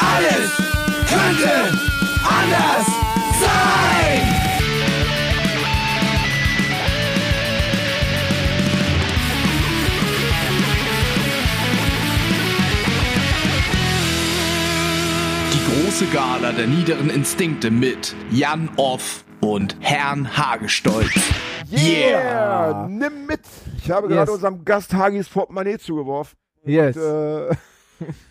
Alles könnte anders sein. Die große Gala der niederen Instinkte mit Jan Off und Herrn Hagestolz. Yeah! Nimm mit! Ich habe gerade Yes. unserem Gast Hagis Portemonnaie zugeworfen. Yes. Und, äh,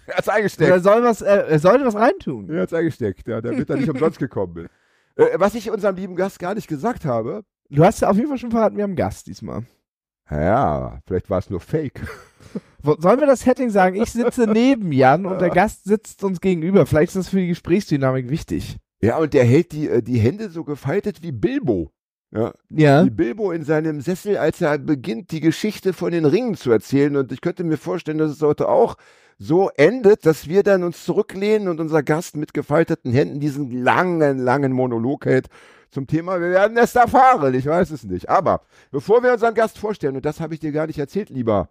er hat's er, eingesteckt. soll was, er, er sollte was reintun. Er hat's eingesteckt, ja, damit er nicht umsonst gekommen ist. Äh, was ich unserem lieben Gast gar nicht gesagt habe, Du hast ja auf jeden Fall schon verraten, wir haben einen Gast diesmal. ja, vielleicht war es nur Fake. Sollen wir das Setting sagen? Ich sitze neben Jan und der Gast sitzt uns gegenüber. Vielleicht ist das für die Gesprächsdynamik wichtig. Ja, und der hält die, äh, die Hände so gefaltet wie Bilbo. Ja, Ja. wie Bilbo in seinem Sessel, als er beginnt, die Geschichte von den Ringen zu erzählen. Und ich könnte mir vorstellen, dass es heute auch so endet, dass wir dann uns zurücklehnen und unser Gast mit gefalteten Händen diesen langen, langen Monolog hält zum Thema, wir werden es erfahren, ich weiß es nicht. Aber bevor wir unseren Gast vorstellen, und das habe ich dir gar nicht erzählt, lieber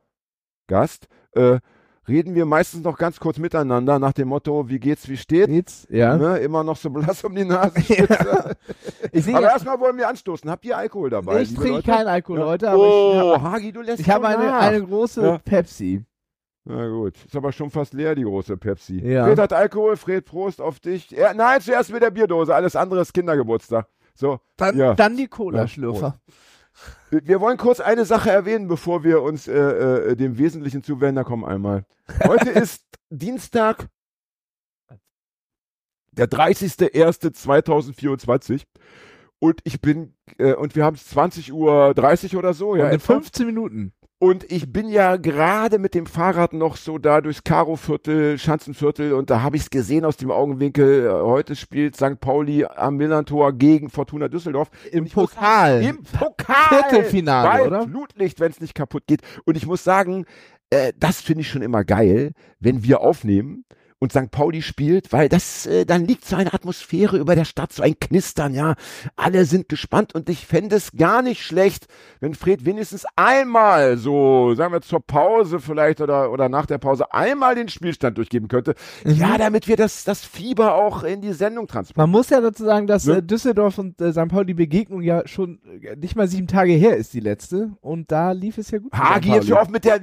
Gast, äh, reden wir meistens noch ganz kurz miteinander nach dem Motto, wie geht's, wie steht. Jetzt, ja. Ne, immer noch so blass um die. Ich, sehe Aber ja, erstmal wollen wir anstoßen. Habt ihr Alkohol dabei? ich trinke Leute? keinen Alkohol Ja. heute, aber oh, ich habe Hagi, du lässt ich habe eine, eine große Ja. Pepsi. Na gut, ist aber schon fast leer, die große Pepsi. Ja. Fred hat Alkohol, Fred, Prost auf dich. Er, nein, zuerst mit der Bierdose, alles andere ist Kindergeburtstag. So, Dann, Ja. dann die Ja, Cola-Schlürfer. Wir wollen kurz eine Sache erwähnen, bevor wir uns äh, äh, dem Wesentlichen zuwenden. Da kommen einmal. Heute ist Dienstag, der 30.01.2024 und ich bin, äh, und wir haben es 20.30 Uhr oder so. Und Ja, in etwa. 15 Minuten. Und ich bin ja gerade mit dem Fahrrad noch so da durchs Karo-Viertel, Schanzenviertel und da habe ich es gesehen aus dem Augenwinkel. Heute spielt St. Pauli am Millantor gegen Fortuna Düsseldorf. Im Pokal. Im Pokal. Viertelfinale, oder? Flutlicht, wenn es nicht kaputt geht. Und ich muss sagen, äh, das finde ich schon immer geil, wenn wir aufnehmen und St. Pauli spielt, weil das, äh, dann liegt so eine Atmosphäre über der Stadt, so ein Knistern, ja. Alle sind gespannt und ich fände es gar nicht schlecht, wenn Fred wenigstens einmal so, sagen wir zur Pause vielleicht oder, oder nach der Pause, einmal den Spielstand durchgeben könnte. Mhm. Ja, damit wir das, das Fieber auch in die Sendung transportieren. Man muss ja dazu sagen, dass Ne? äh, Düsseldorf und äh, St. Pauli die Begegnung ja schon äh, nicht mal sieben Tage her ist, die letzte. Und da lief es ja gut. Hagi, jetzt hör auf mit der,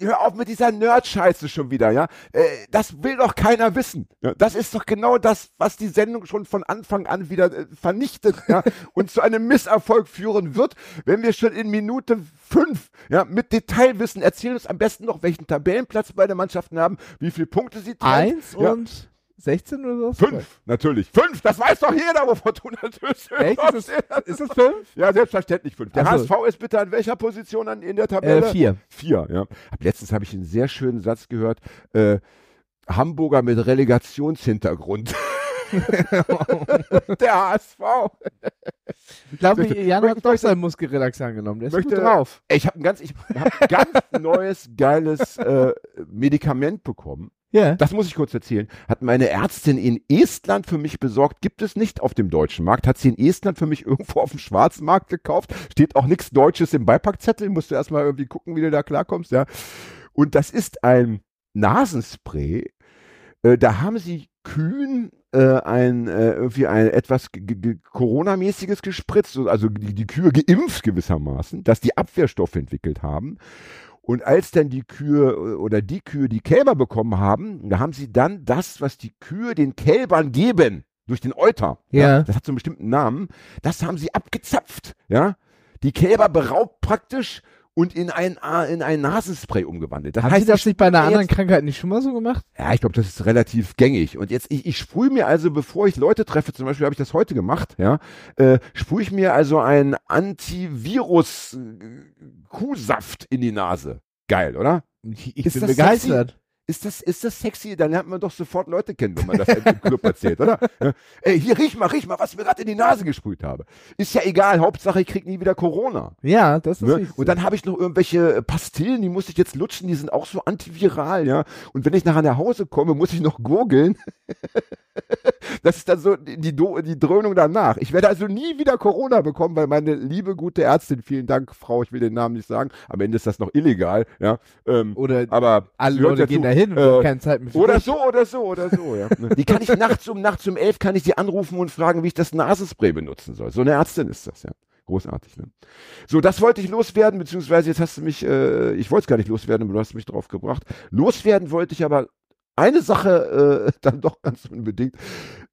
hör auf mit dieser Nerd-Scheiße schon wieder, ja. Äh, das will doch keiner wissen. Das ist doch genau das, was die Sendung schon von Anfang an wieder äh, vernichtet, ja, und zu einem Misserfolg führen wird, wenn wir schon in Minute fünf, ja, mit Detailwissen erzählen uns am besten noch, welchen Tabellenplatz beide Mannschaften haben, wie viele Punkte sie teilen. Eins ja. und 16 oder so? Fünf, natürlich. Fünf, das weiß doch jeder, wo Fortuna Düsseldorf Echt? Ist es, ist es fünf? Ja, selbstverständlich fünf. Der Ach so. HSV ist bitte an welcher Position an, in der Tabelle? Äh, vier. Vier, ja. Letztens habe ich einen sehr schönen Satz gehört. Äh, Hamburger mit Relegationshintergrund. der HSV. Ich glaube, Jan hat doch seinen Muskelrelax angenommen. Der ist möchte- drauf. Ich habe ein ganz, ich hab ganz neues, geiles äh, Medikament bekommen. Ja. Das muss ich kurz erzählen. Hat meine Ärztin in Estland für mich besorgt. Gibt es nicht auf dem deutschen Markt. Hat sie in Estland für mich irgendwo auf dem schwarzen Markt gekauft. Steht auch nichts Deutsches im Beipackzettel. Musst du erstmal irgendwie gucken, wie du da klarkommst, ja. Und das ist ein Nasenspray. Äh, da haben sie Kühen äh, ein äh, irgendwie ein etwas ge- ge- Corona-mäßiges gespritzt, so- also die, die Kühe geimpft gewissermaßen, dass die Abwehrstoffe entwickelt haben. Und als dann die Kühe äh, oder die Kühe die Kälber bekommen haben, da haben sie dann das, was die Kühe den Kälbern geben, durch den Euter, Ja. das hat so einen bestimmten Namen, das haben sie abgezapft, ja. Die Kälber beraubt praktisch und in ein, in ein Nasenspray umgewandelt. Das Haben Sie heißt, das ich nicht bei einer anderen Krankheit nicht schon mal so gemacht? ja, ich glaube, das ist relativ gängig. Und jetzt, ich, ich sprühe mir also, bevor ich Leute treffe, zum Beispiel habe ich das heute gemacht, ja, äh, sprühe ich mir also ein Antivirus-Kuhsaft in die Nase. Geil, oder? Ich, ich Ist bin das begeistert. Ist das, ist das sexy? Dann lernt man doch sofort Leute kennen, wenn man das im Club erzählt, oder? Ja. Ey, hier, riech mal, riech mal, was ich mir gerade in die Nase gesprüht habe. Ist ja egal, Hauptsache ich krieg nie wieder Corona. Ja, das ist Ne? richtig. Und dann habe ich noch irgendwelche Pastillen, die muss ich jetzt lutschen, die sind auch so antiviral, ja. Und wenn ich nachher nach Hause komme, muss ich noch gurgeln. Das ist dann so die, Do die Dröhnung danach. Ich werde also nie wieder Corona bekommen, weil meine liebe gute Ärztin, vielen Dank, Frau, ich will den Namen nicht sagen, am Ende ist das noch illegal, ja. Ähm, Oder aber alle Leute gehen da hin und Äh, haben keine Zeit mehr für Oder dich. so, oder so, oder so, ja. Die kann ich nachts um nachts um elf kann ich die anrufen und fragen, wie ich das Nasenspray benutzen soll. So eine Ärztin ist das, ja. Großartig, ne? So, das wollte ich loswerden, beziehungsweise jetzt hast du mich, äh, ich wollte es gar nicht loswerden, aber du hast mich drauf gebracht. Loswerden wollte ich aber eine Sache äh, dann doch ganz unbedingt.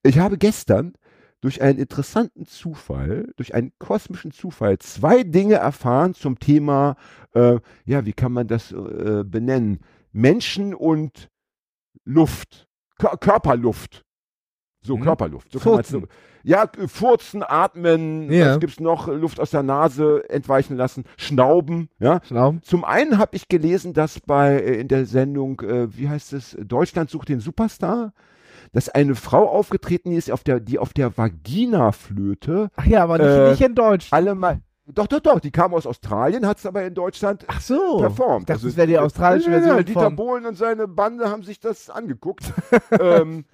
Ich habe gestern durch einen interessanten Zufall, durch einen kosmischen Zufall, zwei Dinge erfahren zum Thema, äh, ja, wie kann man das äh, benennen? Menschen und Luft, Kör Körperluft. So, Mhm. Körperluft. So Furzen. ja, furzen, atmen, Ja. was gibt's noch? Luft aus der Nase entweichen lassen, schnauben, ja. Schnauben. Zum einen habe ich gelesen, dass bei äh, in der Sendung, äh, wie heißt es, Deutschland sucht den Superstar, dass eine Frau aufgetreten ist, auf der, die auf der Vagina-Flöte Ach ja, aber nicht, Äh, nicht in Deutsch. alle mal. Doch, doch, doch, die kam aus Australien, hat es aber in Deutschland Ach so. performt. Das wäre die australische ja, ja, Version Dieter von- Bohlen und seine Bande haben sich das angeguckt. ähm,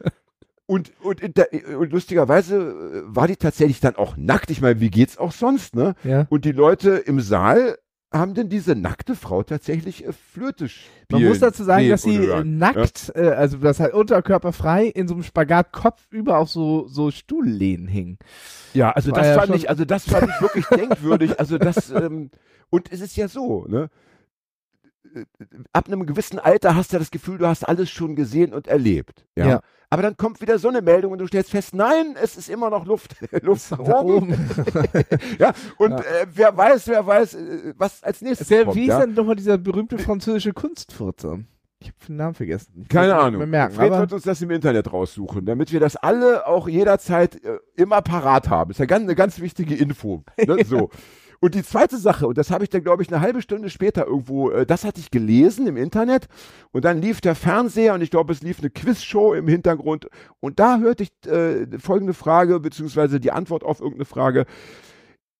und, und, der, und lustigerweise äh, war die tatsächlich dann auch nackt. Ich meine, wie geht's auch sonst, ne? Ja. Und die Leute im Saal haben denn diese nackte Frau tatsächlich äh, Flöte spielen. Man muss dazu sagen, sehen dass sie oder äh, hören. nackt, äh, also das halt unterkörperfrei in so einem Spagat kopfüber auf so, so Stuhllehnen hing. Ja, also War das ja fand ich, also das fand ich wirklich denkwürdig. Also das, ähm, und es ist ja so, ne? Ab einem gewissen Alter hast du das Gefühl, du hast alles schon gesehen und erlebt. Ja. Ja. Aber dann kommt wieder so eine Meldung und du stellst fest, nein, es ist immer noch Luft, Luft nach Da oben. Ja, und Ja. Äh, wer weiß, wer weiß, äh, was als nächstes Sehr, kommt. wie ist ja? denn nochmal dieser berühmte französische Kunstfurzer? Ich habe den Namen vergessen. Ich Keine Ahnung. Merken, Fred wird uns das im Internet raussuchen, damit wir das alle auch jederzeit äh, immer parat haben. Ist ja ganz, eine ganz wichtige Info. Ne? So. Und die zweite Sache, und das habe ich dann, glaube ich, eine halbe Stunde später irgendwo, äh, das hatte ich gelesen im Internet und dann lief der Fernseher und ich glaube, es lief eine Quizshow im Hintergrund und da hörte ich äh, folgende Frage, beziehungsweise die Antwort auf irgendeine Frage.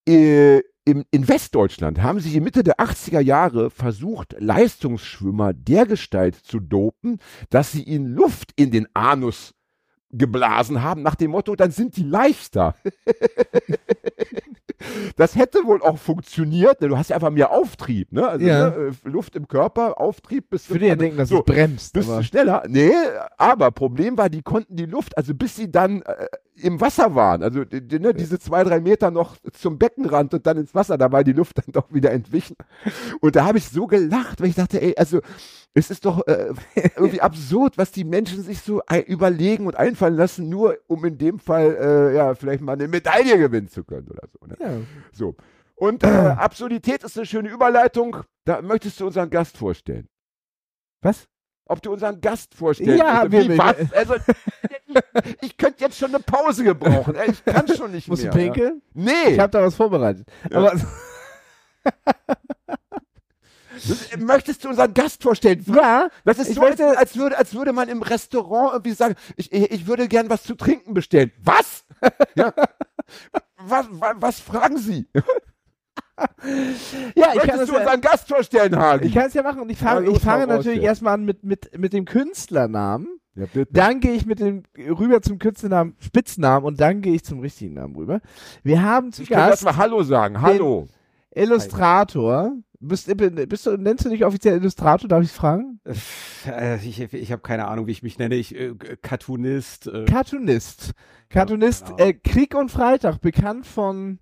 Äh, im, in Westdeutschland haben sich in Mitte der 80er Jahre versucht, Leistungsschwimmer dergestalt zu dopen, dass sie ihnen Luft in den Anus geblasen haben, nach dem Motto, dann sind die leichter. Das hätte wohl auch funktioniert, denn du hast ja einfach mehr Auftrieb, ne? Also Ja. ne, äh, Luft im Körper, Auftrieb bist ich würde ja denken, dass so, es bremst. bist aber du schneller? Nee, aber Problem war, die konnten die Luft, also bis sie dann äh, im Wasser waren, also die, ne, diese zwei, drei Meter noch zum Beckenrand und dann ins Wasser, da war die Luft dann doch wieder entwichen. Und da habe ich so gelacht, weil ich dachte, ey, also es ist doch äh, irgendwie absurd, was die Menschen sich so überlegen und einfallen lassen, nur um in dem Fall äh, ja vielleicht mal eine Medaille gewinnen zu können oder so. Ne? ja. So. Und äh, Absurdität ist eine schöne Überleitung. Da möchtest du unseren Gast vorstellen. Was? Ob du unseren Gast vorstellen Ja, wir- Wie, was? Also, ich, ich könnte jetzt schon eine Pause gebrauchen. Ich kann schon nicht Musst du mehr. pinkeln? Ja. Nee, Ich habe da was vorbereitet. Ja. Aber möchtest du unseren Gast vorstellen? ja, Das ist Ich so, als, als, würde, als würde man im Restaurant irgendwie sagen, ich, ich ich würde gern was zu trinken bestellen. Was? ja. was, was, was fragen Sie? ja, ich kann du ja, unseren Gast vorstellen, Hagen? ich kann es ja machen und ich fange ich fange natürlich erstmal an mit, mit, mit dem Künstlernamen. ja, bitte. Dann gehe ich mit dem rüber zum Künstlernamen, Spitznamen und dann gehe ich zum richtigen Namen rüber. Wir haben zu ich kann Gast erstmal Hallo sagen. Hallo. Illustrator. Bist, bist du, nennst du dich offiziell Illustrator, darf ich fragen? Äh, ich ich habe keine Ahnung, wie ich mich nenne. Ich äh, Cartoonist. Äh, Cartoonist. Cartoonist, genau. äh, Krieg und Freitag, bekannt von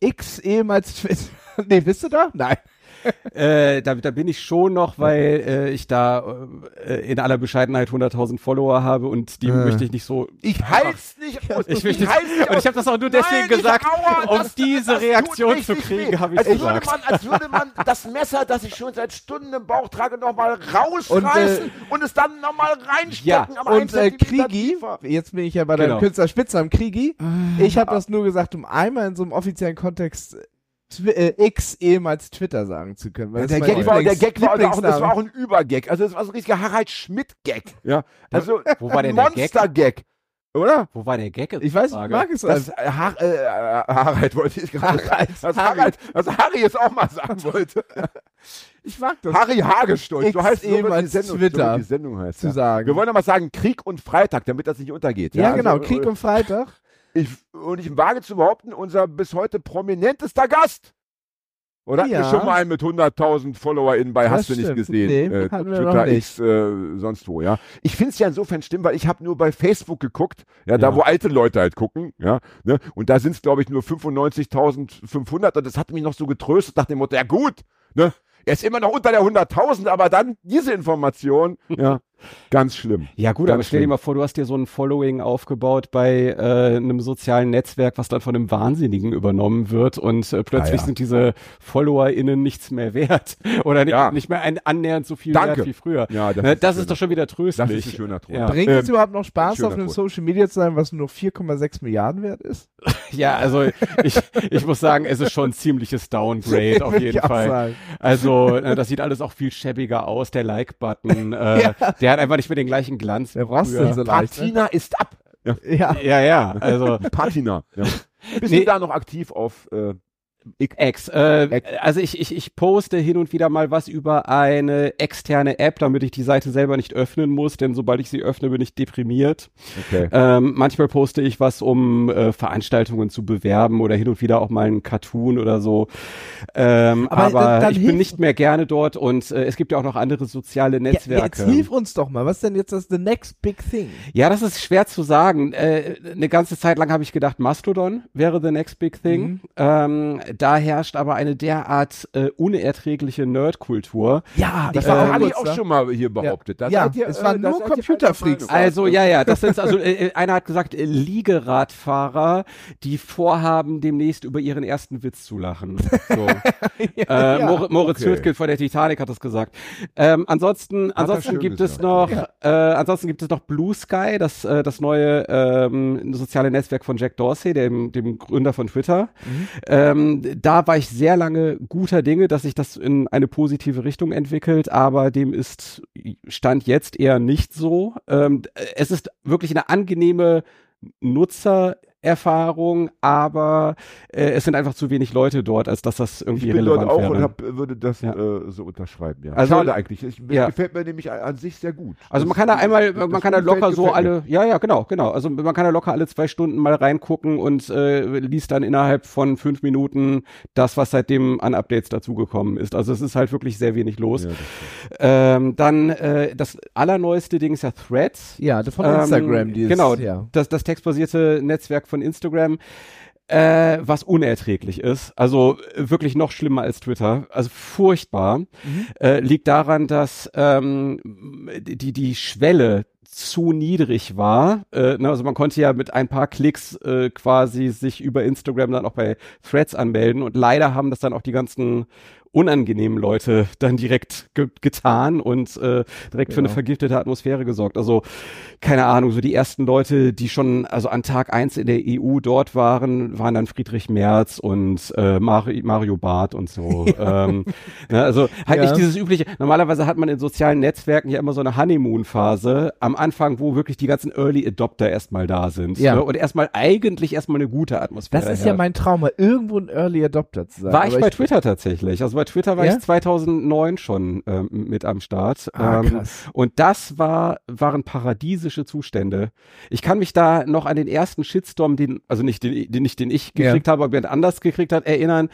X ehemals Twitter. nee, bist du da? Nein. äh, da, da bin ich schon noch, weil äh, ich da äh, in aller Bescheidenheit 100.000 Follower habe und die Äh. möchte ich nicht so. Ich halt's nicht aus. Ich möchte halt's nicht und ich habe das auch nur deswegen Nein, gesagt, ich- aua, um das- diese das Reaktion zu kriegen, habe ich als würde gesagt. man, als würde man das Messer, das ich schon seit Stunden im Bauch trage, nochmal rausreißen und, äh, es dann nochmal reinstecken. Ja, Und äh, Krigi, jetzt bin ich ja bei deinem Genau. Künstler Spitznamen Krigi. Ich habe das nur gesagt, um einmal in so einem offiziellen Kontext äh, Twi äh, X ehemals Twitter sagen zu können. weil Der das Gag, war, der Gag war auch, das war auch ein Übergag. Also es war so ein richtiger Harald Schmidt-Gag. Ja, also Wo war ein denn der Gag? Monster-Gag. Oder? Wo war der Gag? Ich weiß, ich Frage? mag es Das also. äh, Har äh, äh, Harald wollte ich gerade sagen. Harald, Das Harry. Harald, was Harry jetzt auch mal sagen wollte. Ich mag das Harry Hagestolz, X heißt ehemals die Sendung, Twitter die Sendung heißt. zu Ja. sagen. Wir wollen aber sagen Krieg und Freitag, damit das nicht untergeht. ja, genau, Also, Krieg äh, und Freitag. Ich, und ich wage zu behaupten, unser bis heute prominentester Gast. Oder hatten Ja. wir schon mal einen mit 100.000 FollowerInnen bei Das Hast du nicht stimmt. gesehen? Nee, äh, hatten Twitter. X, äh, sonst wo, ja. Ich finde es ja insofern schlimm, weil ich habe nur bei Facebook geguckt, ja, da Ja. wo alte Leute halt gucken, ja, ne? Und da sind es, glaube ich, nur 95.500 und das hat mich noch so getröstet nach dem Motto, ja gut, ne? Er ist immer noch unter der 100.000, aber dann diese Information, ja, ganz schlimm. Ja gut, Ganz aber stell dir schlimm. mal vor, du hast dir so ein Following aufgebaut bei äh, einem sozialen Netzwerk, was dann von einem Wahnsinnigen übernommen wird und äh, plötzlich Ah, ja. sind diese FollowerInnen nichts mehr wert oder nicht, Ja. nicht mehr ein, annähernd so viel Danke. wert wie früher. Ja, Das, ne, das schön. ist doch schon wieder das tröstlich. ist ein schöner Trost. Ja. Bringt Ähm, es überhaupt noch Spaß, schöner auf einem Tod. Social Media zu sein, was nur 4,6 Milliarden wert ist? Ja, also ich, ich muss sagen, es ist schon ein ziemliches Downgrade auf jeden Fall. sagen. Also äh, das sieht alles auch viel schäbiger aus. Der Like-Button, äh, der hat einfach nicht mehr den gleichen Glanz. Wer brauchst denn so leicht? Ne? Patina ist ab. Ja. Ja. Ja, ja, also Patina. Ja. Bist Nee. du da noch aktiv auf äh, Ex. Äh, Ex. Also ich, ich, ich poste hin und wieder mal was über eine externe App, damit ich die Seite selber nicht öffnen muss, denn sobald ich sie öffne, bin ich deprimiert. Okay. Ähm, manchmal poste ich was, um äh, Veranstaltungen zu bewerben oder hin und wieder auch mal einen Cartoon oder so. Ähm, Aber aber ich bin nicht mehr gerne dort und äh, es gibt ja auch noch andere soziale Ja, Netzwerke. jetzt hilf uns doch mal. Was ist denn jetzt das the next big thing? Ja, das ist schwer zu sagen. Äh, eine ganze Zeit lang habe ich gedacht, Mastodon wäre the next big thing. Mhm. Ähm, da herrscht aber eine derart äh, unerträgliche Nerdkultur. Ja, Das ich war war auch, da. schon mal hier behauptet. Da Ja, seid ihr, es waren nur Computerfreaks. Also ja, ja, das sind also äh, äh, einer hat gesagt äh, Liegeradfahrer, die vorhaben demnächst über ihren ersten Witz zu lachen. So. äh, Mor Moritz okay. Von der Titanic hat das gesagt. Ähm, ansonsten, ansonsten gibt es gesagt. noch, äh, ansonsten gibt es noch Blue Sky, das äh, das neue ähm, soziale Netzwerk von Jack Dorsey, dem dem Gründer von Twitter. Ähm, da war ich sehr lange guter Dinge, dass sich das in eine positive Richtung entwickelt, aber dem ist Stand jetzt eher nicht so. Ähm, es ist wirklich eine angenehme Nutzererfahrung, aber äh, es sind einfach zu wenig Leute dort, als dass das Ich irgendwie bin dort relevant auch wäre. und hab, würde das Ja. äh, so unterschreiben. Ja. Also- Schade eigentlich. Ich, Ja. Gefällt mir nämlich an, an sich sehr gut. Also Das- man kann da einmal, das man kann da locker so mir. alle, ja, ja, genau, genau. Also man kann da locker alle zwei Stunden mal reingucken und äh, liest dann innerhalb von fünf Minuten das, was seitdem an Updates dazugekommen ist. Also es ist halt wirklich sehr wenig los. Ja. Ähm, dann äh, das allerneueste Ding ist ja Threads. Ja, von Ähm, Instagram. dieses, genau, Ja. das, das textbasierte Netzwerk von Instagram, äh, was unerträglich ist. Also äh, wirklich noch schlimmer als Twitter. Also furchtbar. Mhm. Äh, liegt daran, dass ähm, die, die Schwelle zu niedrig war. Äh, ne, also man konnte ja mit ein paar Klicks äh, quasi sich über Instagram dann auch bei Threads anmelden und leider haben das dann auch die ganzen unangenehmen Leute dann direkt ge getan und äh, direkt für eine Genau. vergiftete Atmosphäre gesorgt. Also keine Ahnung, so die ersten Leute, die schon also an Tag eins in der EU dort waren, waren dann Friedrich Merz und äh, Mari Mario Barth und so. ähm, ne, also halt Ja. nicht dieses übliche, normalerweise hat man in sozialen Netzwerken ja immer so eine Honeymoon-Phase am Anfang, wo wirklich die ganzen Early Adopter erstmal da sind. Ja. Ne? Und erstmal eigentlich erstmal eine gute Atmosphäre. Das ist ja herrscht. mein Traum, mal irgendwo ein Early Adopter zu sein. War ich bei Twitter tatsächlich. Also bei Twitter war Ja? ich 2009 schon ähm, mit am Start. Ah, ähm, krass. und das war, waren paradiesische Zustände. Ich kann mich da noch an den ersten Shitstorm, den, also nicht den, den, nicht den ich Ja. gekriegt habe, aber jemand anders gekriegt hat, erinnern.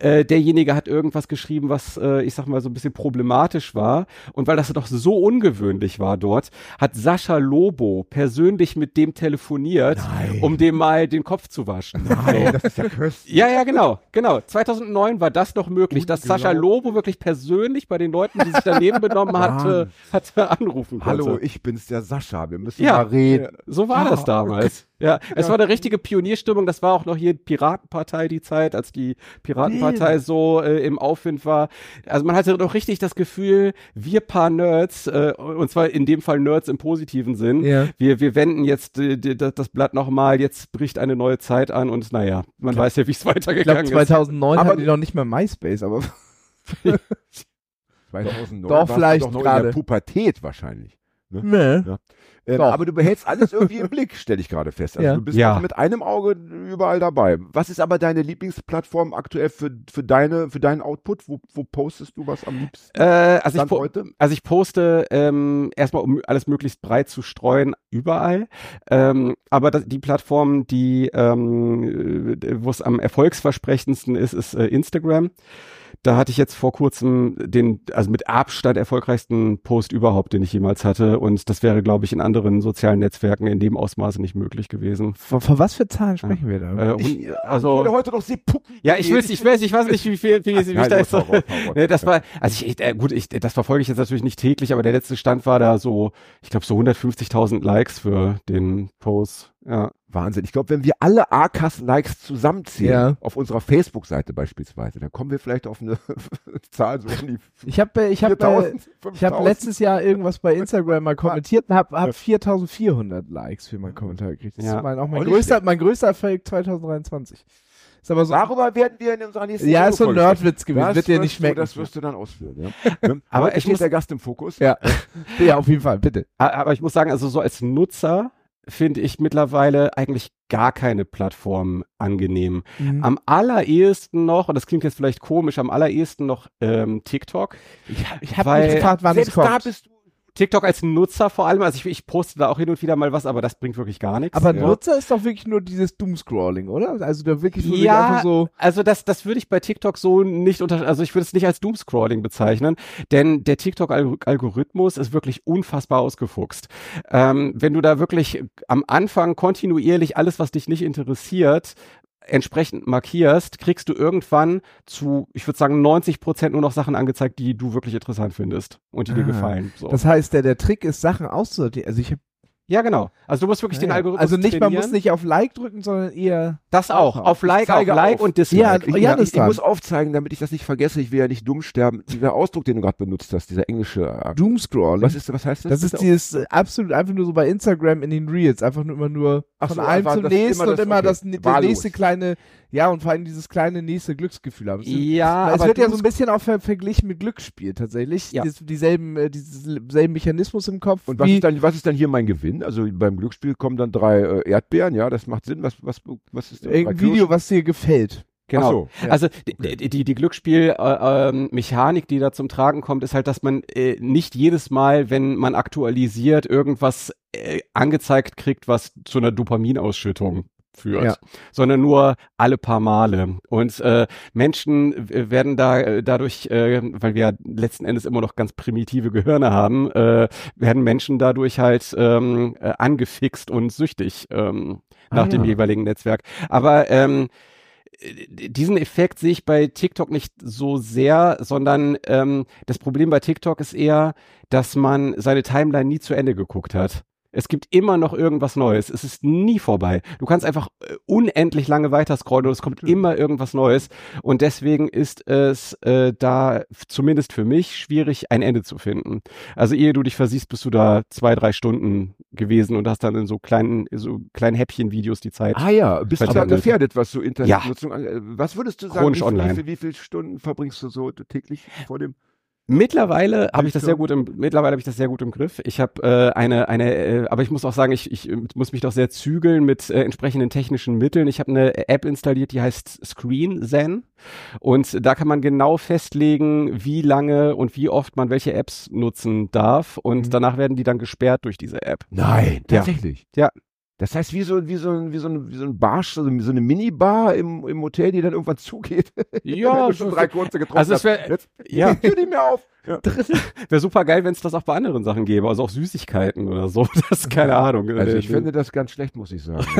Äh, derjenige hat irgendwas geschrieben, was, äh, ich sag mal, so ein bisschen problematisch war. Und weil das doch so ungewöhnlich war dort, hat Sascha Lobo persönlich mit dem telefoniert, um dem mal den Kopf zu waschen. Nein, das ist ja köstlich. Ja, ja, genau, genau. 2009 war das noch möglich, dass Sascha Lobo wirklich persönlich bei den Leuten, die sich daneben benommen hatte, hatte anrufen konnte. Hallo, ich bin's, der Sascha. Wir müssen Ja. mal reden. So war das damals. Ja, es war eine richtige Pionierstimmung. Das war auch noch hier Piratenpartei die Zeit, als die Piratenpartei so äh, im Aufwind war. Also man hatte doch richtig das Gefühl, wir paar Nerds, äh, und zwar in dem Fall Nerds im positiven Sinn, Ja. wir, wir wenden jetzt äh, das Blatt nochmal, jetzt bricht eine neue Zeit an und naja, man weiß ja, wie es Ich glaube, weitergegangen ist. 2009 Aber- hatten die noch nicht mehr MySpace, aber 2009 Doch, vielleicht doch noch in gerade. der Pubertät wahrscheinlich. nee. Ja. Ähm, aber du behältst alles irgendwie im Blick, stelle ich gerade fest. Also Ja. du bist Ja. mit einem Auge überall dabei. Was ist aber deine Lieblingsplattform aktuell für, für, deine, für deinen Output? Wo, wo postest du was am liebsten? Äh, also, ich heute? also ich poste ähm, erstmal, um alles möglichst breit zu streuen, überall. Ähm, aber das, die Plattform, die ähm, äh, wo es am erfolgsversprechendsten ist, ist äh, Instagram. Da hatte ich jetzt vor kurzem den, also mit Abstand erfolgreichsten Post überhaupt, den ich jemals hatte. Und das wäre, glaube ich, in anderen sozialen Netzwerken in dem Ausmaße nicht möglich gewesen. Von, von was für Zahlen sprechen wir da? Äh, Ich, ich also würde heute noch Sepuppen. ja, ich will, ich weiß, ich weiß nicht, wie viel, wie, wie Nein, ich da raus. Nee, das war, also ich, äh, gut, ich, das verfolge ich jetzt natürlich nicht täglich, aber der letzte Stand war da so, ich glaube so 150.000 Likes für den Post. Ja. Wahnsinn. Ich glaube, wenn wir alle ACAS-Likes zusammenzählen, Ja. auf unserer Facebook-Seite beispielsweise, dann kommen wir vielleicht auf eine Zahl so um die Ich habe ich hab, äh, 4000, ich habe 5000. letztes Jahr irgendwas bei Instagram mal kommentiert und habe hab 4400 Likes für meinen Kommentar gekriegt. Das Ja. ist mein, auch mein Auch nicht größter, mein größter Erfolg 2023. Ist aber so. Darüber werden wir in unserer nächsten Ja, ist so ein Nerdwitz gewesen. Das Wird dir wirst nicht du- schmecken. Das wirst du dann ausführen. Ja. aber Aber ich steht muss- der Gast im Fokus. Ja. ja, auf jeden Fall, bitte. A- Aber ich muss sagen, also so als Nutzer finde ich mittlerweile eigentlich gar keine Plattform angenehm. Mhm. Am allerersten noch, und das klingt jetzt vielleicht komisch, am allerersten noch ähm, TikTok. Ich, ich habe mich gefragt, wann es Selbst da kommt. bist du. TikTok als Nutzer vor allem, also ich, ich poste da auch hin und wieder mal was, aber das bringt wirklich gar nichts. Aber ja. Nutzer ist doch wirklich nur dieses Doomscrolling, oder? Also da wirklich nur Ja, einfach so. Also das, das würde ich bei TikTok so nicht unter, also ich würde es nicht als Doomscrolling bezeichnen, denn der TikTok-Algorithmus ist wirklich unfassbar ausgefuchst. Ähm, wenn du da wirklich am Anfang kontinuierlich alles, was dich nicht interessiert, entsprechend markierst, kriegst du irgendwann zu, ich würde sagen, 90 Prozent nur noch Sachen angezeigt, die du wirklich interessant findest und die dir Ah, gefallen. So. Das heißt, der, der Trick ist, Sachen auszusortieren. Also ich hab, ja, genau. Also du musst wirklich den ja. Algorithmus Also nicht, man trainieren. muss nicht auf Like drücken, sondern eher. das auch. Auf Like, auf Like auf. und Dislike. Ja, Ich, ja, das ich, ich muss aufzeigen, damit ich das nicht vergesse. Ich will ja nicht dumm sterben. Dieser Ausdruck, den du gerade benutzt hast, dieser englische. äh, Doomscrolling. Was ist, was heißt das? das ist bitte? dieses äh, absolut einfach nur so bei Instagram in den Reels, einfach nur immer nur Ach von so, einem einfach zum das- nächsten immer und das- immer okay. das, das Wahllos. nächste kleine, ja und vor allem dieses kleine nächste Glücksgefühl haben. Ist- ja, es aber wird ja so ein bisschen auch ver verglichen mit Glücksspiel tatsächlich. Ja. Dies, dieselben, äh, diesen selben Mechanismus im Kopf. Und was wie, ist, dann, was ist dann hier mein Gewinn? Also beim Glücksspiel kommen dann drei äh, Erdbeeren, ja, das macht Sinn. Was, was, was ist das? irgendein Drei Video, was dir gefällt. Genau. Ach so. Ja. Also die, die, die, die Glücksspiel-Mechanik, die da zum Tragen kommt, ist halt, dass man äh, nicht jedes Mal, wenn man aktualisiert, irgendwas äh, angezeigt kriegt, was zu einer Dopaminausschüttung führt, Ja. sondern nur alle paar Male. Und äh, Menschen werden da äh, dadurch, äh, weil wir letzten Endes immer noch ganz primitive Gehirne haben, äh, werden Menschen dadurch halt ähm, äh, angefixt und süchtig ähm, nach Ah, dem ja. jeweiligen Netzwerk. Aber ähm, äh, diesen Effekt sehe ich bei TikTok nicht so sehr, sondern ähm, das Problem bei TikTok ist eher, dass man seine Timeline nie zu Ende geguckt hat. Es gibt immer noch irgendwas Neues. Es ist nie vorbei. Du kannst einfach äh, unendlich lange weiter scrollen und es kommt immer irgendwas Neues. Und deswegen ist es äh, da zumindest für mich schwierig, ein Ende zu finden. Also ehe du dich versiehst, bist du da zwei, drei Stunden gewesen und hast dann in so kleinen, so kleinen Häppchen-Videos die Zeit. Ah ja, bist du da gefährdet, was so Internetnutzung angeht? Was würdest du sagen, Chronisch wie, online. Wie, viel, wie viele Stunden verbringst du so täglich vor dem? Mittlerweile habe ich das sehr gut im mittlerweile habe ich das sehr gut im Griff. Ich habe äh, eine eine äh, aber ich muss auch sagen, ich, ich äh, muss mich doch sehr zügeln mit äh, entsprechenden technischen Mitteln. Ich habe eine App installiert, die heißt Screen Zen und da kann man genau festlegen, wie lange und wie oft man welche Apps nutzen darf und Mhm. danach werden die dann gesperrt durch diese App. Nein, Ja. tatsächlich. Ja. Das heißt, wie so, wie so, ein- wie so, ein, wie so ein Barsch, so, so eine Minibar im, im Hotel, die dann irgendwann zugeht. Ja, schon drei kurze getrunken also es hast. wär- Jetzt ja. hör nicht mehr auf. Ja. Wäre super geil, wenn es das auch bei anderen Sachen gäbe, also auch Süßigkeiten oder so. Das ist keine Ahnung. Also Äh, ich finde das ganz schlecht, muss ich sagen.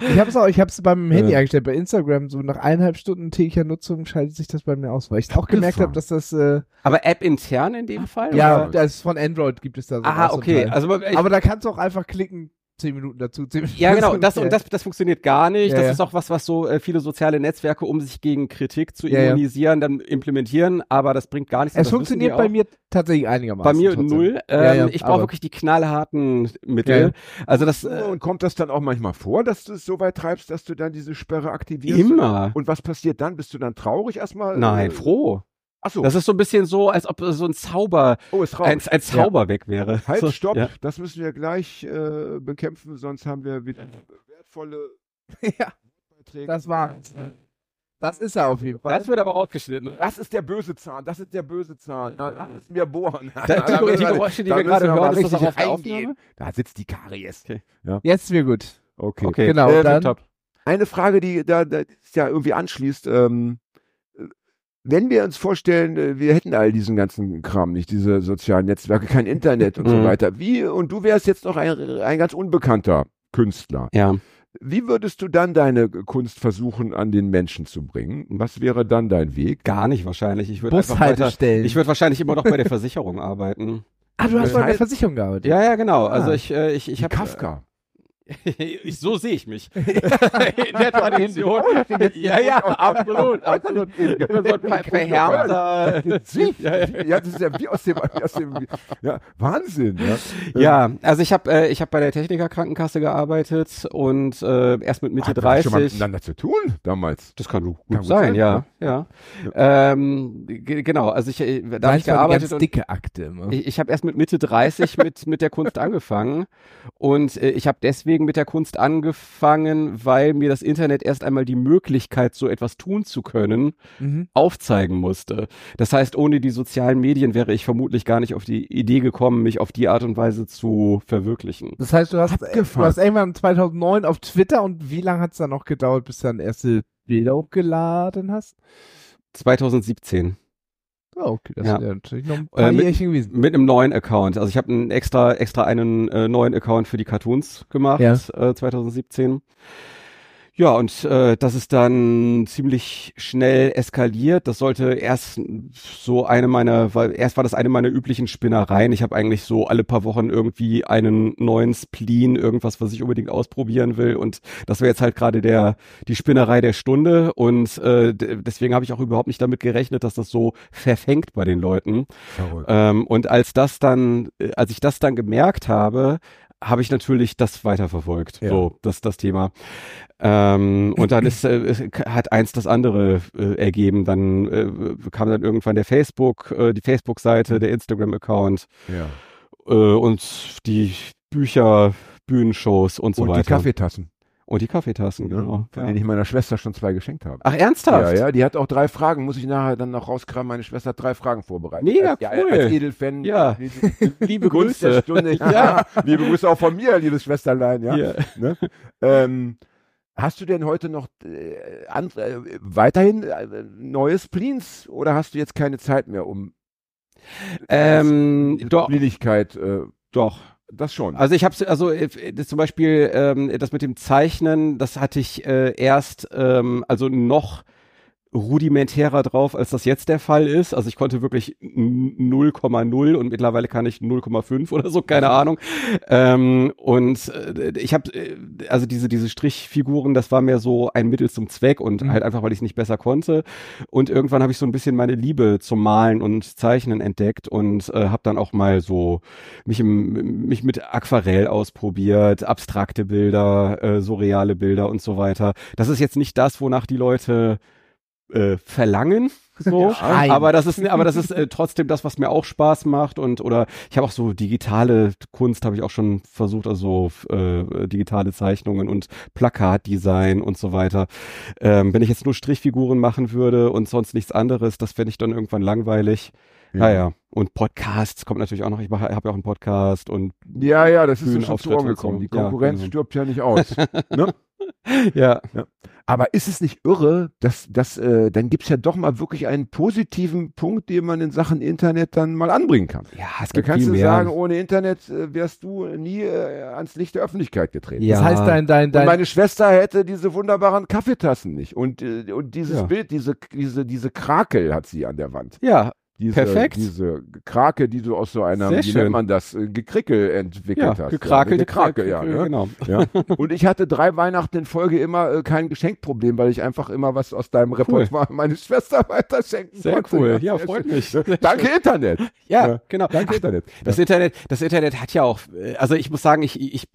Ich habe es auch, ich habe es beim Handy Ja. eingestellt, bei Instagram, so nach eineinhalb Stunden täglicher Nutzung schaltet sich das bei mir aus, weil ich auch gemerkt habe, dass das, äh, aber App intern in dem Fall? ja, oder? das von Android gibt es da so. Zum okay. Also ich, aber da kannst du auch einfach klicken, zehn Minuten dazu, zehn Minuten Ja, genau. Das, und das, das funktioniert gar nicht. Ja, das ja. ist auch was, was so äh, viele soziale Netzwerke, um sich gegen Kritik zu Ja, ja. immunisieren, dann implementieren. Aber das bringt gar nichts. Es funktioniert bei mir tatsächlich einigermaßen. Bei mir trotzdem. null. Ähm, Ja, ja, ich brauche wirklich die knallharten Mittel. Ja, ja. Also das äh, Und kommt das dann auch manchmal vor, dass du es so weit treibst, dass du dann diese Sperre aktivierst? immer. Und was passiert dann? Bist du dann traurig erstmal? Nein, Äh, froh. Ach so. Das ist so ein bisschen so, als ob so ein Zauber, oh, raus. ein, ein Zauber weg wäre. Halt, so, stopp. Ja. Das müssen wir gleich äh, bekämpfen, sonst haben wir wieder wertvolle ja, Beiträge. das war's. Das ist er auf jeden Fall. Das wird aber rausgeschnitten. Das ist der böse Zahn, das ist der böse Zahn. Lass es mir bohren. Da- die- Da die Geräusche, die wir gerade hören, ist das richtig auch auf der. Aufnahme? Da sitzt die Karies. Okay. Jetzt sind wir gut. Okay. Okay, Genau, äh, dann- top. Eine Frage, die da, da ist ja irgendwie anschließt. Ähm, äh, wenn wir uns vorstellen, äh, wir hätten all diesen ganzen Kram nicht, diese sozialen Netzwerke, kein Internet und so Mhm. weiter. Wie, und du wärst jetzt noch ein, ein ganz unbekannter Künstler. Ja. Wie würdest du dann deine Kunst versuchen, an den Menschen zu bringen? Was wäre dann dein Weg? Gar nicht wahrscheinlich. Ich würde einfach weiter, Bushaltestellen. ich würde wahrscheinlich immer noch bei der Versicherung arbeiten. ah, du hast Das bei der Versicherung gearbeitet. Ja, ja, genau. Also Ah. ich, äh, ich, ich habe Kafka. Ich, so sehe ich mich. In der Tradition. ja, ja, absolut, absolut. So ein ver- verhärmter. Sie? Ja, ja. Ja, das ist ja wie aus dem, aus dem ja, Wahnsinn. Ja, Ja, also ich habe äh, ich habe bei der Techniker Krankenkasse gearbeitet und äh, erst mit Mitte Hatten wir schon mal 30. miteinander zu tun damals. Das kann gut, Kann gut sein, sein, ja, ja. Ähm, ge- genau, also ich äh, da habe ich gearbeitet ganz und dicke Akte immer. ich, ich habe erst mit Mitte 30 mit mit der Kunst angefangen und äh, ich habe deswegen mit der Kunst angefangen, weil mir das Internet erst einmal die Möglichkeit, so etwas tun zu können, Mhm. aufzeigen musste. Das heißt, ohne die sozialen Medien wäre ich vermutlich gar nicht auf die Idee gekommen, mich auf die Art und Weise zu verwirklichen. Das heißt, du hast, du hast irgendwann 2009 auf Twitter und wie lange hat es dann noch gedauert, bis du dann erste Bilder hochgeladen hast? 2017 Oh, okay, das Ja. ja natürlich noch ein Äh, paar mit- Jährchen gewesen. mit einem neuen Account. Also ich habe einen extra extra einen äh, neuen Account für die Cartoons gemacht Ja. äh, 2017. Ja, und äh, das ist dann ziemlich schnell eskaliert. Das sollte erst so eine meiner, weil erst war das eine meiner üblichen Spinnereien. Ich habe eigentlich so alle paar Wochen irgendwie einen neuen Spleen, irgendwas, was ich unbedingt ausprobieren will. Und das wäre jetzt halt gerade der die Spinnerei der Stunde. Und äh, deswegen habe ich auch überhaupt nicht damit gerechnet, dass das so verfängt bei den Leuten. Ähm, und als das dann, äh, als ich das dann gemerkt habe, habe ich natürlich das weiterverfolgt, Ja. so das das Thema. Ähm, und dann ist äh, hat eins das andere äh, ergeben. Dann äh, kam dann irgendwann der Facebook, äh, die Facebook-Seite, der Instagram-Account Ja. äh, und die Bücher, Bühnenshows und so Und weiter. die Kaffeetassen, und die Kaffeetassen, ne? genau. von Ja. denen ich meiner Schwester schon zwei geschenkt habe. Ach ernsthaft? Ja, ja, die hat auch drei Fragen, muss ich nachher dann noch rauskramen. Meine Schwester hat drei Fragen vorbereitet. Mega als, ja, cool. als Edelfan. Ja. Liebe Grüße. Der Stunde. Ja. Liebe Grüße auch von mir, liebes Schwesterlein. Ja. Ja. Ne? ähm, hast du denn heute noch äh, an, äh, weiterhin äh, neue Spleens oder hast du jetzt keine Zeit mehr, um Ähm, diese doch, Spleenigkeit, äh, doch. Das schon? Also ich habe also äh, zum Beispiel ähm, das mit dem Zeichnen, das hatte ich äh, erst ähm, also noch rudimentärer drauf, als das jetzt der Fall ist. Also ich konnte wirklich n- 0,0 und mittlerweile kann ich 0,5 oder so, keine Ahnung. Ähm, und äh, ich habe äh, also diese diese Strichfiguren, das war mir so ein Mittel zum Zweck und Mhm. halt einfach, weil ich es nicht besser konnte. Und irgendwann habe ich so ein bisschen meine Liebe zum Malen und Zeichnen entdeckt und äh, habe dann auch mal so mich, im, mich mit Aquarell ausprobiert, abstrakte Bilder, äh, surreale Bilder und so weiter. Das ist jetzt nicht das, wonach die Leute äh, verlangen, so, Nein. aber das ist, aber das ist äh, trotzdem das, was mir auch Spaß macht und oder ich habe auch so digitale Kunst habe ich auch schon versucht, also äh, digitale Zeichnungen und Plakatdesign und so weiter. Ähm, wenn ich jetzt nur Strichfiguren machen würde und sonst nichts anderes, das fände ich dann irgendwann langweilig. Ja, ja. Und Podcasts kommt natürlich auch noch. Ich habe ja auch einen Podcast und ja, ja, das ist so schon zu Bühnenauftritte Ohren und gekommen. so. Die Ja, Konkurrenz genau. stirbt ja nicht aus. ne? ja. Aber ist es nicht irre, dass, dass äh, dann gibt's ja doch mal wirklich einen positiven Punkt, den man in Sachen Internet dann mal anbringen kann. Ja, es Da gibt kannst viel du mehr. sagen, ohne Internet äh, wärst du nie äh, ans Licht der Öffentlichkeit getreten. Ja. Das heißt, dein, dein, Und dein, meine Schwester hätte diese wunderbaren Kaffeetassen nicht. Und, äh, und dieses Ja. Bild, diese, diese, diese Krakel hat sie an der Wand. ja, diese, Perfekt. diese Krake, die du aus so einer, Sehr wie schön. nennt man das, äh, Gekrickel entwickelt Ja, hast. gekrakelte ja, Krake, ja. Ne? Genau. ja. Und ich hatte drei Weihnachten in Folge immer äh, kein Geschenkproblem, weil ich einfach immer was aus deinem Repertoire meine Schwester weiter schenken Sehr konnte. cool. Ja, sehr freut schön. mich. Ne? Danke Internet. Ja, genau. Danke Internet. Das Internet, das Internet hat ja auch, äh, also ich muss sagen, ich, ich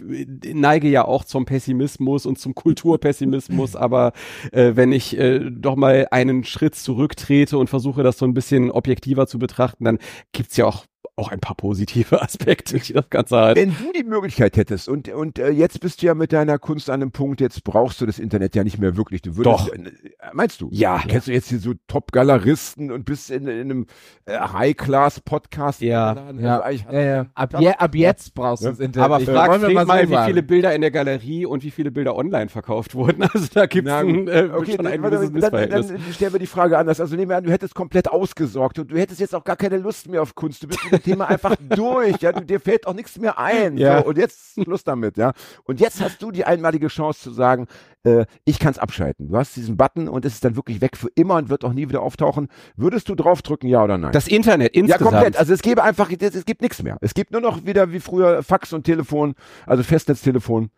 neige ja auch zum Pessimismus und zum Kulturpessimismus, aber äh, wenn ich äh, doch mal einen Schritt zurücktrete und versuche, das so ein bisschen objektiver zu betrachten, dann gibt's ja auch auch ein paar positive Aspekte, die das Ganze hat. Wenn du die Möglichkeit hättest und, und äh, jetzt bist du ja mit deiner Kunst an einem Punkt, jetzt brauchst du das Internet ja nicht mehr wirklich. Du würdest, Doch. Äh, meinst du? Ja. Kennst du jetzt hier so Top-Galeristen und bist in, in einem äh, High-Class-Podcast? Ja. Ja. Also Ja, ja. Ab, je, ab jetzt brauchst du das Internet. Aber nicht. frag mal, so wie viele Bilder in der Galerie und wie viele Bilder online verkauft wurden. Also da gibt's Na, ein, äh, okay, schon ein dann, gewisses dann, Missverhältnis. dann stellen wir die Frage anders. Also nehmen wir an, du hättest komplett ausgesorgt und du hättest jetzt auch gar keine Lust mehr auf Kunst. Du bist Thema einfach durch. Ja? Du, dir fällt auch nichts mehr ein. Ja. So, und jetzt Schluss damit. Ja? Und jetzt hast du die einmalige Chance zu sagen, äh, ich kann es abschalten. Du hast diesen Button und es ist dann wirklich weg für immer und wird auch nie wieder auftauchen. Würdest du draufdrücken, ja oder nein? das Internet ja, insgesamt. komplett. Also es gäbe einfach, es, es gibt nichts mehr. Es gibt nur noch wieder wie früher Fax und Telefon, also Festnetztelefon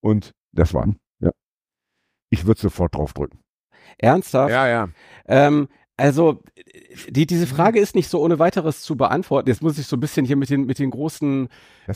und das war. Ja. Ich würde sofort draufdrücken. Ernsthaft? Ja, ja. Ähm, also, die, diese Frage ist nicht so ohne weiteres zu beantworten. Jetzt muss ich so ein bisschen hier mit den, mit den großen,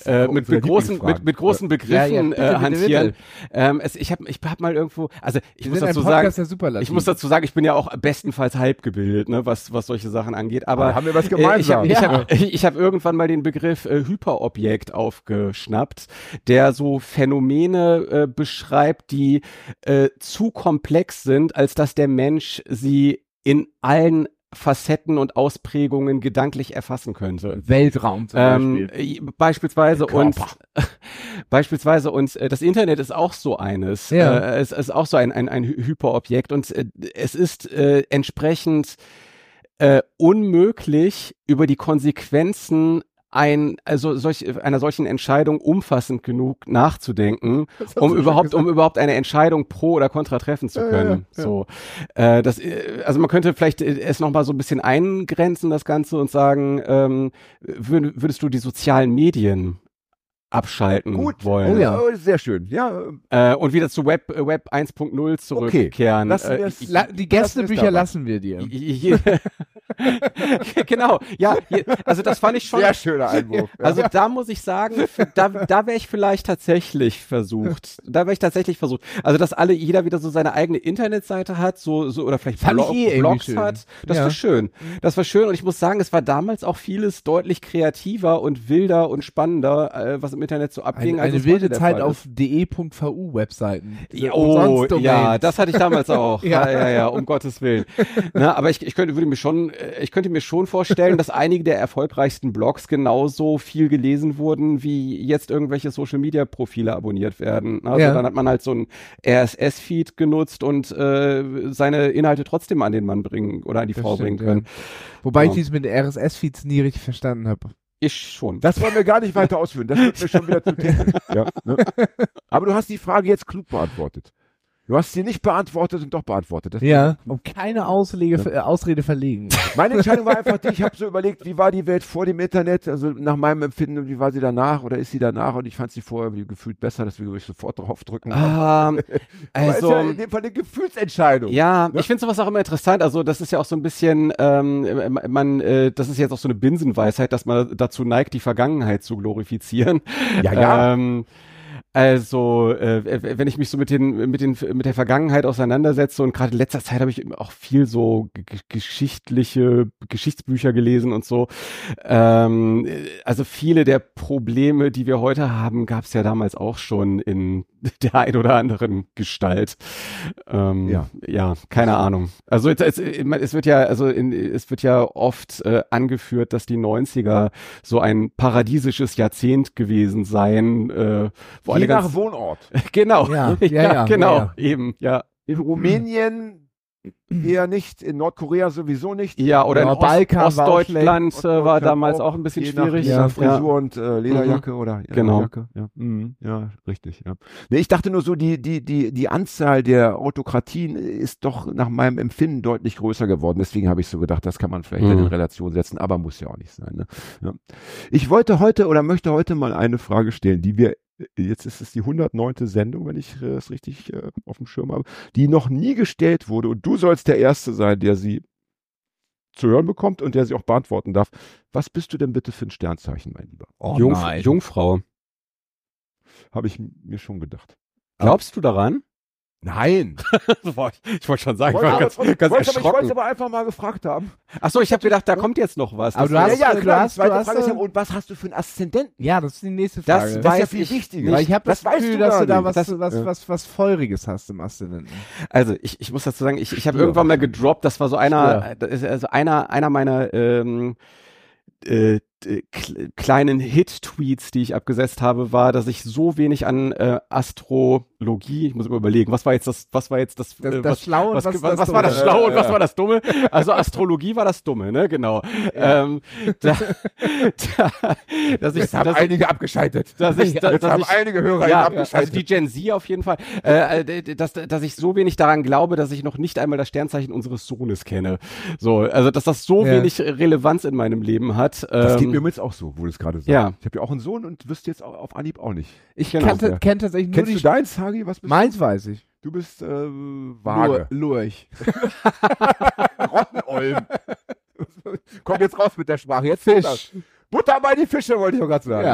äh, mit, mit großen, mit, mit großen Ja, ja, Begriffen bitte, äh, hantieren. Ähm, es, ich habe ich hab mal irgendwo, also ich Wir muss dazu Podcast sagen, ich muss dazu sagen, ich bin ja auch bestenfalls halb gebildet, ne, was, was solche Sachen angeht. Aber Da haben wir was äh, ich gemeinsam. habe ich Ja. hab, ich hab irgendwann mal den Begriff äh, Hyperobjekt aufgeschnappt, der so Phänomene äh, beschreibt, die äh, zu komplex sind, als dass der Mensch sie in allen Facetten und Ausprägungen gedanklich erfassen könnte. Weltraum zum Ähm, Beispiel. beispielsweise und beispielsweise und äh, das Internet ist auch so eines. Ja. Äh, es ist auch so ein, ein, ein Hy- Hyperobjekt und äh, es ist äh, entsprechend äh, unmöglich über die Konsequenzen ein, also solch, einer solchen Entscheidung umfassend genug nachzudenken, um überhaupt, um überhaupt eine Entscheidung pro oder contra treffen zu Ja, können. ja, ja. So, äh, das, äh, also man könnte vielleicht äh, es noch mal so ein bisschen eingrenzen das Ganze und sagen, ähm, würd, würdest du die sozialen Medien abschalten Gut. wollen Oh ja. Oh, sehr schön. Ja, äh, äh, und wieder zu Web äh, Web 1.0 zurückkehren. lassen Äh, ich- La die Gästebücher lassen wir dir. genau, ja, also das fand ich schon. sehr schöner Einwurf. Ja. Also da muss ich sagen, da, da wäre ich vielleicht tatsächlich versucht. Da wäre ich tatsächlich versucht. Also dass alle jeder wieder so seine eigene Internetseite hat, so so oder vielleicht Fand Blog, eh Blogs schön. hat. Das Ja. war schön. Das war schön und ich muss sagen, es war damals auch vieles deutlich kreativer und wilder und spannender, äh, was im Internet so abging. Eine, eine heute wilde Zeit auf de.vu Webseiten. ja, oh, ja, das hatte ich damals auch. Ja. ja. ja, ja, um Gottes Willen. Na, aber ich, ich könnte, würde mir schon, äh, ich könnte mir schon vorstellen, dass einige der erfolgreichsten Blogs genauso viel gelesen wurden, wie jetzt irgendwelche Social Media Profile abonniert werden. Also Ja. dann hat man halt so ein RSS-Feed genutzt und äh, seine Inhalte trotzdem an den Mann bringen oder an die Das Frau stimmt, bringen können. Wobei ich Ja. dies mit den RSS-Feeds nie richtig verstanden habe. Ich schon. Das wollen wir gar nicht weiter ausführen. Das wird mir schon wieder zu technisch. Ja, ne? Aber du hast die Frage jetzt klug beantwortet. Du hast sie nicht beantwortet und doch beantwortet. Das Ja, um keine Auslege, äh, Ausrede verlegen. Meine Entscheidung war einfach die, ich habe so überlegt, wie war die Welt vor dem Internet, also nach meinem Empfinden, und wie war sie danach oder ist sie danach und ich fand sie vorher wie gefühlt besser, deswegen würde ich sofort draufdrücken. Ähm, Aber ist ja also, in dem Fall eine Gefühlsentscheidung. Ja, Ne? ich finde sowas auch immer interessant. Also das ist ja auch so ein bisschen, ähm, man, äh, das ist jetzt auch so eine Binsenweisheit, dass man dazu neigt, die Vergangenheit zu glorifizieren. Ja, ja. Ähm, also, äh, wenn ich mich so mit den, mit den, mit der Vergangenheit auseinandersetze und gerade in letzter Zeit habe ich auch viel so geschichtliche Geschichtsbücher gelesen und so. Ähm, äh, also viele der Probleme, die wir heute haben, gab es ja damals auch schon in der ein oder anderen Gestalt. Ähm, Ja. ja, keine Ahnung. Also es, es, es wird ja, also in, es wird ja oft äh, angeführt, dass die 90er so ein paradiesisches Jahrzehnt gewesen seien, äh, wo Je alle nach ganz, Wohnort. genau, Ja, ja, ja, genau, ja, eben, ja. In Rumänien eher nicht, in Nordkorea sowieso nicht. Ja, oder Ja, in Balkan Ost war Ostdeutschland äh, war Ostdeutschland damals auch, auch ein bisschen nach, schwierig. Nach Frisur und äh, Lederjacke oder Mhm. Genau. Jacke. Ja. Mhm. ja, richtig. Ja. Nee, ich dachte nur so, die, die, die, die Anzahl der Autokratien ist doch nach meinem Empfinden deutlich größer geworden. Deswegen habe ich so gedacht, das kann man vielleicht dann in Mhm. Relation setzen, aber muss ja auch nicht sein. Ne? Ja. Ich wollte heute oder möchte heute mal eine Frage stellen, die wir Jetzt ist es die 109. Sendung, wenn ich äh, es richtig äh, auf dem Schirm habe, die noch nie gestellt wurde. Und du sollst der Erste sein, der sie zu hören bekommt und der sie auch beantworten darf. Was bist du denn bitte für ein Sternzeichen, mein Lieber? Oh Jungf nein. Jungfrau. Habe ich mir schon gedacht. Glaubst du daran? Nein. ich wollte schon sagen, Wollte aber, wollte, ganz wollte, aber, ich wollte erschrocken. aber einfach mal gefragt haben. Achso, ich habe gedacht, da kommt jetzt noch was. Aber Das du war- hast- ja, ja, klar. hast- die zweite du hast, Frage ist ja, und was hast du für einen Aszendenten? Ja, das ist die nächste Das Frage. weiß Das ist ja viel ich wichtiger. Weil ich habe das, Das weißt Gefühl, du dass du da was, Das- was, ja. was, was Feuriges hast im Aszendenten. Also ich, ich muss dazu sagen, ich, ich habe irgendwann mal gedroppt, das war so einer, das ist also einer, einer meiner ähm, äh, kleinen Hit-Tweets, die ich abgesetzt habe, war, dass ich so wenig an äh, Astrologie, ich muss immer überlegen, was war jetzt das, was war jetzt das, Das, äh, das was, Schlaue und was, was, was, was war das Dumme. Schlaue und was war das Dumme? Also Astrologie war das Dumme, ne? Genau. Ähm, da, da, dass ich, Jetzt haben dass, einige abgeschaltet. dass ich, Jetzt dass haben ich, einige Hörer ja, abgeschaltet. also die Gen Z auf jeden Fall, äh, äh, dass, dass ich so wenig daran glaube, dass ich noch nicht einmal das Sternzeichen unseres Sohnes kenne. So, also dass das so Ja. wenig Relevanz in meinem Leben hat. das geht ähm, mir übrigens auch so, wo du es gerade sagst. ja. Ich habe ja auch einen Sohn und wüsste jetzt auch auf Anhieb auch nicht. Ich Genau. kannte, Ja. kenn tatsächlich nur Kennst die du deins, Hagi? Was bist Meins weiß ich. du? Du bist äh, vage. Lur- Lurch. Rottenolm. Komm jetzt raus mit der Sprache. Jetzt Fisch. Butter. Butter bei die Fische, wollte ich auch gerade sagen.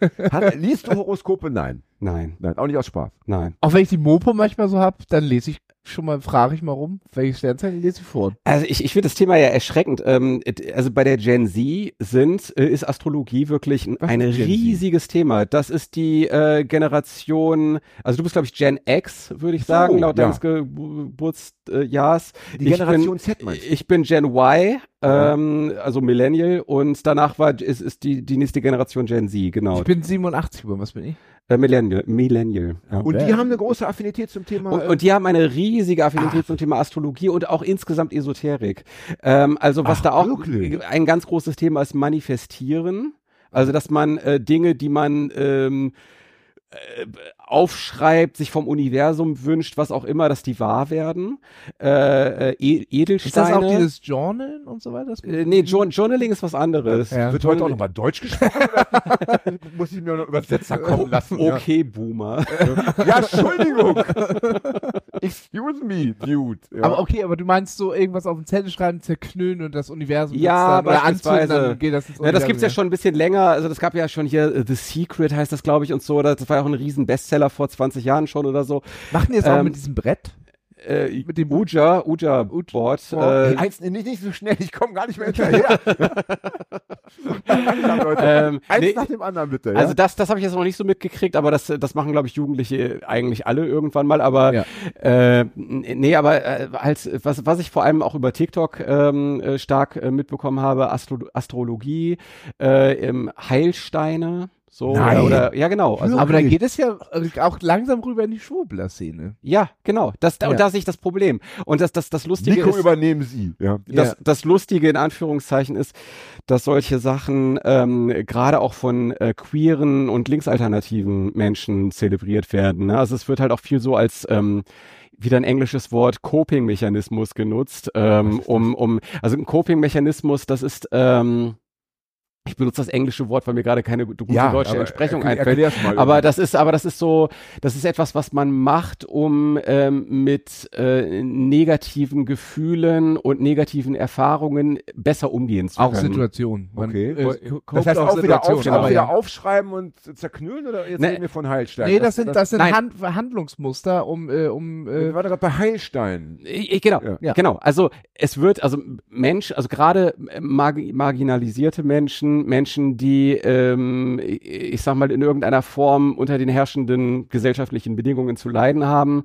Ja. Hat, liest du Horoskope? Nein. Nein, Nein, auch nicht aus Spaß. nein. Auch wenn ich die Mopo manchmal so hab, dann lese ich schon mal, frage ich mal rum, welche Sternzeichen lese ich vor. Also ich, ich finde das Thema ja erschreckend. Ähm, also bei der Gen Z sind, äh, ist Astrologie wirklich ein, ein Z? riesiges Thema. Das ist die äh, Generation, also du bist glaube ich Gen X, würde ich sagen, laut ja. deines Geburtsjahrs. Die Ich Generation bin, Z meinst du? Ich bin Gen Y, ähm, also Millennial und danach war ist, ist die, die nächste Generation Gen Z, genau. Ich bin 87 geboren, was bin ich? Äh, Millennial. Millennial ja. Und Ja. die haben eine große Affinität zum Thema. Und, und die haben eine riesige Affinität zum Thema Astrologie und auch insgesamt Esoterik. Ähm, also was Ach, da auch wirklich? ein ganz großes Thema ist, manifestieren. Also dass man äh, Dinge, die man ähm, äh, aufschreibt, sich vom Universum wünscht, was auch immer, dass die wahr werden. Äh, äh, E- Edelsteine. Ist das auch dieses Journalen und so weiter? Das- äh, nee, Jour Journaling ist was anderes. Ja. Wird heute auch nochmal Deutsch gesprochen? Muss ich mir noch Übersetzer kommen lassen? Okay, Boomer. Ja, ja Entschuldigung. Excuse me, dude. Ja. Aber okay, aber du meinst so irgendwas auf den Zettel schreiben, zerknüllen und das Universum Ja, dann, oder anzünden, dann geht das ins Ja, das gibt's ja Universum, schon ein bisschen länger. Also das gab ja schon hier äh, The Secret heißt das, glaube ich, und so. Das war ja auch ein riesen Bestseller vor 20 Jahren schon oder so. Machen die auch Ähm, mit diesem Brett? Äh, Mit dem Uja, Uja Board. Hey, Äh, eins, nicht, nicht so schnell, ich komme gar nicht mehr hinterher. Ähm, eins nee, nach dem anderen bitte. Ja? also das, das habe ich jetzt noch nicht so mitgekriegt, aber das, das machen, glaube ich, Jugendliche eigentlich alle irgendwann mal. Aber Ja. äh, nee, aber äh, als was, was ich vor allem auch über TikTok ähm, äh, stark äh, mitbekommen habe, Astro Astrologie, äh, ähm, Heilsteine. So, Nein. oder, ja genau. Also, Aber da geht es ja äh, auch langsam rüber in die Schwurbler-Szene. Ja, genau. Das, Ja. Und da sehe ich das Problem. Und das, das, das Lustige Nico ist, übernehmen Sie. Ja. das, Ja. das Lustige in Anführungszeichen ist, dass solche Sachen ähm, gerade auch von äh, queeren und linksalternativen Menschen zelebriert werden. Ne? Also es wird halt auch viel so als ähm, wieder ein englisches Wort Coping-Mechanismus genutzt, ähm, um, um, also ein Coping-Mechanismus, das ist, ähm, ich benutze das englische Wort, weil mir gerade keine gute deutsche aber Entsprechung einfällt. Aber das ist, aber das ist so, das ist etwas, was man macht, um ähm, mit äh, negativen Gefühlen und negativen Erfahrungen besser umgehen zu Auch können. Situationen. Man, Okay. äh, das heißt auch wieder, auf, Situationen, auch wieder ja. aufschreiben und zerknüllen oder jetzt Nee. reden wir von Heilstein? Nee, das sind, das sind Nein. Hand, Handlungsmuster, um, äh, um äh, äh, war gerade bei Heilstein. Ich, ich- genau, Ja. Ja. genau. Also es wird, also Mensch, also gerade mar marginalisierte Menschen, Menschen, die, ähm, ich sag mal, in irgendeiner Form unter den herrschenden gesellschaftlichen Bedingungen zu leiden haben,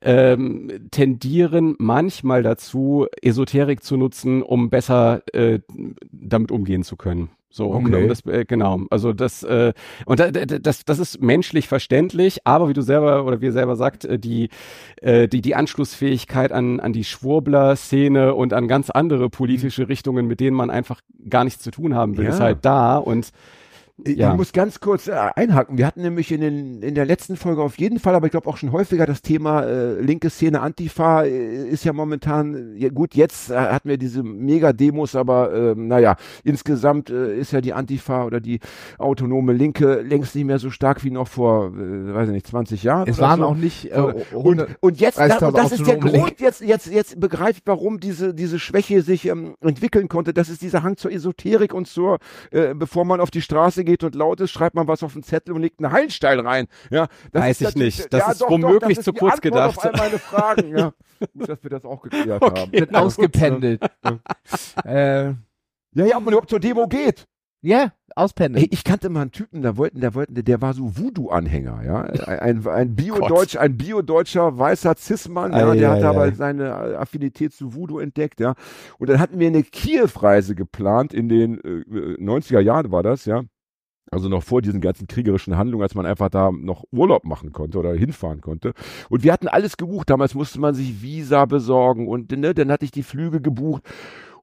ähm, tendieren manchmal dazu, Esoterik zu nutzen, um besser äh, damit umgehen zu können. So, Okay. um das, äh, genau. Also das äh, und da, da- das das ist menschlich verständlich, aber wie du selber oder wie ihr selber sagt, äh, die äh, die die Anschlussfähigkeit an an die Schwurbler-Szene und an ganz andere politische Richtungen, mit denen man einfach gar nichts zu tun haben will, Ja. ist halt da und Ich Ja. muss ganz kurz äh, einhaken. Wir hatten nämlich in, den, in der letzten Folge auf jeden Fall, aber ich glaube auch schon häufiger das Thema äh, linke Szene, Antifa äh, ist ja momentan, ja, gut, jetzt äh, hatten wir diese Mega-Demos, aber ähm, naja, insgesamt äh, ist ja die Antifa oder die autonome Linke längst nicht mehr so stark wie noch vor, äh, weiß ich nicht, 20 Jahren. Es waren so. auch nicht äh, und, 100 und jetzt, da, 30.000 und das ist der Grund, jetzt, jetzt, jetzt begreift, warum diese, diese Schwäche sich ähm, entwickeln konnte. Das ist dieser Hang zur Esoterik und zur, äh, bevor man auf die Straße geht und laut ist, schreibt man was auf den Zettel und legt einen Heilstein rein. Ja, das Weiß ich nicht. Das ist womöglich das zu kurz gedacht. Auf all meine Fragen, ja. Gut, dass wir das auch geklärt haben. wird ausgependelt. äh, Ja, ja, ob man überhaupt zur Demo geht. ja, auspendeln. Hey, ich kannte mal einen Typen, da wollten, der wollten, der war so Voodoo-Anhänger, ja. Ein, ein Bio-Deutsch, ein Bio-deutscher weißer Cis-Mann, ja, der hatte aber ei. seine Affinität zu Voodoo entdeckt, ja. Und dann hatten wir eine Kiew-Reise geplant in den äh, 90er Jahren war das, ja. Also noch vor diesen ganzen kriegerischen Handlungen, als man einfach da noch Urlaub machen konnte oder hinfahren konnte. Und wir hatten alles gebucht. Damals musste man sich Visa besorgen und ne, dann hatte ich die Flüge gebucht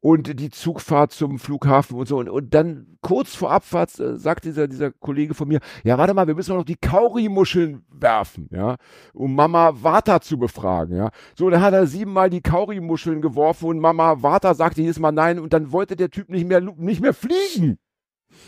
und die Zugfahrt zum Flughafen und so. Und, und dann kurz vor Abfahrt äh, sagt dieser, dieser Kollege von mir, ja, warte mal, wir müssen noch die Kaurimuscheln werfen, ja, um Mama Vata zu befragen, ja. So, dann hat er siebenmal die Kaurimuscheln geworfen und Mama Vata sagte jedes Mal nein und dann wollte der Typ nicht mehr, nicht mehr fliegen.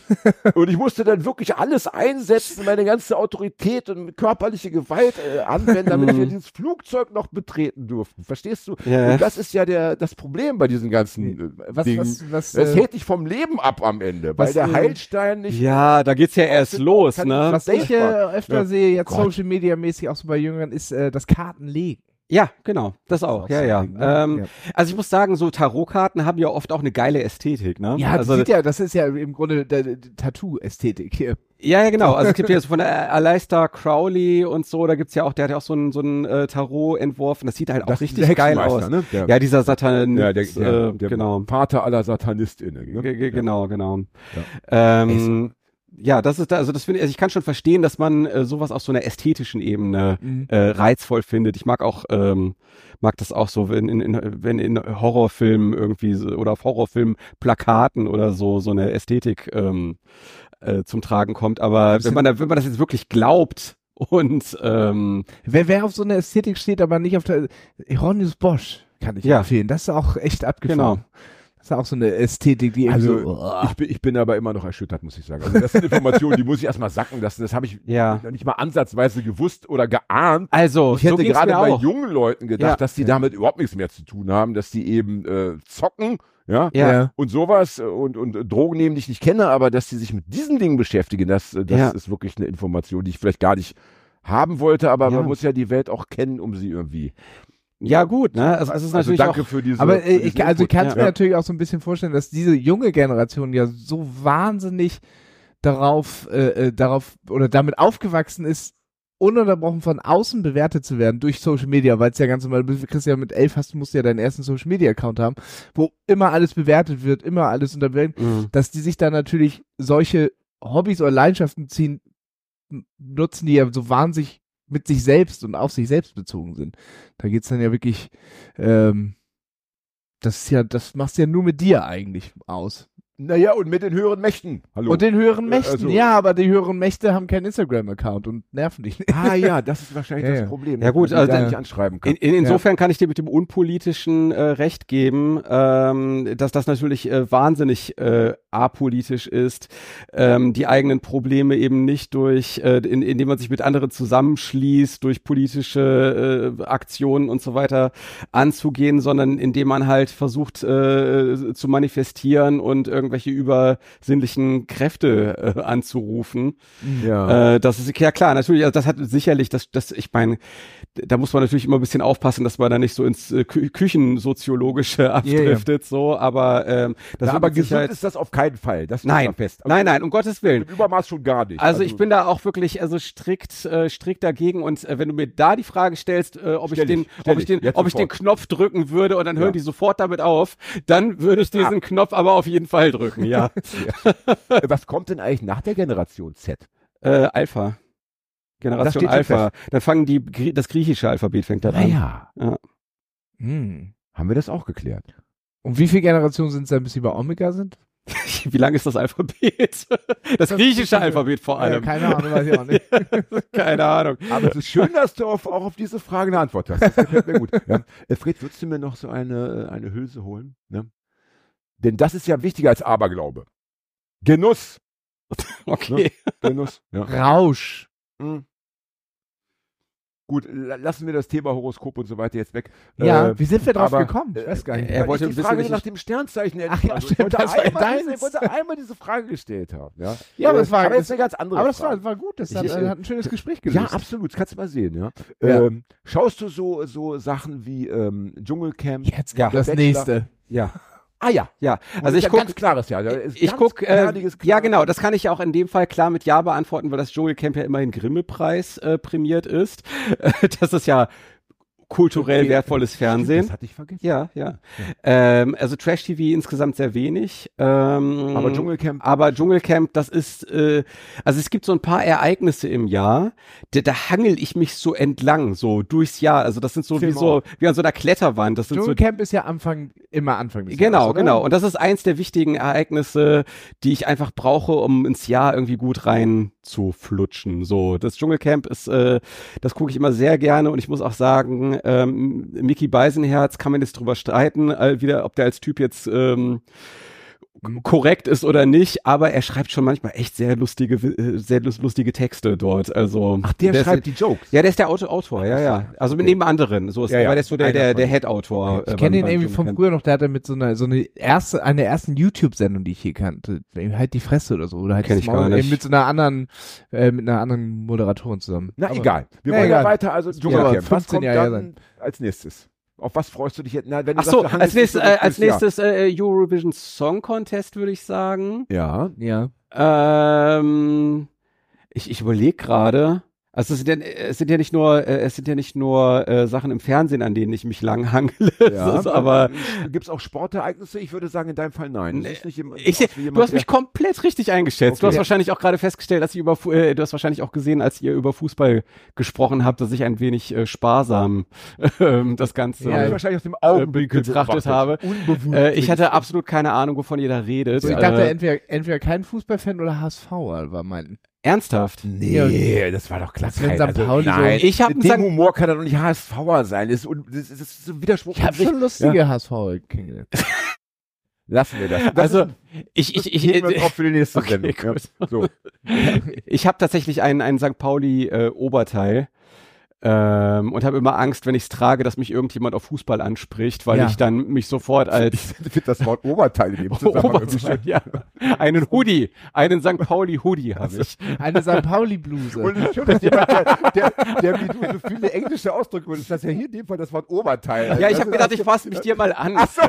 und ich musste dann wirklich alles einsetzen, meine ganze Autorität und körperliche Gewalt äh, anwenden, damit wir dieses Flugzeug noch betreten durften. Verstehst du? Ja. Und das ist ja der, das Problem bei diesen ganzen äh, was, Dingen. was, was, Es äh, hält dich vom Leben ab am Ende, weil der äh, Heilstein nicht. ja, da geht's ja erst los, ne? was ich äh, öfter Ja. sehe, jetzt Gott. Social Media mäßig auch so bei Jüngern, ist äh, das Kartenlegen. Ja, genau, das auch. auch Ja, ja. Ding, ne? Ähm, Ja. Also ich muss sagen, so Tarotkarten haben ja oft auch eine geile Ästhetik, ne? Ja, das also, sieht ja, das ist ja im Grunde Tattoo-Ästhetik hier. Ja, ja, genau. Also es gibt ja so von der Aleister Crowley und so, da gibt's ja auch, der hat ja auch so ein, so äh, Tarot entworfen. Das sieht halt auch Das richtig geil aus. Ne? Der, Ja, dieser Satan, ja, der, der, äh, der genau. Vater aller SatanistInnen. Ne? Ge- Genau, genau. Ja. Ähm, ja, das ist da, also das finde ich, also ich kann schon verstehen, dass man äh, sowas auf so einer ästhetischen Ebene Mhm. äh, reizvoll findet. Ich mag auch, ähm, mag das auch so, wenn in, in, wenn in Horrorfilmen irgendwie so, oder auf Horrorfilmplakaten oder so so eine Ästhetik ähm, äh, zum Tragen kommt. Aber wenn man da, wenn man das jetzt wirklich glaubt und ähm, Wer, wer auf so eine Ästhetik steht, aber nicht auf der Hieronymus Bosch, kann ich Ja. empfehlen. Das ist auch echt abgefahren. Genau. Das ist auch so eine Ästhetik, die Also, so, oh. ich, bin, ich bin aber immer noch erschüttert, muss ich sagen. Also das sind Informationen, die muss ich erstmal sacken lassen. Das habe ich Ja. noch nicht mal ansatzweise gewusst oder geahnt. also Ich hätte so gerade bei auch. jungen Leuten gedacht, Ja. dass die damit überhaupt nichts mehr zu tun haben, dass die eben äh, zocken, ja, Ja. Und sowas und, und Drogen nehmen, die ich nicht kenne, aber dass sie sich mit diesen Dingen beschäftigen, das, äh, das ist wirklich eine Information, die ich vielleicht gar nicht haben wollte, aber man muss ja die Welt auch kennen, um sie irgendwie. Ja gut, ne? Also, es ist also natürlich danke auch, für diese. Aber äh, ich, also ich kann es mir natürlich auch so ein bisschen vorstellen, dass diese junge Generation ja so wahnsinnig darauf, äh, äh, darauf oder damit aufgewachsen ist, ununterbrochen von außen bewertet zu werden durch Social Media, weil es ja ganz normal, du kriegst ja mit elf hast, musst du ja deinen ersten Social Media Account haben, wo immer alles bewertet wird, immer alles unterwertet, Mhm. dass die sich da natürlich solche Hobbys oder Leidenschaften ziehen, nutzen, die ja so wahnsinnig mit sich selbst und auf sich selbst bezogen sind. Da geht's dann ja wirklich, ähm, das ist ja, das machst du ja nur mit dir eigentlich aus. Naja, und mit den höheren Mächten. Hallo. Und den höheren Äh, Mächten, also- ja, aber die höheren Mächte haben keinen Instagram-Account und nerven dich nicht. ah ja, das ist wahrscheinlich Ja, das ja. Problem. Ja, gut, dass man die also- nicht anschreiben kann. In, in, insofern kann ich dir mit dem unpolitischen äh, Recht geben, ähm, dass das natürlich äh, wahnsinnig äh, apolitisch ist, ähm, die eigenen Probleme eben nicht durch, äh, in, indem man sich mit anderen zusammenschließt, durch politische äh, Aktionen und so weiter anzugehen, sondern indem man halt versucht äh, zu manifestieren und irgendwelche übersinnlichen Kräfte äh, anzurufen. ja. Äh, das ist ja klar, natürlich, also das hat sicherlich, das, das, ich meine, da muss man natürlich immer ein bisschen aufpassen, dass man da nicht so ins äh, Kü Küchensoziologische abdriftet, so, aber ähm, das Ja, aber gesund Sicherheit- ist das auf keinen Fall. Das Nein, fest. Also nein, nein, um Gottes Willen. Im Übermaß schon gar nicht. Also ich bin da auch wirklich also strikt äh, strikt dagegen und äh, wenn du mir da die Frage stellst, äh, ob Stell ich den ich, stell ob ich den ob ich den. Knopf drücken würde und dann hören Ja. die sofort damit auf, dann würde ich diesen Knopf aber auf jeden Fall drücken, ja. Äh, Was kommt denn eigentlich nach der Generation Z? äh, Alpha. Das Generation schon Alpha. Dann fangen die das griechische Alphabet fängt dann an. ja. Hm. Haben wir das auch geklärt? Und wie viele Generationen sind es dann, bis sie bei Omega sind? Wie lang ist das Alphabet? Das griechische Alphabet vor Ja, allem. keine Ahnung, weiß ich auch nicht. Keine Ahnung. Aber es ist schön, dass du auf, auch auf diese Frage eine Antwort hast. Das gefällt mir gut. Ja. Fred, würdest du mir noch so eine, eine Hülse holen? Ne? Denn das ist ja wichtiger als Aberglaube. Genuss. Okay. Genuss. Ja. Rausch. Mhm. Gut, la- lassen wir das Thema Horoskop und so weiter jetzt weg. Ja, Äh, wie sind wir drauf aber, gekommen? Ich weiß gar nicht. er weil wollte die Frage nach dem Sternzeichen Ach ja, also stimmt, ich, wollte das war einmal ich wollte einmal diese Frage gestellt haben. Ja, Ja, aber Äh, es war- aber es- eine ganz andere Aber das war, war gut, das Ich- hat, ich- äh, hat ein schönes Gespräch gelöst. Ja, absolut, das kannst du mal sehen, ja. Ja. Ähm, schaust du so, so Sachen wie ähm, Dschungelcamp? Jetzt Ja, kommt das Bachelor. nächste. Ja. Ah ja. Ja. Also ich ja guck, ganz klares Ja. Ich ganz guck, äh, ja genau, Ja. das kann ich auch in dem Fall klar mit Ja beantworten, weil das Dschungelcamp ja immerhin Grimme-Preis äh, prämiert ist. das ist ja kulturell Okay. wertvolles Fernsehen. Das hatte ich vergessen. Ja, ja. Ähm, also Trash-TV insgesamt sehr wenig. Ähm, Aber Dschungelcamp. aber Dschungelcamp, das ist, äh, also es gibt so ein paar Ereignisse im Jahr, da, da hangel ich mich so entlang, so durchs Jahr. Also das sind so Film wie so, wie an so einer Kletterwand. Das sind so Dschungelcamp ist ja Anfang, immer Anfang des Genau, Jahres, genau. Und das ist eins der wichtigen Ereignisse, die ich einfach brauche, um ins Jahr irgendwie gut rein zu flutschen. So, das Dschungelcamp ist, äh, das gucke ich immer sehr gerne und ich muss auch sagen, ähm, Mickey Beisenherz kann man jetzt drüber streiten, äh, wieder, ob der als Typ jetzt ähm, korrekt ist oder nicht, aber er schreibt schon manchmal echt sehr lustige, äh, sehr lus- lustige Texte dort. Also Ach, der, ist- schreibt die Jokes. ja, der ist der Autor, Autor ja, ja. Also mit neben anderen. So ist Ja, ja. der ist so der, der, der. Head-Autor. Ich äh, kenne beim irgendwie von früher noch, der hatte mit so einer, so eine erste, eine der ersten YouTube-Sendung, die ich hier kannte. Halt die Fresse oder so. Oder halt Kenn ich Maul, gar nicht. Eben mit so einer anderen, äh, mit einer anderen Moderatorin zusammen. Na Aber- egal. Wir Na, wollen ja weiter. Also Dschungelcamp. Was 15 kommt Jahre dann als nächstes? Auf was freust du dich jetzt? Na, wenn du Ach sagst, so, du als nächstes, äh, als nächstes äh, Eurovision Song Contest würde ich sagen. Ja. Ja. Ähm, ich ich überlege gerade. Also es sind, ja, es sind ja nicht nur, äh, es sind ja nicht nur äh, Sachen im Fernsehen, an denen ich mich lang hangle. Ja, ist aber gibt es auch Sportereignisse? Ich würde sagen, in deinem Fall nein. Ist nicht im- ich seh, aus wie du jemand, hast mich komplett richtig eingeschätzt. Du Okay. hast wahrscheinlich auch gerade festgestellt, dass ich über, äh, du hast wahrscheinlich auch gesehen, als ihr über Fußball gesprochen habt, dass ich ein wenig äh, sparsam ähm, das Ganze Ja, ich äh, wahrscheinlich aus dem Augenwinkel betrachtet habe. Äh, ich hatte absolut keine Ahnung, wovon ihr da redet. So, ich dachte, äh, entweder, entweder kein Fußballfan oder HSV war mein. Ernsthaft. Nee, das war doch. Das wäre St. Pauli so- nein, Ich hab mit einen dem St. Humor kann er doch nicht HSVer sein. Das ist, un- das ist, das ist so ein Widerspruch. Ich habe schon lustige HSV kennengelernt. Lassen wir das. das Also ist, ich ich ich wir äh, drauf für die nächste Okay, Sendung. Ja. So. ich habe tatsächlich einen einen St. Pauli äh, Oberteil. Ähm, und habe immer Angst, wenn ich es trage, dass mich irgendjemand auf Fußball anspricht, weil Ja. ich dann mich sofort als Ich das Wort Oberteil in dem Zusammenhang irgendwie Oberteil, ja, einen Hoodie, einen St. Pauli Hoodie habe ich. Eine St. Pauli-Bluse. Und es ist schön, dass jemand, der, der, der wie du so viele englische Ausdrücke benutzt, das ist ja hier in dem Fall das Wort Oberteil. Ja, ich habe gedacht, ich fasse mich dir mal an. Ach so,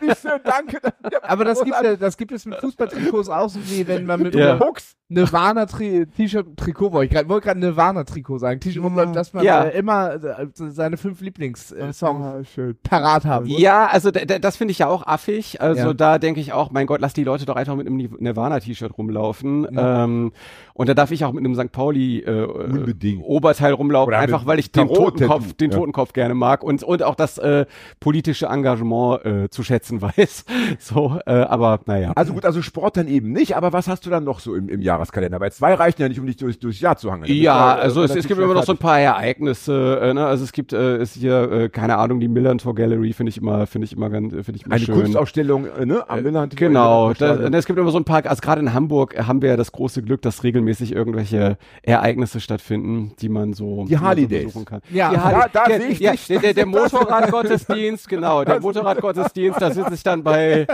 wie schön, danke. Aber das gibt, das gibt es mit Fußballtrikots auch so wie wenn man mit Ja. Hooks. Nirvana-T-Shirt, Trikot, wollte ich gerade wollte gerade Nirvana-Trikot sagen. T-Shirt, wo man, dass man Ja. äh, immer äh, seine fünf Lieblingssongs Ah, schön. parat haben muss. Ja, also das finde ich ja auch affig. Also Ja. da denke ich auch, mein Gott, lass die Leute doch einfach mit einem Ni- Nirvana-T-Shirt rumlaufen. Ähm, und da darf ich auch mit einem St. Pauli äh, Unbedingt. Oberteil rumlaufen, Oder einfach weil ich den. Totenkopf, den Ja. Totenkopf gerne mag und und auch das äh, politische Engagement äh, zu schätzen weiß. So, äh, aber naja. Also gut, also Sport dann eben nicht, aber was hast du dann noch so im, im Jahreskalender? Weil zwei reichen ja nicht, um dich durch, durchs Jahr zu hangeln. Ja, Das ist also äh, es, es gibt immer noch so ein paar Ereignisse. Äh, ne? Also es gibt äh, ist hier äh, keine Ahnung die Millantor Gallery finde ich immer finde ich immer ganz äh, finde ich immer Eine schön. Kunstausstellung äh, ne, am Milland. Genau, Da, da, es gibt immer so ein paar, also gerade in Hamburg äh, haben wir ja das große Glück, dass regelmäßig irgendwelche Ereignisse stattfinden, die man so, Die Harley man so kann. Ja, die da- Harley, da der, sehe ich ja, dich. der, der, der Motorradgottesdienst, genau, der Motorradgottesdienst, da sitze ich dann bei,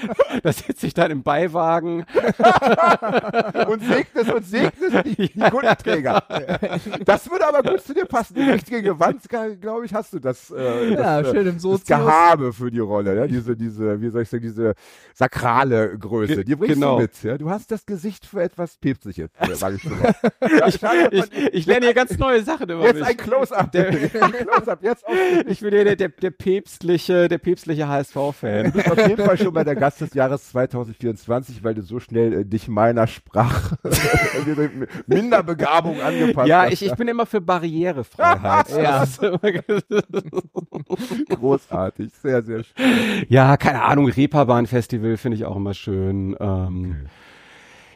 da sitze ich dann im Beiwagen. und segnest und segnest die, die Kundenträger. Das würde aber gut zu dir passen. Die richtige Gewand, glaube ich, hast du das, äh, Ja, das, äh, schön im das. Gehabe für die Rolle, ne? diese, diese, wie soll ich sagen, diese sakrale Größe. Die bringst genau. du mit. Ja? Du hast das Gesicht für etwas Päpstliches, äh, sag ich. Ja, dass Ich, ich lerne hier ganz neue Sachen über Jetzt mich. ein Close-Up. Ein Close-Up. Jetzt auf ich bin hier der, der, der päpstliche, der päpstliche HSV-Fan. Du bist auf jeden Fall schon mal der Gast des Jahres 2024, weil du so schnell äh, dich meiner Sprach Minderbegabung angepasst Ja, ich, ich bin immer für Barrierefreiheit. Ja. Großartig, sehr, sehr schön. ja, keine Ahnung, Reeperbahn-Festival finde ich auch immer schön. Ähm,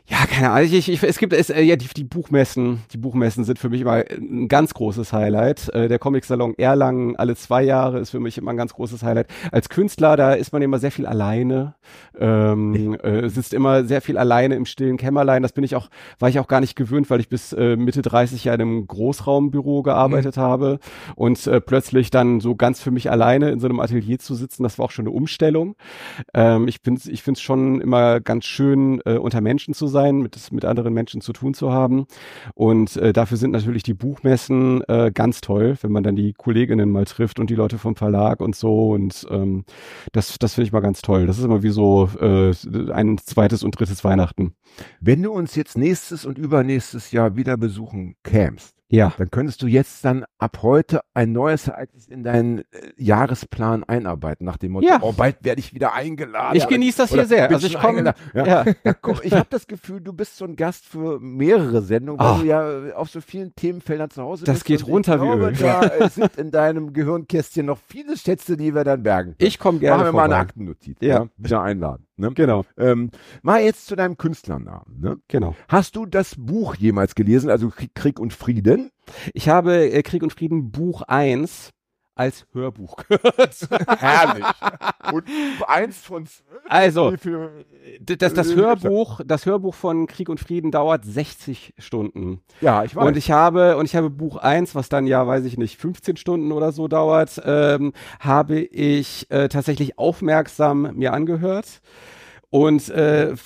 Ja, keine Ahnung. Ich, ich, es gibt es, äh, ja die, die Buchmessen. Die Buchmessen sind für mich immer ein ganz großes Highlight. Äh, der Comic-Salon Erlangen alle zwei Jahre ist für mich immer ein ganz großes Highlight. Als Künstler, da ist man immer sehr viel alleine, ähm, äh, sitzt immer sehr viel alleine im stillen Kämmerlein. Das bin ich auch, war ich auch gar nicht gewöhnt, weil ich bis äh, Mitte 30 ja in einem Großraumbüro gearbeitet habe und äh, plötzlich dann so ganz für mich alleine in so einem Atelier zu sitzen, das war auch schon eine Umstellung. Ähm, ich finde ich finde es schon immer ganz schön, äh, unter Menschen zu sein, mit, mit anderen Menschen zu tun zu haben. Und äh, dafür sind natürlich die Buchmessen äh, ganz toll, wenn man dann die Kolleginnen mal trifft und die Leute vom Verlag und so. Und ähm, das, das finde ich mal ganz toll. Das ist immer wie so äh, ein zweites und drittes Weihnachten. Wenn du uns jetzt nächstes und übernächstes Jahr wieder besuchen kämst, Ja. dann könntest du jetzt dann ab heute ein neues Ereignis in deinen äh, Jahresplan einarbeiten, nach dem Motto, Ja. oh, bald werde ich wieder eingeladen. Ich genieße das hier sehr. Also ich komme. Ja. Ja. Komm, ich habe das Gefühl, du bist so ein Gast für mehrere Sendungen, weil Ah. du ja äh, auf so vielen Themenfeldern zu Hause Das bist. geht und runter ich wie glaube, Öl. Da äh, sind in deinem Gehirnkästchen noch viele Schätze, die wir dann bergen. können. Ich komme gerne. Machen wir mal eine. Aktennotiz. Ja. Ja. Wieder einladen. Ne? Genau, Ähm, mal jetzt zu deinem Künstlernamen. Ne? genau. Hast du das Buch jemals gelesen, also Krieg, und Frieden? Ich habe äh, Krieg und Frieden Buch 1 als Hörbuch gehört. Herrlich. und eins von? Also, das, das Äh, Hörbuch, das Hörbuch von Krieg und Frieden dauert 60 Stunden. Ja, ich weiß. Und ich habe, und ich habe Buch 1, was dann ja, weiß ich nicht, 15 Stunden oder so dauert, ähm, habe ich äh, tatsächlich aufmerksam mir angehört. Und äh, äh,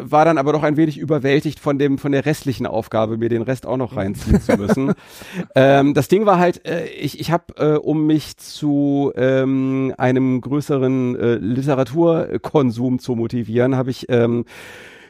war dann aber doch ein wenig überwältigt von dem von der restlichen Aufgabe, mir den Rest auch noch reinziehen zu müssen. ähm, das Ding war halt, äh, ich, ich habe, äh, um mich zu ähm, einem größeren äh, Literaturkonsum zu motivieren, habe ich ähm,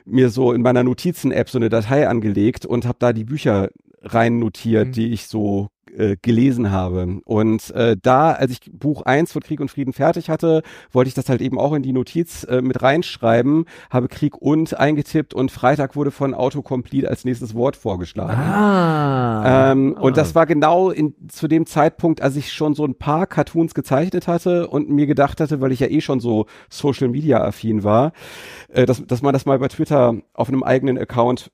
mir so in meiner Notizen-App so eine Datei angelegt und habe da die Bücher rein notiert, Mhm. die ich so äh, gelesen habe. Und äh, da, als ich Buch 1 von Krieg und Frieden fertig hatte, wollte ich das halt eben auch in die Notiz äh, mit reinschreiben, habe Krieg und eingetippt und Freitag wurde von Autocomplete als nächstes Wort vorgeschlagen. Ah. Ähm, Und das war genau in, zu dem Zeitpunkt, als ich schon so ein paar Cartoons gezeichnet hatte und mir gedacht hatte, weil ich ja eh schon so Social Media affin war, äh, dass, dass man das mal bei Twitter auf einem eigenen Account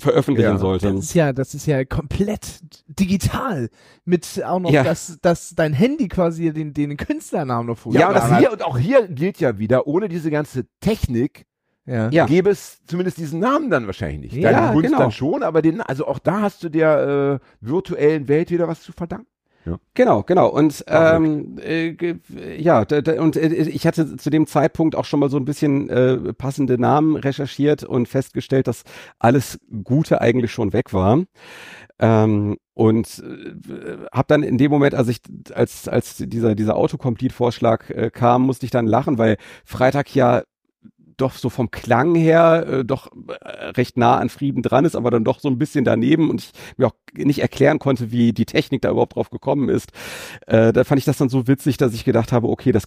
veröffentlichen Ja. sollte. Das ist ja, das ist ja komplett digital. Mit auch noch, Ja. dass, dass dein Handy quasi den, den Künstlernamen noch ja, vorgeschlagen und, das hat. hier, und auch hier gilt ja wieder, ohne diese ganze Technik Ja. Ja. gäbe es zumindest diesen Namen dann wahrscheinlich nicht. Ja, Deine Kunst genau. dann schon, aber den, also auch da hast du der äh, virtuellen Welt wieder was zu verdanken. Genau, genau. Und ähm, äh, ja, da, da, und äh, ich hatte zu dem Zeitpunkt auch schon mal so ein bisschen äh, passende Namen recherchiert und festgestellt, dass alles Gute eigentlich schon weg war. Ähm, und äh, habe dann in dem Moment, als ich als als dieser dieser Autocomplete-Vorschlag äh, kam, musste ich dann lachen, weil Freitag ja doch so vom Klang her äh, doch äh, recht nah an Frieden dran ist, aber dann doch so ein bisschen daneben und ich mir auch nicht erklären konnte, wie die Technik da überhaupt drauf gekommen ist. Äh, da fand ich das dann so witzig, dass ich gedacht habe, okay, das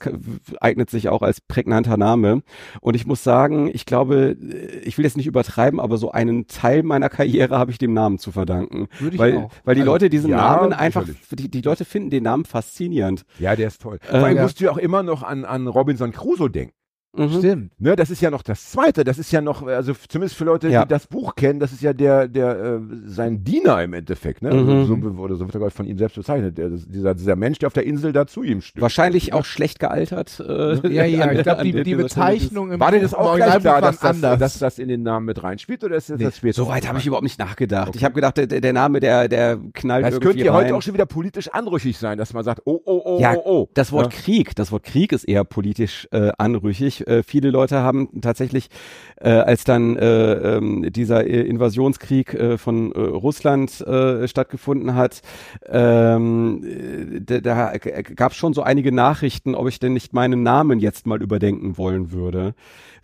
eignet sich auch als prägnanter Name. Und ich muss sagen, ich glaube, äh, ich will jetzt nicht übertreiben, aber so einen Teil meiner Karriere habe ich dem Namen zu verdanken. Würde ich Weil, auch. weil die Also, Leute diesen ja, Namen einfach, die, die Leute finden den Namen faszinierend. Ja, der ist toll. Äh, allem ja. musst du ja auch immer noch an, an Robinson Crusoe denken. Mhm. Stimmt. Ne, das ist ja noch das Zweite. Das ist ja noch, also zumindest für Leute, Ja. die das Buch kennen, das ist ja der, der äh, sein Diener im Endeffekt. Ne? Mhm. So, oder so wird er glaub ich, von ihm selbst bezeichnet. Der, dieser, dieser Mensch, der auf der Insel da zu ihm steht. Wahrscheinlich auch schlecht gealtert. Äh, Ja, ja, an- ich glaube, die, die. Bezeichnung im War Buch- das auch gleich klar, dass das, anders. dass das in den Namen mit reinspielt oder ist das, Nee, das später? So weit habe ich überhaupt nicht nachgedacht. Ich habe gedacht, der, der Name, der, der knallt Das könnte ja heute auch schon wieder politisch anrüchig sein, dass man sagt, oh, oh, oh, Ja, oh, oh. Das Wort Ja. Krieg, das Wort Krieg ist eher politisch äh, anrüchig. Äh, viele Leute haben tatsächlich, äh, als dann äh, ähm, dieser äh, Invasionskrieg äh, von äh, Russland äh, stattgefunden hat, ähm, äh, da, da gab es schon so einige Nachrichten, ob ich denn nicht meinen Namen jetzt mal überdenken wollen würde.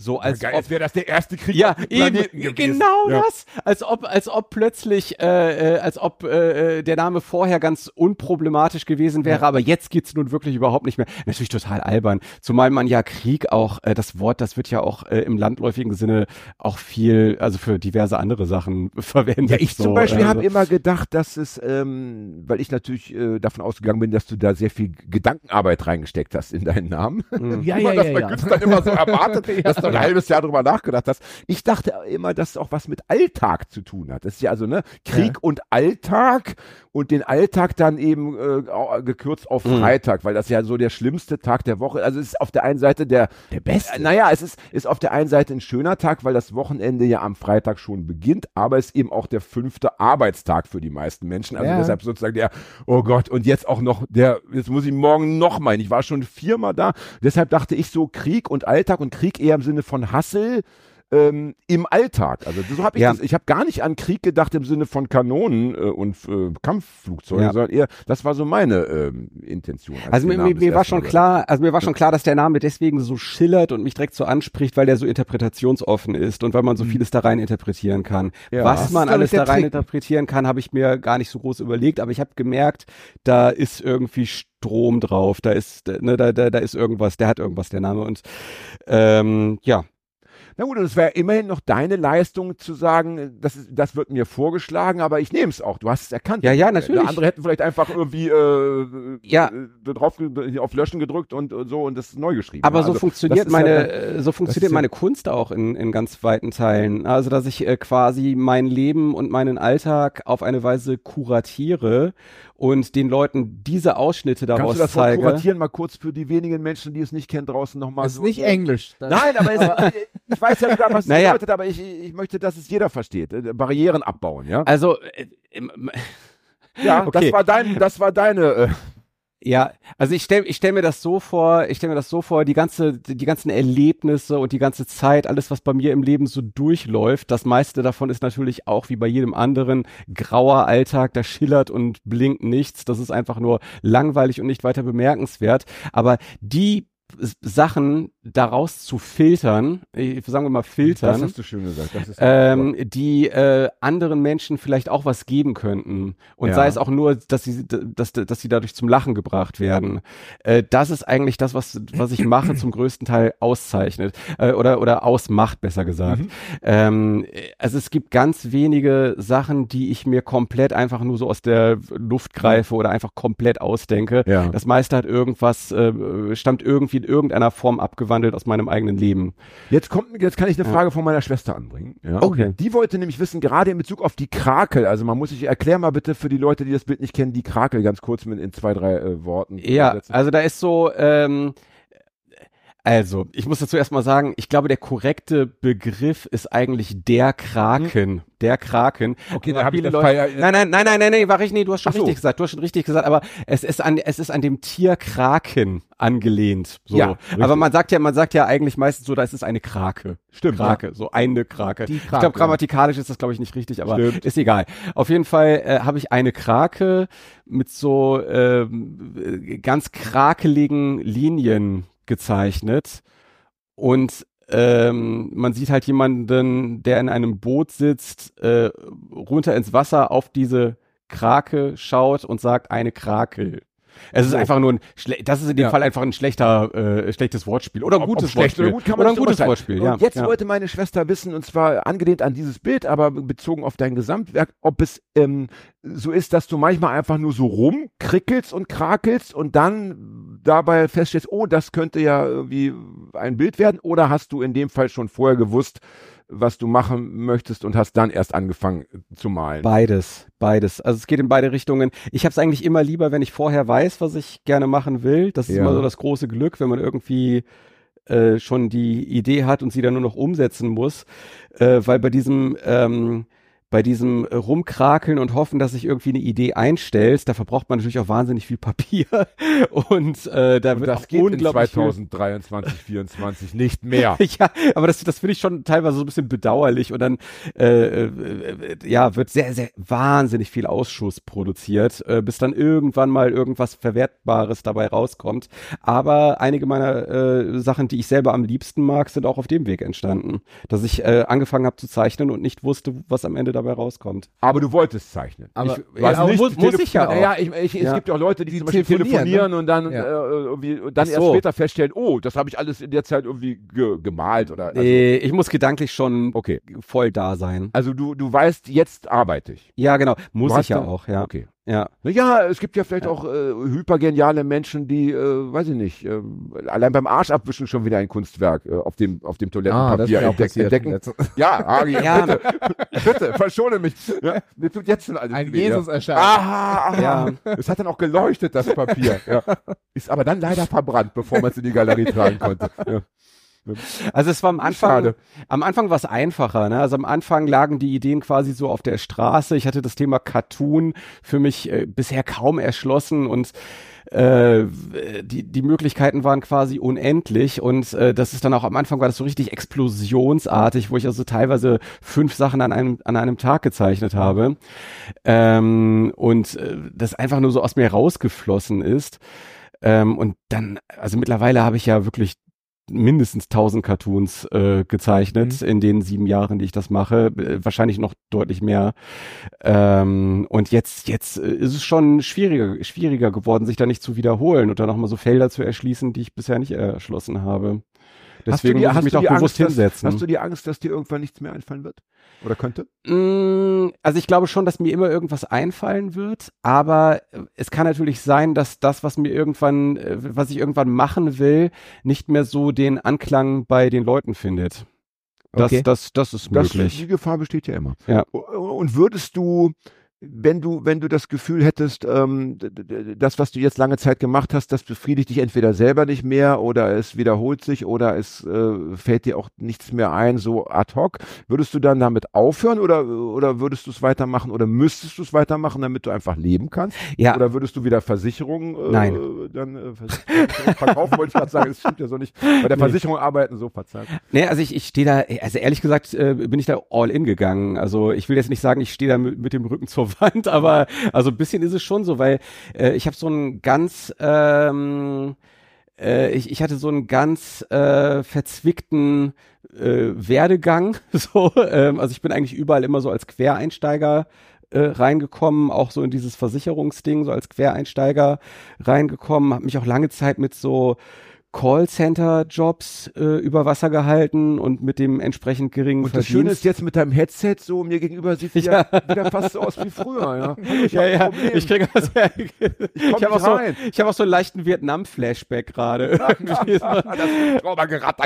So als Geil, ob als wäre das der erste Krieg ja, eben, genau Ja. das. Als ob, als ob plötzlich, äh, äh, als ob äh, äh, der Name vorher ganz unproblematisch gewesen wäre, aber jetzt geht's nun wirklich überhaupt nicht mehr. Natürlich total albern. Zumal man ja Krieg auch, äh, das Wort, das wird ja auch äh, im landläufigen Sinne auch viel, also für diverse andere Sachen verwendet. Ja, ich zum so, Beispiel also. habe immer gedacht, dass es, ähm, weil ich natürlich äh, davon ausgegangen bin, dass du da sehr viel Gedankenarbeit reingesteckt hast in deinen Namen. Ja, Wie man ja, das ja, bei ja. Künstlern immer so erwartet, dass ein halbes Jahr drüber nachgedacht hast. Ich dachte immer, dass es auch was mit Alltag zu tun hat. Das ist ja also ne Krieg Ja. und Alltag und den Alltag dann eben äh, gekürzt auf Mhm. Freitag, weil das ja so der schlimmste Tag der Woche. Also es ist auf der einen Seite der Der Beste. äh, Naja, es ist, ist auf der einen Seite ein schöner Tag, weil das Wochenende ja am Freitag schon beginnt, aber es ist eben auch der fünfte Arbeitstag für die meisten Menschen. Also Ja. deshalb sozusagen der, oh Gott, und jetzt auch noch der, jetzt muss ich morgen noch mal hin. Ich war schon viermal da. Deshalb dachte ich so Krieg und Alltag und Krieg eher im Sinne von Hassel. Ähm, im Alltag. Also so habe ich Ja. das, ich habe gar nicht an Krieg gedacht im Sinne von Kanonen äh, und äh, Kampfflugzeugen, Ja. sondern eher, das war so meine ähm, Intention. als Also mir, mir, mir war schon klar, also mir war schon klar, dass der Name deswegen so schillert und mich direkt so anspricht, weil der so interpretationsoffen ist und weil man so vieles da rein interpretieren kann. Ja. Was man alles da rein Trick. interpretieren kann, habe ich mir gar nicht so groß überlegt, aber ich habe gemerkt, da ist irgendwie Strom drauf, da ist, ne, da, da, da ist irgendwas, der hat irgendwas, der Name und ähm, ja, Na gut, und es wäre immerhin noch deine Leistung zu sagen, das, ist, das wird mir vorgeschlagen, aber ich nehme es auch. Du hast es erkannt. Ja, ja, natürlich. Andere hätten vielleicht einfach irgendwie äh, Ja. äh, drauf auf Löschen gedrückt und, und so und das neu geschrieben. Aber Also, so funktioniert ja meine, äh, so funktioniert ja- meine Kunst auch in, in ganz weiten Teilen. Also, dass ich äh, quasi mein Leben und meinen Alltag auf eine Weise kuratiere und den Leuten diese Ausschnitte Kannst daraus du das zeige. kuratieren mal kurz für die wenigen Menschen, die es nicht kennen, draußen nochmal Das ist so? nicht Englisch. Nein, aber es, ich weiß ja sogar, was es Naja. bedeutet, aber ich, ich möchte, dass es jeder versteht. Äh, Barrieren abbauen, ja? Also, äh, im- Ja, okay. das war dein, das war deine. Äh, Ja, also ich stelle ich stell mir das so vor, ich stelle mir das so vor, die ganze, die ganzen Erlebnisse und die ganze Zeit, alles, was bei mir im Leben so durchläuft, das meiste davon ist natürlich auch wie bei jedem anderen grauer Alltag, da schillert und blinkt nichts, das ist einfach nur langweilig und nicht weiter bemerkenswert. Aber die Sachen daraus zu filtern, sagen wir mal filtern, das hast du schön gesagt. Ähm, die äh, anderen Menschen vielleicht auch was geben könnten. Und Ja. sei es auch nur, dass sie, dass, dass sie dadurch zum Lachen gebracht werden. Äh, das ist eigentlich das, was, was ich mache, zum größten Teil auszeichnet. Äh, oder, oder ausmacht, besser gesagt. Mhm. Ähm, also es gibt ganz wenige Sachen, die ich mir komplett einfach nur so aus der Luft greife oder einfach komplett ausdenke. Ja. Das meiste hat irgendwas, äh, stammt irgendwie in irgendeiner Form abgewandelt aus meinem eigenen Leben. Jetzt kommt, jetzt kann ich eine Frage von meiner Schwester anbringen. Ja? Okay. Die wollte nämlich wissen, gerade in Bezug auf die Krakel, also man muss sich, erklär mal bitte für die Leute, die das Bild nicht kennen, die Krakel ganz kurz mit in zwei, drei äh, Worten. Ja, also da ist so, ähm, also, ich muss dazu erstmal sagen, ich glaube, der korrekte Begriff ist eigentlich der Kraken. Der Kraken. Okay, da hab ich das Leute, Fall- nein, nein, nein, nein, nein, nein, war ich, nee, du hast schon richtig gesagt, du hast schon richtig gesagt, aber es ist an, es ist an dem Tier Kraken angelehnt. So. Ja, aber man sagt ja, man sagt ja eigentlich meistens so, da ist es eine Krake. Stimmt, Krake, so eine Krake. Die ich glaube, grammatikalisch ist das, glaube ich, nicht richtig, aber ist egal. Auf jeden Fall äh, habe ich eine Krake mit so äh, ganz krakeligen Linien gezeichnet und ähm, man sieht halt jemanden, der in einem Boot sitzt, äh, runter ins Wasser auf diese Krake schaut und sagt eine Krakel. Es ist So. einfach nur ein, das ist in dem Ja. Fall einfach ein schlechter, äh, schlechtes Wortspiel oder ein gutes Wortspiel oder gut kann man oder ein gutes beurteilen. Wortspiel. Und Ja. jetzt ja. wollte meine Schwester wissen, und zwar angelehnt an dieses Bild, aber bezogen auf dein Gesamtwerk, ob es ähm, so ist, dass du manchmal einfach nur so rumkrickelst und krakelst und dann dabei feststellst, oh, das könnte ja irgendwie ein Bild werden, oder hast du in dem Fall schon vorher gewusst, was du machen möchtest und hast dann erst angefangen zu malen? Beides, beides. Also es geht in beide Richtungen. Ich habe es eigentlich immer lieber, wenn ich vorher weiß, was ich gerne machen will. Das ist Ja. immer so das große Glück, wenn man irgendwie äh, schon die Idee hat und sie dann nur noch umsetzen muss. Äh, weil bei diesem ähm, bei diesem äh, Rumkrakeln und hoffen, dass sich irgendwie eine Idee einstellt, da verbraucht man natürlich auch wahnsinnig viel Papier und äh, da Und wird das geht in unglaublich viel 2023, 2024 nicht mehr. ja, aber das, das finde ich schon teilweise so ein bisschen bedauerlich und dann äh, äh, ja wird sehr, sehr wahnsinnig viel Ausschuss produziert, äh, bis dann irgendwann mal irgendwas Verwertbares dabei rauskommt. Aber einige meiner äh, Sachen, die ich selber am liebsten mag, sind auch auf dem Weg entstanden, dass ich äh, angefangen habe zu zeichnen und nicht wusste, was am Ende dabei rauskommt. Aber du wolltest zeichnen. Aber- ich, Ja, aber muss- muss ich ja auch. Ja, ich, ich, es Ja. gibt ja auch Leute, die, Die zum Beispiel telefonieren, telefonieren ne? und dann, Ja. äh, irgendwie, und dann Ach erst so. später feststellen, oh, das habe ich alles in der Zeit irgendwie ge gemalt oder. Also, Nee, ich muss gedanklich schon Okay. voll da sein. Also du, du weißt, jetzt arbeite ich. Ja, genau. Muss ich ja auch, ja. Okay. Ja. Ja, es gibt ja vielleicht auch äh, hypergeniale Menschen, die, äh, weiß ich nicht, äh, allein beim Arsch abwischen schon wieder ein Kunstwerk äh, auf dem auf dem Ah, Toilettenpapier auch entdeck, entdecken. Ja, Agi, Ja. bitte, bitte, verschone mich. Ja, mir tut jetzt schon alles Ein weh, Jesus ja. erscheint. Aha, aha. Ja. Es hat dann auch geleuchtet, das Papier. Ja. Ist aber dann leider verbrannt, bevor man es in die Galerie tragen konnte. Ja. Also es war am Anfang, Schade. am Anfang war es einfacher. Ne? Also am Anfang lagen die Ideen quasi so auf der Straße. Ich hatte das Thema Cartoon für mich äh, bisher kaum erschlossen und äh, die, die Möglichkeiten waren quasi unendlich und äh, das ist dann auch am Anfang war das so richtig explosionsartig, wo ich also teilweise fünf Sachen an einem, an einem Tag gezeichnet habe ähm, und äh, das einfach nur so aus mir rausgeflossen ist. Ähm, und dann, also mittlerweile habe ich ja wirklich mindestens 1000 Cartoons äh, gezeichnet in den sieben Jahren, die ich das mache, äh, wahrscheinlich noch deutlich mehr. Ähm, und jetzt, jetzt äh, ist es schon schwieriger, schwieriger geworden, sich da nicht zu wiederholen und dann nochmal so Felder zu erschließen, die ich bisher nicht erschlossen habe. Deswegen muss ich mich auch bewusst hinsetzen. Dass, hast du die Angst, dass dir irgendwann nichts mehr einfallen wird? Oder könnte? Mm, Also ich glaube schon, dass mir immer irgendwas einfallen wird, aber äh, es kann natürlich sein, dass das, was mir irgendwann, äh, was ich irgendwann machen will, nicht mehr so den Anklang bei den Leuten findet. Das, Okay. das, das ist Das, möglich. die Gefahr besteht ja immer. Ja. Und würdest du, wenn du, wenn du das Gefühl hättest, ähm, das, was du jetzt lange Zeit gemacht hast, das befriedigt dich entweder selber nicht mehr oder es wiederholt sich oder es äh, fällt dir auch nichts mehr ein, so ad hoc, würdest du dann damit aufhören oder, oder würdest du es weitermachen oder müsstest du es weitermachen, damit du einfach leben kannst? Ja, Oder würdest du wieder Versicherungen äh, Nein. dann äh, Versicherung verkaufen, wollte ich gerade sagen, das stimmt ja so nicht. Bei der Nee. Versicherung arbeiten so verzahlt. nee, also ich, ich stehe da, also ehrlich gesagt äh, bin ich da all in gegangen. Also ich will jetzt nicht sagen, ich stehe da mit, mit dem Rücken zur Wand, aber also ein bisschen ist es schon so, weil äh, ich habe so einen ganz ähm, äh, ich, ich hatte so einen ganz äh, verzwickten äh, Werdegang. So, ähm, also ich bin eigentlich überall immer so als Quereinsteiger äh, reingekommen, auch so in dieses Versicherungsding, so als Quereinsteiger reingekommen, habe mich auch lange Zeit mit so Callcenter-Jobs äh, über Wasser gehalten und mit dem entsprechend geringen Und das Verdienst. Schöne ist jetzt mit deinem Headset so mir gegenüber sieht wieder, wieder fast so aus wie früher. Ja, ich ja, ja, ich kriege was, ich, ich habe auch, so, ich hab auch so einen leichten Vietnam-Flashback gerade. Das ist Traumageratter.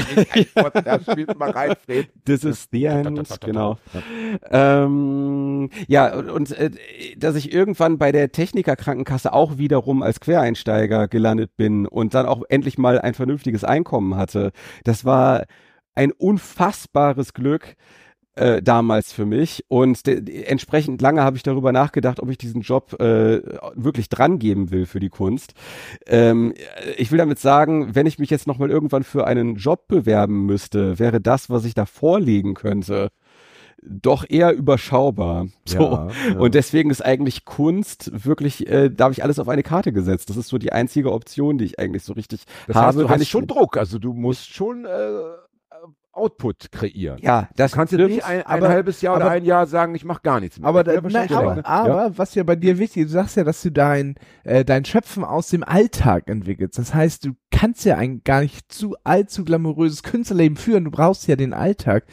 Ja, spielt mal rein, Fred. This is the end, genau. Ähm, ja, und, und äh, dass ich irgendwann bei der Technikerkrankenkasse auch wiederum als Quereinsteiger gelandet bin und dann auch endlich mal ein vernünftiges Einkommen hatte, das war ein unfassbares Glück äh, damals für mich und entsprechend lange habe ich darüber nachgedacht, ob ich diesen Job äh, wirklich dran geben will für die Kunst. Ähm, ich will damit sagen, wenn ich mich jetzt nochmal irgendwann für einen Job bewerben müsste, wäre das, was ich da vorlegen könnte, doch eher überschaubar. So. Ja, ja. Und deswegen ist eigentlich Kunst wirklich, äh, da habe ich alles auf eine Karte gesetzt. Das ist so die einzige Option, die ich eigentlich so richtig Das habe. heißt, du hast schon Druck. Also du musst schon äh, Output kreieren. Ja, das Du kannst jetzt nicht ein, ein aber- halbes Jahr oder aber- ein Jahr sagen, ich mache gar nichts mehr. Aber, wahrscheinlich aber, ne? aber was ja bei dir wichtig ist, du sagst ja, dass du dein, äh, dein Schöpfen aus dem Alltag entwickelst. Das heißt, du kannst ja ein gar nicht zu allzu glamouröses Künstlerleben führen. Du brauchst ja den Alltag.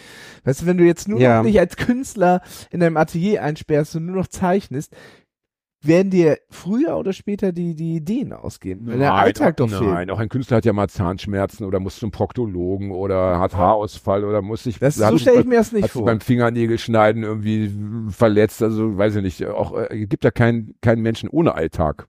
Weißt du, wenn du jetzt nur Ja. noch dich als Künstler in deinem Atelier einsperrst und nur noch zeichnest, werden dir früher oder später die, die Ideen ausgehen. Wenn der Alltag doch fehlt. Nein, auch ein Künstler hat ja mal Zahnschmerzen oder muss zum Proktologen oder hat Haarausfall oder muss sich Das, hat so stelle ich mir das nicht vor. beim Fingernägelschneiden irgendwie verletzt. Also weiß ich nicht. Auch äh, gibt ja keinen keinen Menschen ohne Alltag.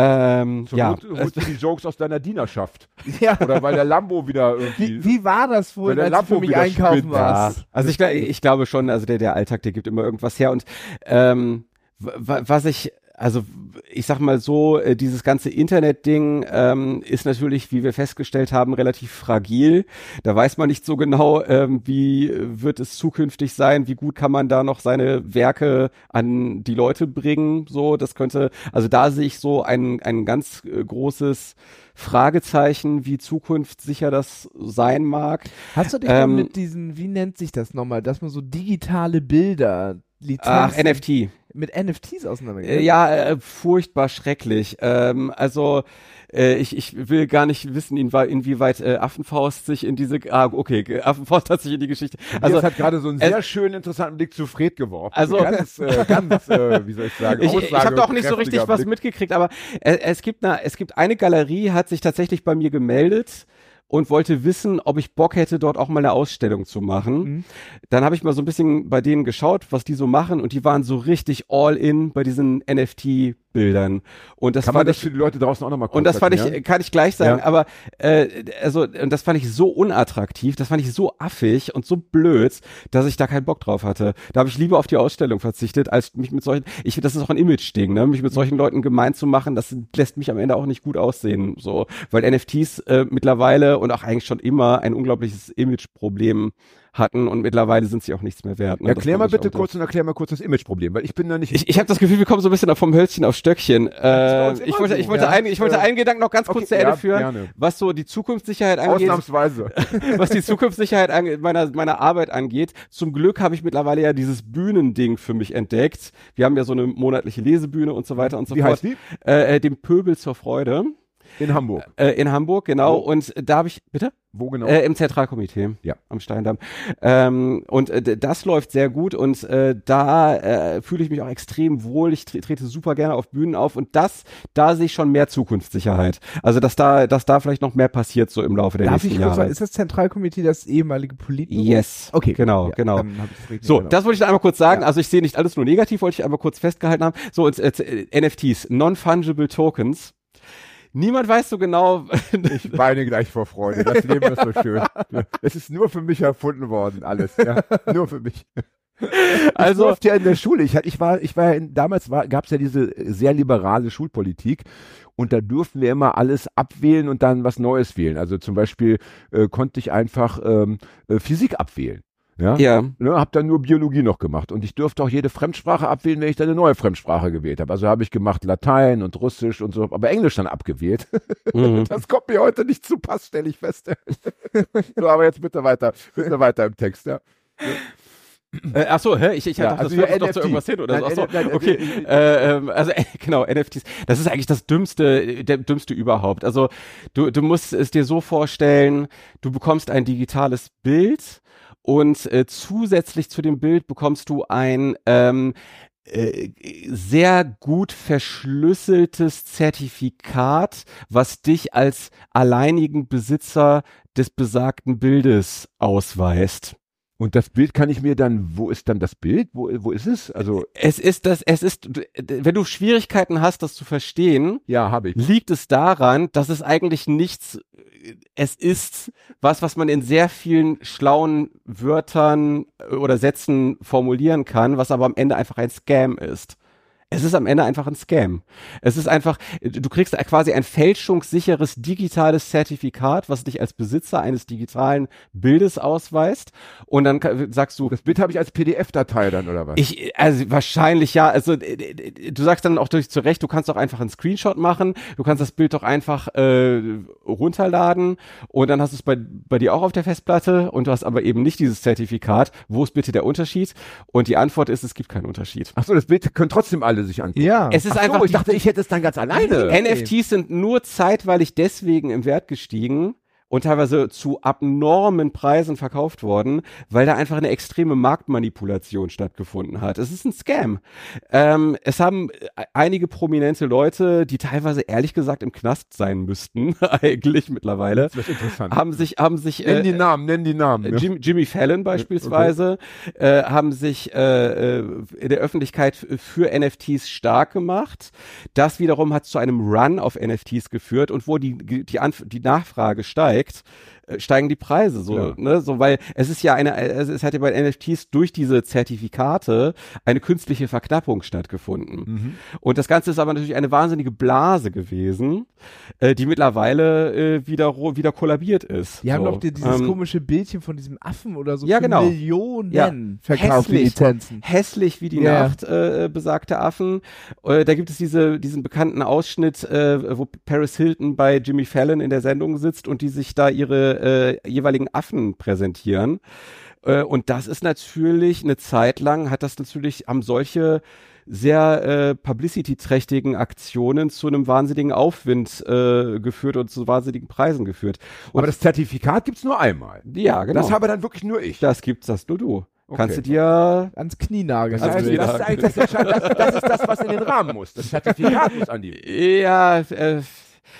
Ähm, Zur ja, holst du die Jokes aus deiner Dienerschaft. Ja. Oder weil der Lambo wieder irgendwie. Wie, wie war das Weil wohl, der als du Lambo für mich einkaufen spinnt, Ja, warst? also ich, ich glaube schon, also der, der Alltag, der gibt immer irgendwas her. Und ähm, was ich, also ich sag mal so, äh, dieses ganze Internet-Ding ähm, ist natürlich, wie wir festgestellt haben, relativ fragil. Da weiß man nicht so genau, ähm, wie wird es zukünftig sein, wie gut kann man da noch seine Werke an die Leute bringen. So, das könnte, also da sehe ich so ein, ein ganz äh, großes Fragezeichen, wie zukunftssicher das sein mag. Hast du dich Ähm, mit diesen, wie nennt sich das nochmal, dass man so digitale Bilder, Lizenzen Ach, NFT. mit NFTs auseinandergesetzt? Äh, ja, äh, furchtbar schrecklich. Ähm, also äh, ich, ich will gar nicht wissen, inwie- inwieweit äh, Affenfaust sich in diese, ah, okay, Affenfaust hat sich in die Geschichte, Also, also hat gerade so einen sehr schönen, interessanten Blick zu Fred geworfen. Also- ganz, äh, ganz, wie soll ich sagen, ich, ich habe da auch nicht so richtig aussagekräftiger was Blick. mitgekriegt, aber es gibt eine, es gibt eine Galerie, hat sich tatsächlich bei mir gemeldet und wollte wissen, ob ich Bock hätte, dort auch mal eine Ausstellung zu machen. Mhm. Dann habe ich mal so ein bisschen bei denen geschaut, was die so machen und die waren so richtig all in bei diesen NFT-Bildern. Und das Kann fand man das ich für die Leute draußen auch nochmal Und das fand ich, kann ich gleich sagen, Ja. aber äh, also und das fand ich so unattraktiv, das fand ich so affig und so blöd, dass ich da keinen Bock drauf hatte. Da habe ich lieber auf die Ausstellung verzichtet, als mich mit solchen, ich das ist auch ein Image-Ding, ne? Mich mit solchen Leuten gemein zu machen, das lässt mich am Ende auch nicht gut aussehen, so, weil NFTs äh, mittlerweile und auch eigentlich schon immer ein unglaubliches Image-Problem hatten und mittlerweile sind sie auch nichts mehr wert. Ne? Erklär mal ich bitte kurz und erklär mal kurz das Imageproblem, weil ich bin da nicht. Ich, ich habe das Gefühl, wir kommen so ein bisschen vom Hölzchen auf Stöckchen. Äh, ich wollte, so, ich wollte, ja. einen, ich wollte Äh, einen Gedanken noch ganz kurz okay, zu Ende ja, führen, gerne. was so die Zukunftssicherheit angeht, Ausnahmsweise. was die Zukunftssicherheit ange meiner, meiner Arbeit angeht. Zum Glück habe ich mittlerweile ja dieses Bühnending für mich entdeckt. Wir haben ja so eine monatliche Lesebühne und so weiter und so Wie fort. heißt die? Äh, äh, dem Pöbel zur Freude In Hamburg. äh, in Hamburg, genau. Wo? Und da habe ich, bitte? Wo genau? Äh, Im Zentralkomitee. Ja. Am Steindamm. Ähm, und äh, das läuft sehr gut und äh, da äh, fühle ich mich auch extrem wohl. Ich tre trete super gerne auf Bühnen auf und das, da sehe ich schon mehr Zukunftssicherheit. Also dass da, dass da vielleicht noch mehr passiert so im Laufe der Darf nächsten ich Jahre. sagen, ist das Zentralkomitee das ehemalige Politbüro? Yes. Okay. Genau, Ja, genau. So, genau. das wollte ich dann einmal kurz sagen. Ja. Also ich sehe nicht alles nur negativ, wollte ich einmal kurz festgehalten haben. So, und äh, NFTs, Non-Fungible Tokens. Niemand weiß so genau, Ich weine gleich vor Freude. Das Leben ist so schön. Es ist nur für mich erfunden worden, alles. Ja, nur für mich. also ich durfte ja in der Schule. Ich, ich war, ich war ja in, damals war, gab es ja diese sehr liberale Schulpolitik und da durften wir immer alles abwählen und dann was Neues wählen. Also zum Beispiel äh, konnte ich einfach ähm, äh, Physik abwählen. Ja. ja, Ne, hab dann nur Biologie noch gemacht und ich durfte auch jede Fremdsprache abwählen, wenn ich dann eine neue Fremdsprache gewählt habe. Also habe ich gemacht Latein und Russisch und so, aber Englisch dann abgewählt. mhm. Das kommt mir heute nicht zu Pass, stelle ich fest. so, aber jetzt bitte weiter, bitte weiter im Text, ja. Äh, ach so, hä? Ich, ich Ja, dachte, also das ja, doch zu irgendwas hin oder Nein, so. Ach so, nein, okay. äh, Äh, ähm, also äh, genau, NFTs. Das ist eigentlich das dümmste, der dümmste überhaupt. Also du, du musst es dir so vorstellen, du bekommst ein digitales Bild und äh, zusätzlich zu dem Bild bekommst du ein ähm, äh, sehr gut verschlüsseltes Zertifikat, was dich als alleinigen Besitzer des besagten Bildes ausweist. Und das Bild kann ich mir dann, wo ist dann das Bild? Wo, wo ist es? Also, Es ist das, es ist, wenn du Schwierigkeiten hast, das zu verstehen, ja, habe ich. liegt es daran, dass es eigentlich nichts, es ist was, was man in sehr vielen schlauen Wörtern oder Sätzen formulieren kann, was aber am Ende einfach ein Scam ist. Es ist am Ende einfach ein Scam. Es ist einfach, du kriegst quasi ein fälschungssicheres digitales Zertifikat, was dich als Besitzer eines digitalen Bildes ausweist. Und dann sagst du, Das Bild habe ich als PDF-Datei dann, oder was? ich, also wahrscheinlich ja. Also du sagst dann auch durch zu Recht, du kannst doch einfach einen Screenshot machen, du kannst das Bild doch einfach äh, runterladen und dann hast du es bei, bei dir auch auf der Festplatte und du hast aber eben nicht dieses Zertifikat. Wo ist bitte der Unterschied? Und die Antwort ist, es gibt keinen Unterschied. Ach so, das Bild können trotzdem alle sich angucken. ja. Es ist Ach einfach so, ich dachte, ich hätte es dann ganz alleine. NFTs sind nur zeitweilig deswegen im Wert gestiegen, und teilweise zu abnormen Preisen verkauft worden, weil da einfach eine extreme Marktmanipulation stattgefunden hat. Es ist ein Scam. Ähm, es haben äh, einige prominente Leute, die teilweise ehrlich gesagt im Knast sein müssten, eigentlich mittlerweile, haben sich, haben sich nenn äh, die Namen, nenn die Namen. ja. Jim, Jimmy Fallon beispielsweise äh, haben sich äh, äh, in der Öffentlichkeit für NFTs stark gemacht. Das wiederum hat zu einem Run auf NFTs geführt und wo die die, Anf die Nachfrage steigt, äh, steigen die Preise so, Klar. ne, so weil es ist ja eine es, es hat ja bei NFTs durch diese Zertifikate eine künstliche Verknappung stattgefunden. Mhm. Und das Ganze ist aber natürlich eine wahnsinnige Blase gewesen, äh, die mittlerweile äh, wieder wieder kollabiert ist. Die haben so. doch die, dieses Ähm, komische Bildchen von diesem Affen oder so Ja, genau. Millionen Ja. verkauft, die Hässlich. Lizenzen. hässlich wie die Ja. Nacht, äh, besagte Affen. Äh, da gibt es diese, diesen bekannten Ausschnitt, äh, wo Paris Hilton bei Jimmy Fallon in der Sendung sitzt und die sich da ihre äh, jeweiligen Affen präsentieren. Äh, und das ist natürlich eine Zeit lang, hat das natürlich, haben solche sehr äh, publicity-trächtigen Aktionen zu einem wahnsinnigen Aufwind äh, geführt und zu wahnsinnigen Preisen geführt. Und Aber das Zertifikat gibt's nur einmal. ja, genau. Das habe dann wirklich nur ich. das gibt's das nur du. Kannst du Okay. dir Ans Knie nageln. Das, Also das, ist eigentlich das, Entscheidende. das, das ist das, was in den Rahmen muss. Das Zertifikat muss an die. Ja, äh,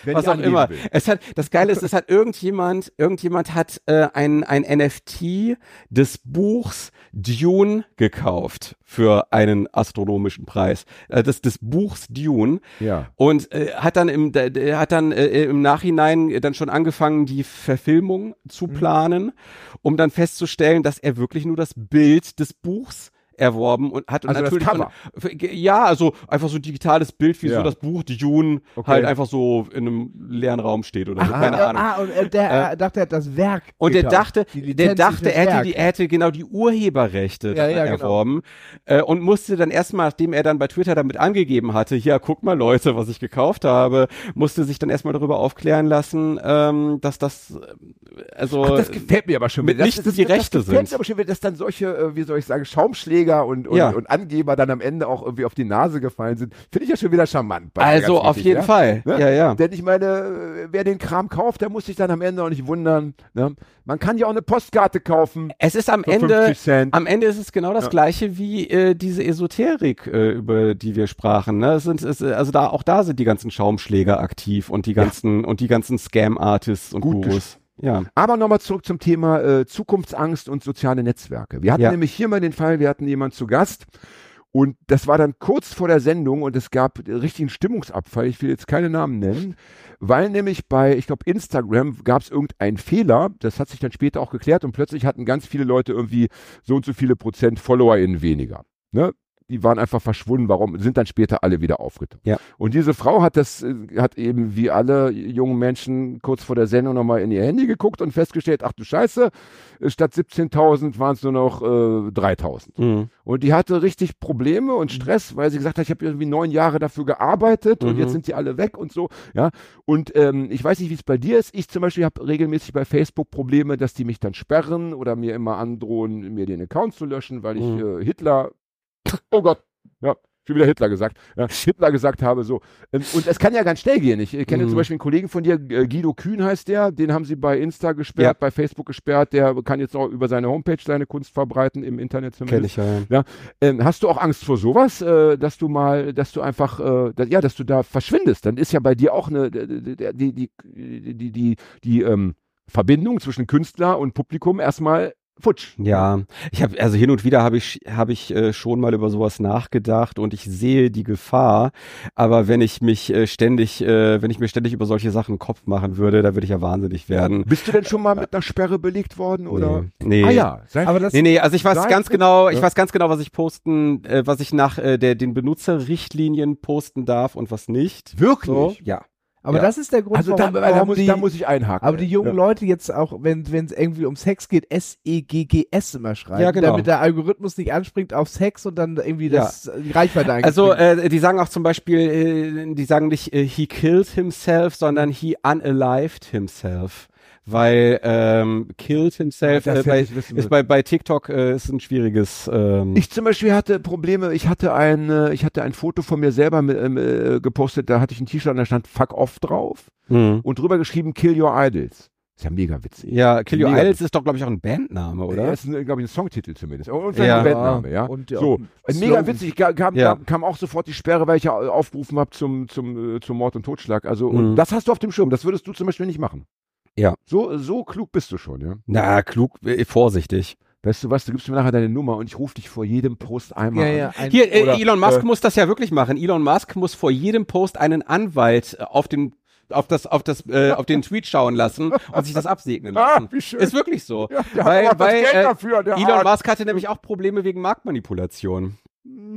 Wenn was auch immer. will. Es hat, das Geile ist, es hat irgendjemand, irgendjemand hat äh, ein, ein NFT des Buchs Dune gekauft für einen astronomischen Preis. Äh, des, des Buchs Dune. Ja. Und äh, hat dann im der, der hat dann äh, im Nachhinein dann schon angefangen, die Verfilmung zu Mhm. planen, um dann festzustellen, dass er wirklich nur das Bild des Buchs erworben und hat und Also das natürlich Cover. und, ja also einfach so ein digitales Bild wie Ja. so das Buch Dune Okay. halt einfach so in einem leeren Raum steht oder so keine ah, Ahnung ah, und äh, der äh, dachte, er hat das Werk. und der dachte, der dachte, er hätte, die, er hätte genau die Urheberrechte Ja, ja, genau. erworben äh, und musste dann erstmal, nachdem er dann bei Twitter damit angegeben hatte, hier, guck mal Leute, was ich gekauft habe, musste sich dann erstmal darüber aufklären lassen, ähm, dass das, äh, also, Ach, das gefällt mir aber schon. mitnichten das, das, die das, Rechte das gefällt sind. mir aber schon, wieder, dass dann solche, äh, wie soll ich sagen, Schaumschläger und, und, Ja. und Angeber dann am Ende auch irgendwie auf die Nase gefallen sind. Finde ich ja schon wieder charmant. also auf jeden ja? Fall, Ne? ja, ja. Denn ich meine, wer den Kram kauft, der muss sich dann am Ende auch nicht wundern. Ne? Man kann ja auch eine Postkarte kaufen. Es ist am Ende, 50 Cent. am Ende ist es genau das Ja. gleiche wie äh, diese Esoterik, äh, über die wir sprachen. Ne? Es sind, es, also da, auch da sind die ganzen Schaumschläger aktiv und die ganzen und die ganzen Scam-Artists und Gut Gurus. Ja. Aber nochmal zurück zum Thema äh, Zukunftsangst und soziale Netzwerke. Wir hatten Ja. nämlich hier mal den Fall, wir hatten jemanden zu Gast und das war dann kurz vor der Sendung und es gab richtigen Stimmungsabfall. Ich will jetzt keine Namen nennen, weil nämlich bei, ich glaube, Instagram gab es irgendeinen Fehler. Das hat sich dann später auch geklärt und plötzlich hatten ganz viele Leute irgendwie so und so viele Prozent FollowerInnen weniger. Ne? Die waren einfach verschwunden. Warum? Sind dann später alle wieder aufgetaucht. Ja. Und diese Frau hat das, äh, hat eben wie alle jungen Menschen kurz vor der Sendung nochmal in ihr Handy geguckt und festgestellt, ach du Scheiße, äh, statt 17.000 waren es nur noch äh, 3.000. Mhm. Und die hatte richtig Probleme und Stress, weil sie gesagt hat, ich habe irgendwie neun Jahre dafür gearbeitet und Mhm. jetzt sind die alle weg und so. Ja. Und ähm, ich weiß nicht, wie es bei dir ist. Ich zum Beispiel habe regelmäßig bei Facebook Probleme, dass die mich dann sperren oder mir immer androhen, mir den Account zu löschen, weil ich Mhm. äh, Hitler, oh Gott, ja, schon wieder Hitler gesagt, ja, Hitler gesagt habe, so. Ähm, Und es kann ja ganz schnell gehen. Ich kenne Mhm. zum Beispiel einen Kollegen von dir, äh, Guido Kühn heißt der, den haben sie bei Insta gesperrt, Ja. bei Facebook gesperrt, der kann jetzt auch über seine Homepage seine Kunst verbreiten, im Internet Kenn zumindest. ich ja. Ähm, hast du auch Angst vor sowas, äh, dass du mal, dass du einfach, äh, ja, dass du da verschwindest? Dann ist ja bei dir auch eine, die, die, die, die, die, die ähm, Verbindung zwischen Künstler und Publikum erstmal futsch. Ja, ich habe also hin und wieder habe ich habe ich äh, schon mal über sowas nachgedacht und ich sehe die Gefahr, aber wenn ich mich äh, ständig äh, wenn ich mir ständig über solche Sachen einen Kopf machen würde, da würde ich ja wahnsinnig werden. Bist du denn schon mal mit einer Sperre belegt worden oder? Nee. Ah ja, sei Aber das, Nee, nee, also ich weiß ganz genau, ich Ja. weiß ganz genau, was ich posten, äh, was ich nach äh, der den Benutzerrichtlinien posten darf und was nicht. wirklich. So, ja. Aber ja. das ist der Grund, Also da, warum, da, warum muss, die, da muss ich einhaken. aber die jungen ja. Leute jetzt auch, wenn es irgendwie um Sex geht, S-E-G-G-S immer schreiben, Ja, genau. damit der Algorithmus nicht anspringt auf Sex und dann irgendwie das, die Reichweite Also äh, die sagen auch zum Beispiel, äh, die sagen nicht äh, he killed himself, sondern he unalived himself. Weil ähm, killed himself äh, bei, ist bei, bei TikTok äh, ist ein schwieriges. Ähm, Ich zum Beispiel hatte Probleme, ich hatte ein, äh, ich hatte ein Foto von mir selber mit, ähm, äh, gepostet, da hatte ich ein T-Shirt und da stand Fuck off drauf hm. und drüber geschrieben Kill your idols. Ist ja mega witzig. Ja, Kill Your Mega Idols ist doch, glaube ich, auch ein Bandname, Ja, oder? ist, glaube ich, ein Songtitel zumindest. Und Ja. ja. ein Bandname, ja. Und ja, so, äh, mega witzig. Ga- Kam, Ja. kam, kam auch sofort die Sperre, weil ich ja aufgerufen habe zum, zum, äh, zum Mord und Totschlag. Also, Mhm. und das hast du auf dem Schirm. Das würdest du zum Beispiel nicht machen. Ja. So, so klug bist du schon, ja. Na, klug, äh, vorsichtig. Weißt du was, du gibst mir nachher deine Nummer und ich rufe dich vor jedem Post einmal Ja, an. ja, ein, Hier, äh, Oder, Elon Musk äh, muss das ja wirklich machen. Elon Musk muss vor jedem Post einen Anwalt äh, auf den auf das auf das äh, auf den Tweet schauen lassen und sich das absegnen Ah, lassen. wie schön. Ist wirklich so. Ja, der weil weil das Geld äh, dafür, der Elon Arsch. Musk hatte nämlich auch Probleme wegen Marktmanipulation.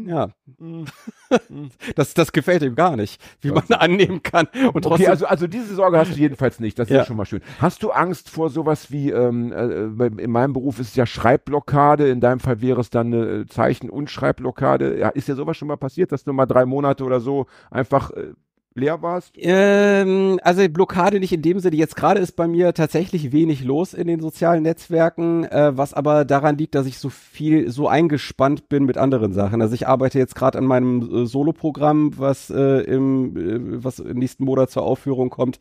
Ja, Mhm. das das gefällt ihm gar nicht, wie man annehmen kann und trotzdem Okay, also, also diese Sorge hast du jedenfalls nicht. Das ist Ja. schon mal schön. Hast du Angst vor sowas wie, ähm, äh, bei- in meinem Beruf ist es ja Schreibblockade, in deinem Fall wäre es dann eine äh, Zeichen- und Schreibblockade. Ja, ist ja sowas schon mal passiert, dass du mal drei Monate oder so einfach äh, leer warst? Ähm, also Blockade nicht in dem Sinne. Jetzt gerade ist bei mir tatsächlich wenig los in den sozialen Netzwerken, äh, was aber daran liegt, dass ich so viel, so eingespannt bin mit anderen Sachen. Also ich arbeite jetzt gerade an meinem äh, Soloprogramm, was äh, im, äh, was im nächsten Monat zur Aufführung kommt.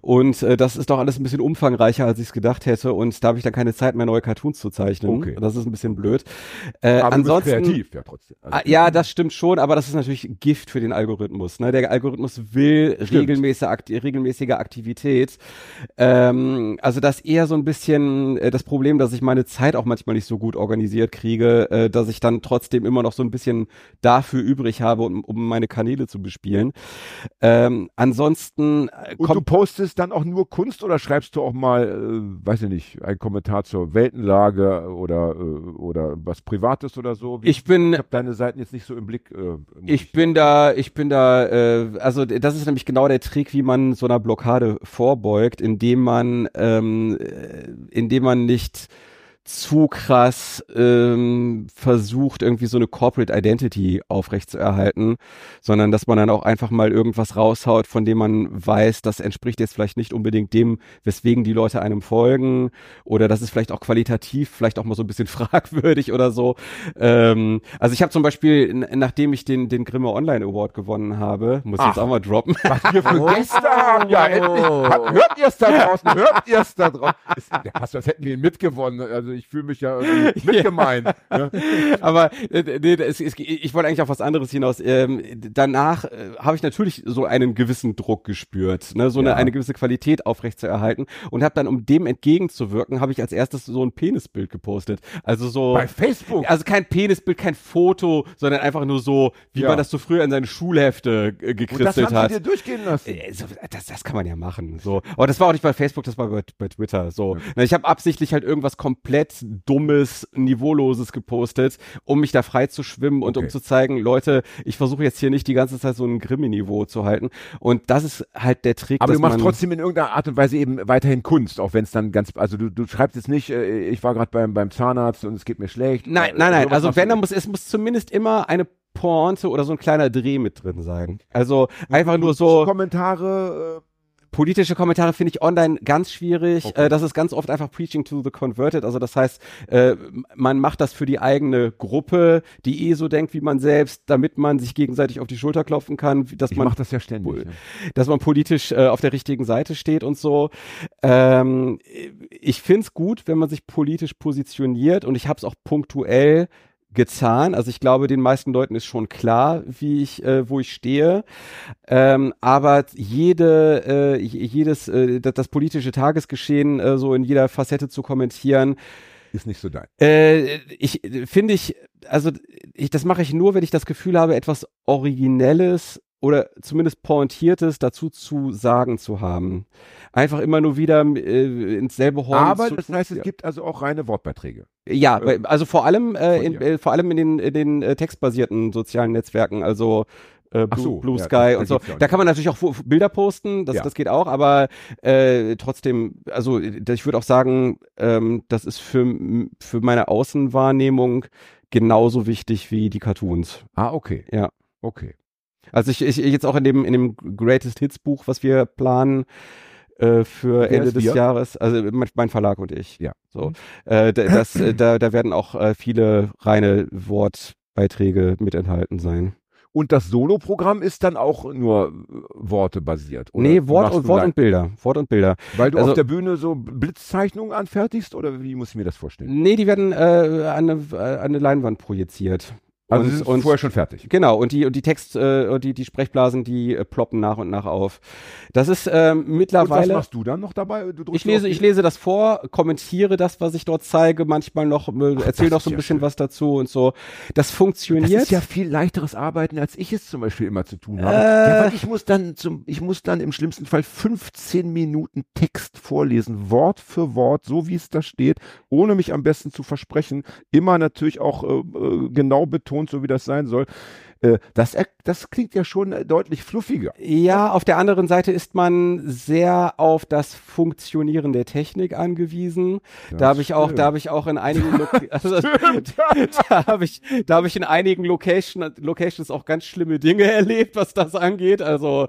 Und äh, das ist doch alles ein bisschen umfangreicher, als ich es gedacht hätte. Und da habe ich dann keine Zeit mehr, neue Cartoons zu zeichnen. Okay. Das ist ein bisschen blöd. Äh, Aber ansonsten, du bist kreativ, ja trotzdem. Also, Ah, Ja, das stimmt schon, aber das ist natürlich Gift für den Algorithmus. Ne? Der Algorithmus will Stimmt. regelmäßige, Akti regelmäßige Aktivität. Ähm, also das eher so ein bisschen äh, das Problem, dass ich meine Zeit auch manchmal nicht so gut organisiert kriege, äh, dass ich dann trotzdem immer noch so ein bisschen dafür übrig habe, um, um meine Kanäle zu bespielen. Ähm, ansonsten äh, und du postest dann auch nur Kunst oder schreibst du auch mal, äh, weiß ich nicht, einen Kommentar zur Weltenlage oder, äh, oder was Privates oder so? Wie- ich bin ich habe deine Seiten jetzt nicht so im Blick. Äh, muss Ich bin da, ich bin da, äh, also das ist nämlich genau der Trick, wie man so einer Blockade vorbeugt, indem man, ähm, äh, indem man nicht zu krass ähm, versucht, irgendwie so eine Corporate Identity aufrechtzuerhalten, sondern dass man dann auch einfach mal irgendwas raushaut, von dem man weiß, das entspricht jetzt vielleicht nicht unbedingt dem, weswegen die Leute einem folgen oder das ist vielleicht auch qualitativ vielleicht auch mal so ein bisschen fragwürdig oder so. Ähm, also ich habe zum Beispiel, nachdem ich den, den Grimme Online Award gewonnen habe, muss ich jetzt auch mal droppen, was wir für Gäste haben. Ja, endlich. Ha- Hört ihr es da draußen? Hört ihr es da draußen? Ist- Der Passt, als hätten wir ihn mitgewonnen. Also ich fühle mich ja irgendwie mitgemeint. ne? Aber äh, nee, es, es, ich wollte eigentlich auf was anderes hinaus. Ähm, danach äh, habe ich natürlich so einen gewissen Druck gespürt, ne? so eine, Ja. eine gewisse Qualität aufrechtzuerhalten und habe dann, um dem entgegenzuwirken, habe ich als erstes so ein Penisbild gepostet. Also so. Bei Facebook. Also kein Penisbild, kein Foto, sondern einfach nur so, wie Ja. man das so früher in seine Schulhefte äh, Und das gekritzelt haben hat. sie dir durchgehen lassen. Äh, so, Das, das kann man ja machen. So. Aber das war auch nicht bei Facebook, das war bei, bei Twitter. So. Na, Ich habe absichtlich halt irgendwas komplett Dummes, Niveauloses gepostet, um mich da frei zu schwimmen und um Okay. zu zeigen, Leute, ich versuche jetzt hier nicht die ganze Zeit so ein Grimmi-Niveau zu halten. Und das ist halt der Trick, Aber du machst trotzdem in irgendeiner Art und Weise eben weiterhin Kunst, auch wenn es dann ganz, also du, du schreibst jetzt nicht, äh, ich war gerade beim, beim Zahnarzt und es geht mir schlecht. Nein, Äh, nein, nein. Also machst wenn, dann muss, es muss zumindest immer eine Pointe oder so ein kleiner Dreh mit drin sein. Also einfach nur so. Kommentare. Politische Kommentare finde ich online ganz schwierig. Okay. Äh, das ist ganz oft einfach Preaching to the Converted. Also das heißt, äh, man macht das für die eigene Gruppe, die eh so denkt wie man selbst, damit man sich gegenseitig auf die Schulter klopfen kann, dass ich man das ja ständig. Ne? dass man politisch äh, auf der richtigen Seite steht und so. Ähm, ich find's gut, wenn man sich politisch positioniert und ich habe es auch punktuell getan. Also ich glaube, den meisten Leuten ist schon klar, wie ich, äh, wo ich stehe. Ähm, aber jede, äh, jedes, äh, das, das politische Tagesgeschehen äh, so in jeder Facette zu kommentieren, Ist nicht so dein. äh, ich finde ich, also ich, das mache ich nur, wenn ich das Gefühl habe, etwas Originelles oder zumindest Pointiertes dazu zu sagen zu haben. Einfach immer nur wieder äh, ins selbe Horn Aber zu, das heißt, es ja. gibt also auch reine Wortbeiträge. Ja, äh, bei- also vor allem, äh, in, äh, vor allem in den, in den äh, textbasierten sozialen Netzwerken, also äh, Blue, so, Blue ja, Sky das- da und so. Da kann man natürlich auch Bilder posten, das, Ja. das geht auch, aber äh, trotzdem, also äh, ich würde auch sagen, ähm, das ist für, für meine Außenwahrnehmung genauso wichtig wie die Cartoons. Ah, okay. Ja. Okay. Also ich, ich jetzt auch in dem, in dem Greatest Hits Buch, was wir planen, äh, für Wer Ende des wir? Jahres, also mein, mein Verlag und ich. Ja. So. Äh, da- das, äh, da, da werden auch äh, viele reine Wortbeiträge mit enthalten sein. Und das Solo-Programm ist dann auch nur Worte basiert. Oder nee, Wort, und, Wort und Bilder. Wort und Bilder. Weil du also- auf der Bühne so Blitzzeichnungen anfertigst oder wie muss ich mir das vorstellen? Nee, die werden äh, an, eine, an eine Leinwand projiziert. Also und, und vorher schon fertig. Genau, und die, und die Text, äh, und die, die Sprechblasen, die äh, ploppen nach und nach auf. Das ist ähm, Und was mittlerweile. machst du dann noch dabei? Du Ich lese, ich lese das vor, kommentiere das, was ich dort zeige, manchmal noch, äh, erzähle noch so ein ja bisschen schön. was dazu und so. Das funktioniert. Das ist ja viel leichteres Arbeiten, als ich es zum Beispiel immer zu tun habe. Äh. Ja, weil ich muss dann zum, ich muss dann im schlimmsten Fall 15 Minuten Text vorlesen, Wort für Wort, so wie es da steht, ohne mich am besten zu versprechen. Immer natürlich auch äh, äh, genau betont, so wie das sein soll. Äh, das, das klingt ja schon äh, deutlich fluffiger. Ja, auf der anderen Seite ist man sehr auf das Funktionieren der Technik angewiesen. da habe ich auch, da habe ich auch in einigen, Lo also, da habe ich, da habe ich in einigen Location, Locations auch ganz schlimme Dinge erlebt, was das angeht. Also,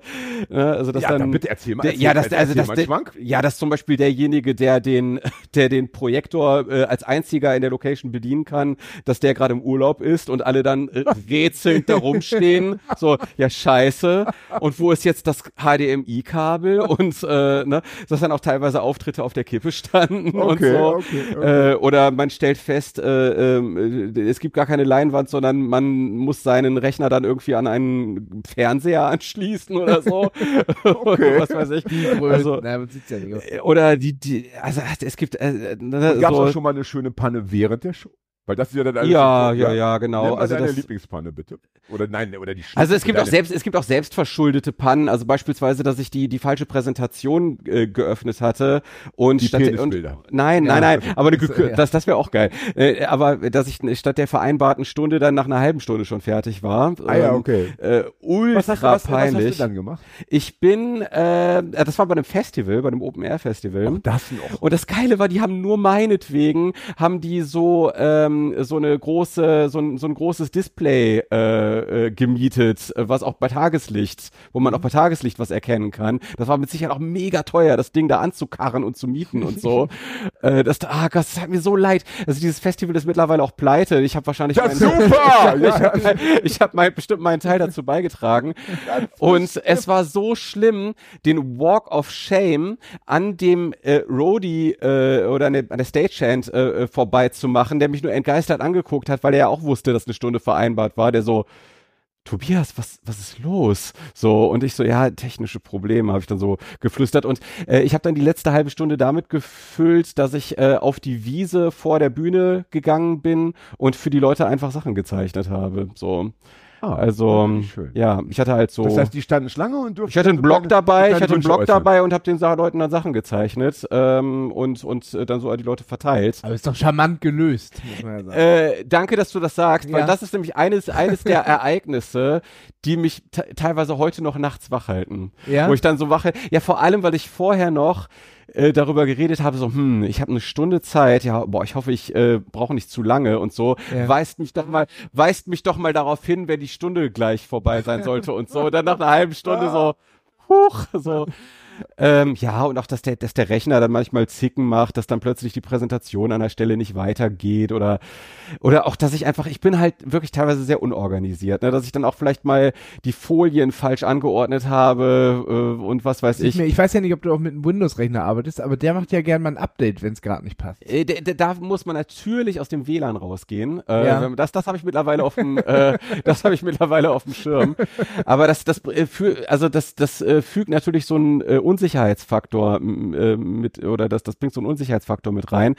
äh, also das ja, dann, dann bitte erzähl mal. der, erzähl, ja, das, also das, der, ja, das zum Beispiel derjenige, der den, der den Projektor äh, als einziger in der Location bedienen kann, dass der gerade im Urlaub ist und alle dann äh, rätselnd da rumstehen, so, ja, scheiße. Und wo ist jetzt das HDMI-Kabel? Und äh, ne, dass dann auch teilweise Auftritte auf der Kippe standen und Okay, so. okay, okay. Äh, oder man stellt fest, äh, ähm, äh, es gibt gar keine Leinwand, sondern man muss seinen Rechner dann irgendwie an einen Fernseher anschließen oder so. Okay. Was weiß ich. Also, ja oder die, die, also es gibt äh, ne, Gab es so, auch schon mal eine schöne Panne während der Show? Weil das ist ja dann alles ja, ja, ja, genau. Also deine das, Lieblingspanne bitte. Oder nein, oder die Also es gibt auch selbst, es gibt auch selbstverschuldete Pannen. Also beispielsweise, dass ich die die falsche Präsentation äh, geöffnet hatte und Die statt und, Penisbilder. nein, Ja, nein, nein, das- aber eine, das, ja. das das wäre auch geil. Äh, aber dass ich statt der vereinbarten Stunde dann nach einer halben Stunde schon fertig war. Ah ja, ähm, okay. Äh, ultra Was hast, was, was hast peinlich. du dann gemacht? Ich bin, äh, das war bei einem Festival, bei einem Open Air Festival. Das noch. Und das Geile war, die haben nur meinetwegen, haben die so ähm, so eine große, so ein, so ein großes Display äh, äh, gemietet, was auch bei Tageslicht, wo man auch bei Tageslicht was erkennen kann. Das war mit Sicherheit auch mega teuer, das Ding da anzukarren und zu mieten und so. äh, das, ah, Gott, das hat mir so leid. Also dieses Festival ist mittlerweile auch pleite. Ich habe wahrscheinlich Ja, meinen- super! ich habe mein, ich hab mein, bestimmt meinen Teil dazu beigetragen. Und es war so schlimm, den Walk of Shame an dem äh, Roadie äh, oder an der, an der Stagehand äh, äh, vorbeizumachen, der mich nur entgeistert angeguckt hat, weil er ja auch wusste, dass eine Stunde vereinbart war, der so Tobias, was, was ist los? So, und ich so, ja, technische Probleme, habe ich dann so geflüstert. Und äh, ich habe dann die letzte halbe Stunde damit gefüllt, dass ich äh, auf die Wiese vor der Bühne gegangen bin und für die Leute einfach Sachen gezeichnet habe. So. Ah, Also, wie schön. ja, ich hatte halt so. Das heißt, die standen Schlange und durften. ich hatte einen Blog dabei, ich hatte einen Blog äußern. dabei und habe den Leuten dann Sachen gezeichnet ähm, und, und äh, dann so an die Leute verteilt. Aber ist doch charmant gelöst, muss man ja sagen. Äh, danke, dass du das sagst, weil Ja. das ist nämlich eines, eines der Ereignisse, die mich te- teilweise heute noch nachts wach halten. Ja? Wo ich dann so wache, ja vor allem, weil ich vorher noch äh, darüber geredet habe, so, hm, ich habe eine Stunde Zeit, ja, boah, ich hoffe, ich äh, brauche nicht zu lange und so, Ja. weist mich doch mal, weist mich doch mal darauf hin, wenn die Stunde gleich vorbei sein sollte und so. Und dann nach einer halben Stunde so, huch, so. Ähm, ja, und auch, dass der, dass der Rechner dann manchmal Zicken macht, dass dann plötzlich die Präsentation an der Stelle nicht weitergeht oder, oder auch, dass ich einfach, ich bin halt wirklich teilweise sehr unorganisiert, ne, dass ich dann auch vielleicht mal die Folien falsch angeordnet habe äh, und was weiß ich, ich. weiß ja nicht, ob du auch mit einem Windows-Rechner arbeitest, aber der macht ja gern mal ein Update, wenn es gerade nicht passt. Äh, d- d- da muss man natürlich aus dem WLAN rausgehen. Äh, Ja. Das, das habe ich mittlerweile auf dem, äh, das habe ich mittlerweile auf dem Schirm. Aber das, das, äh, für, also das, das äh, fügt natürlich so äh, Unsicherheitsfaktor äh, mit oder das, das bringt so einen Unsicherheitsfaktor mit rein.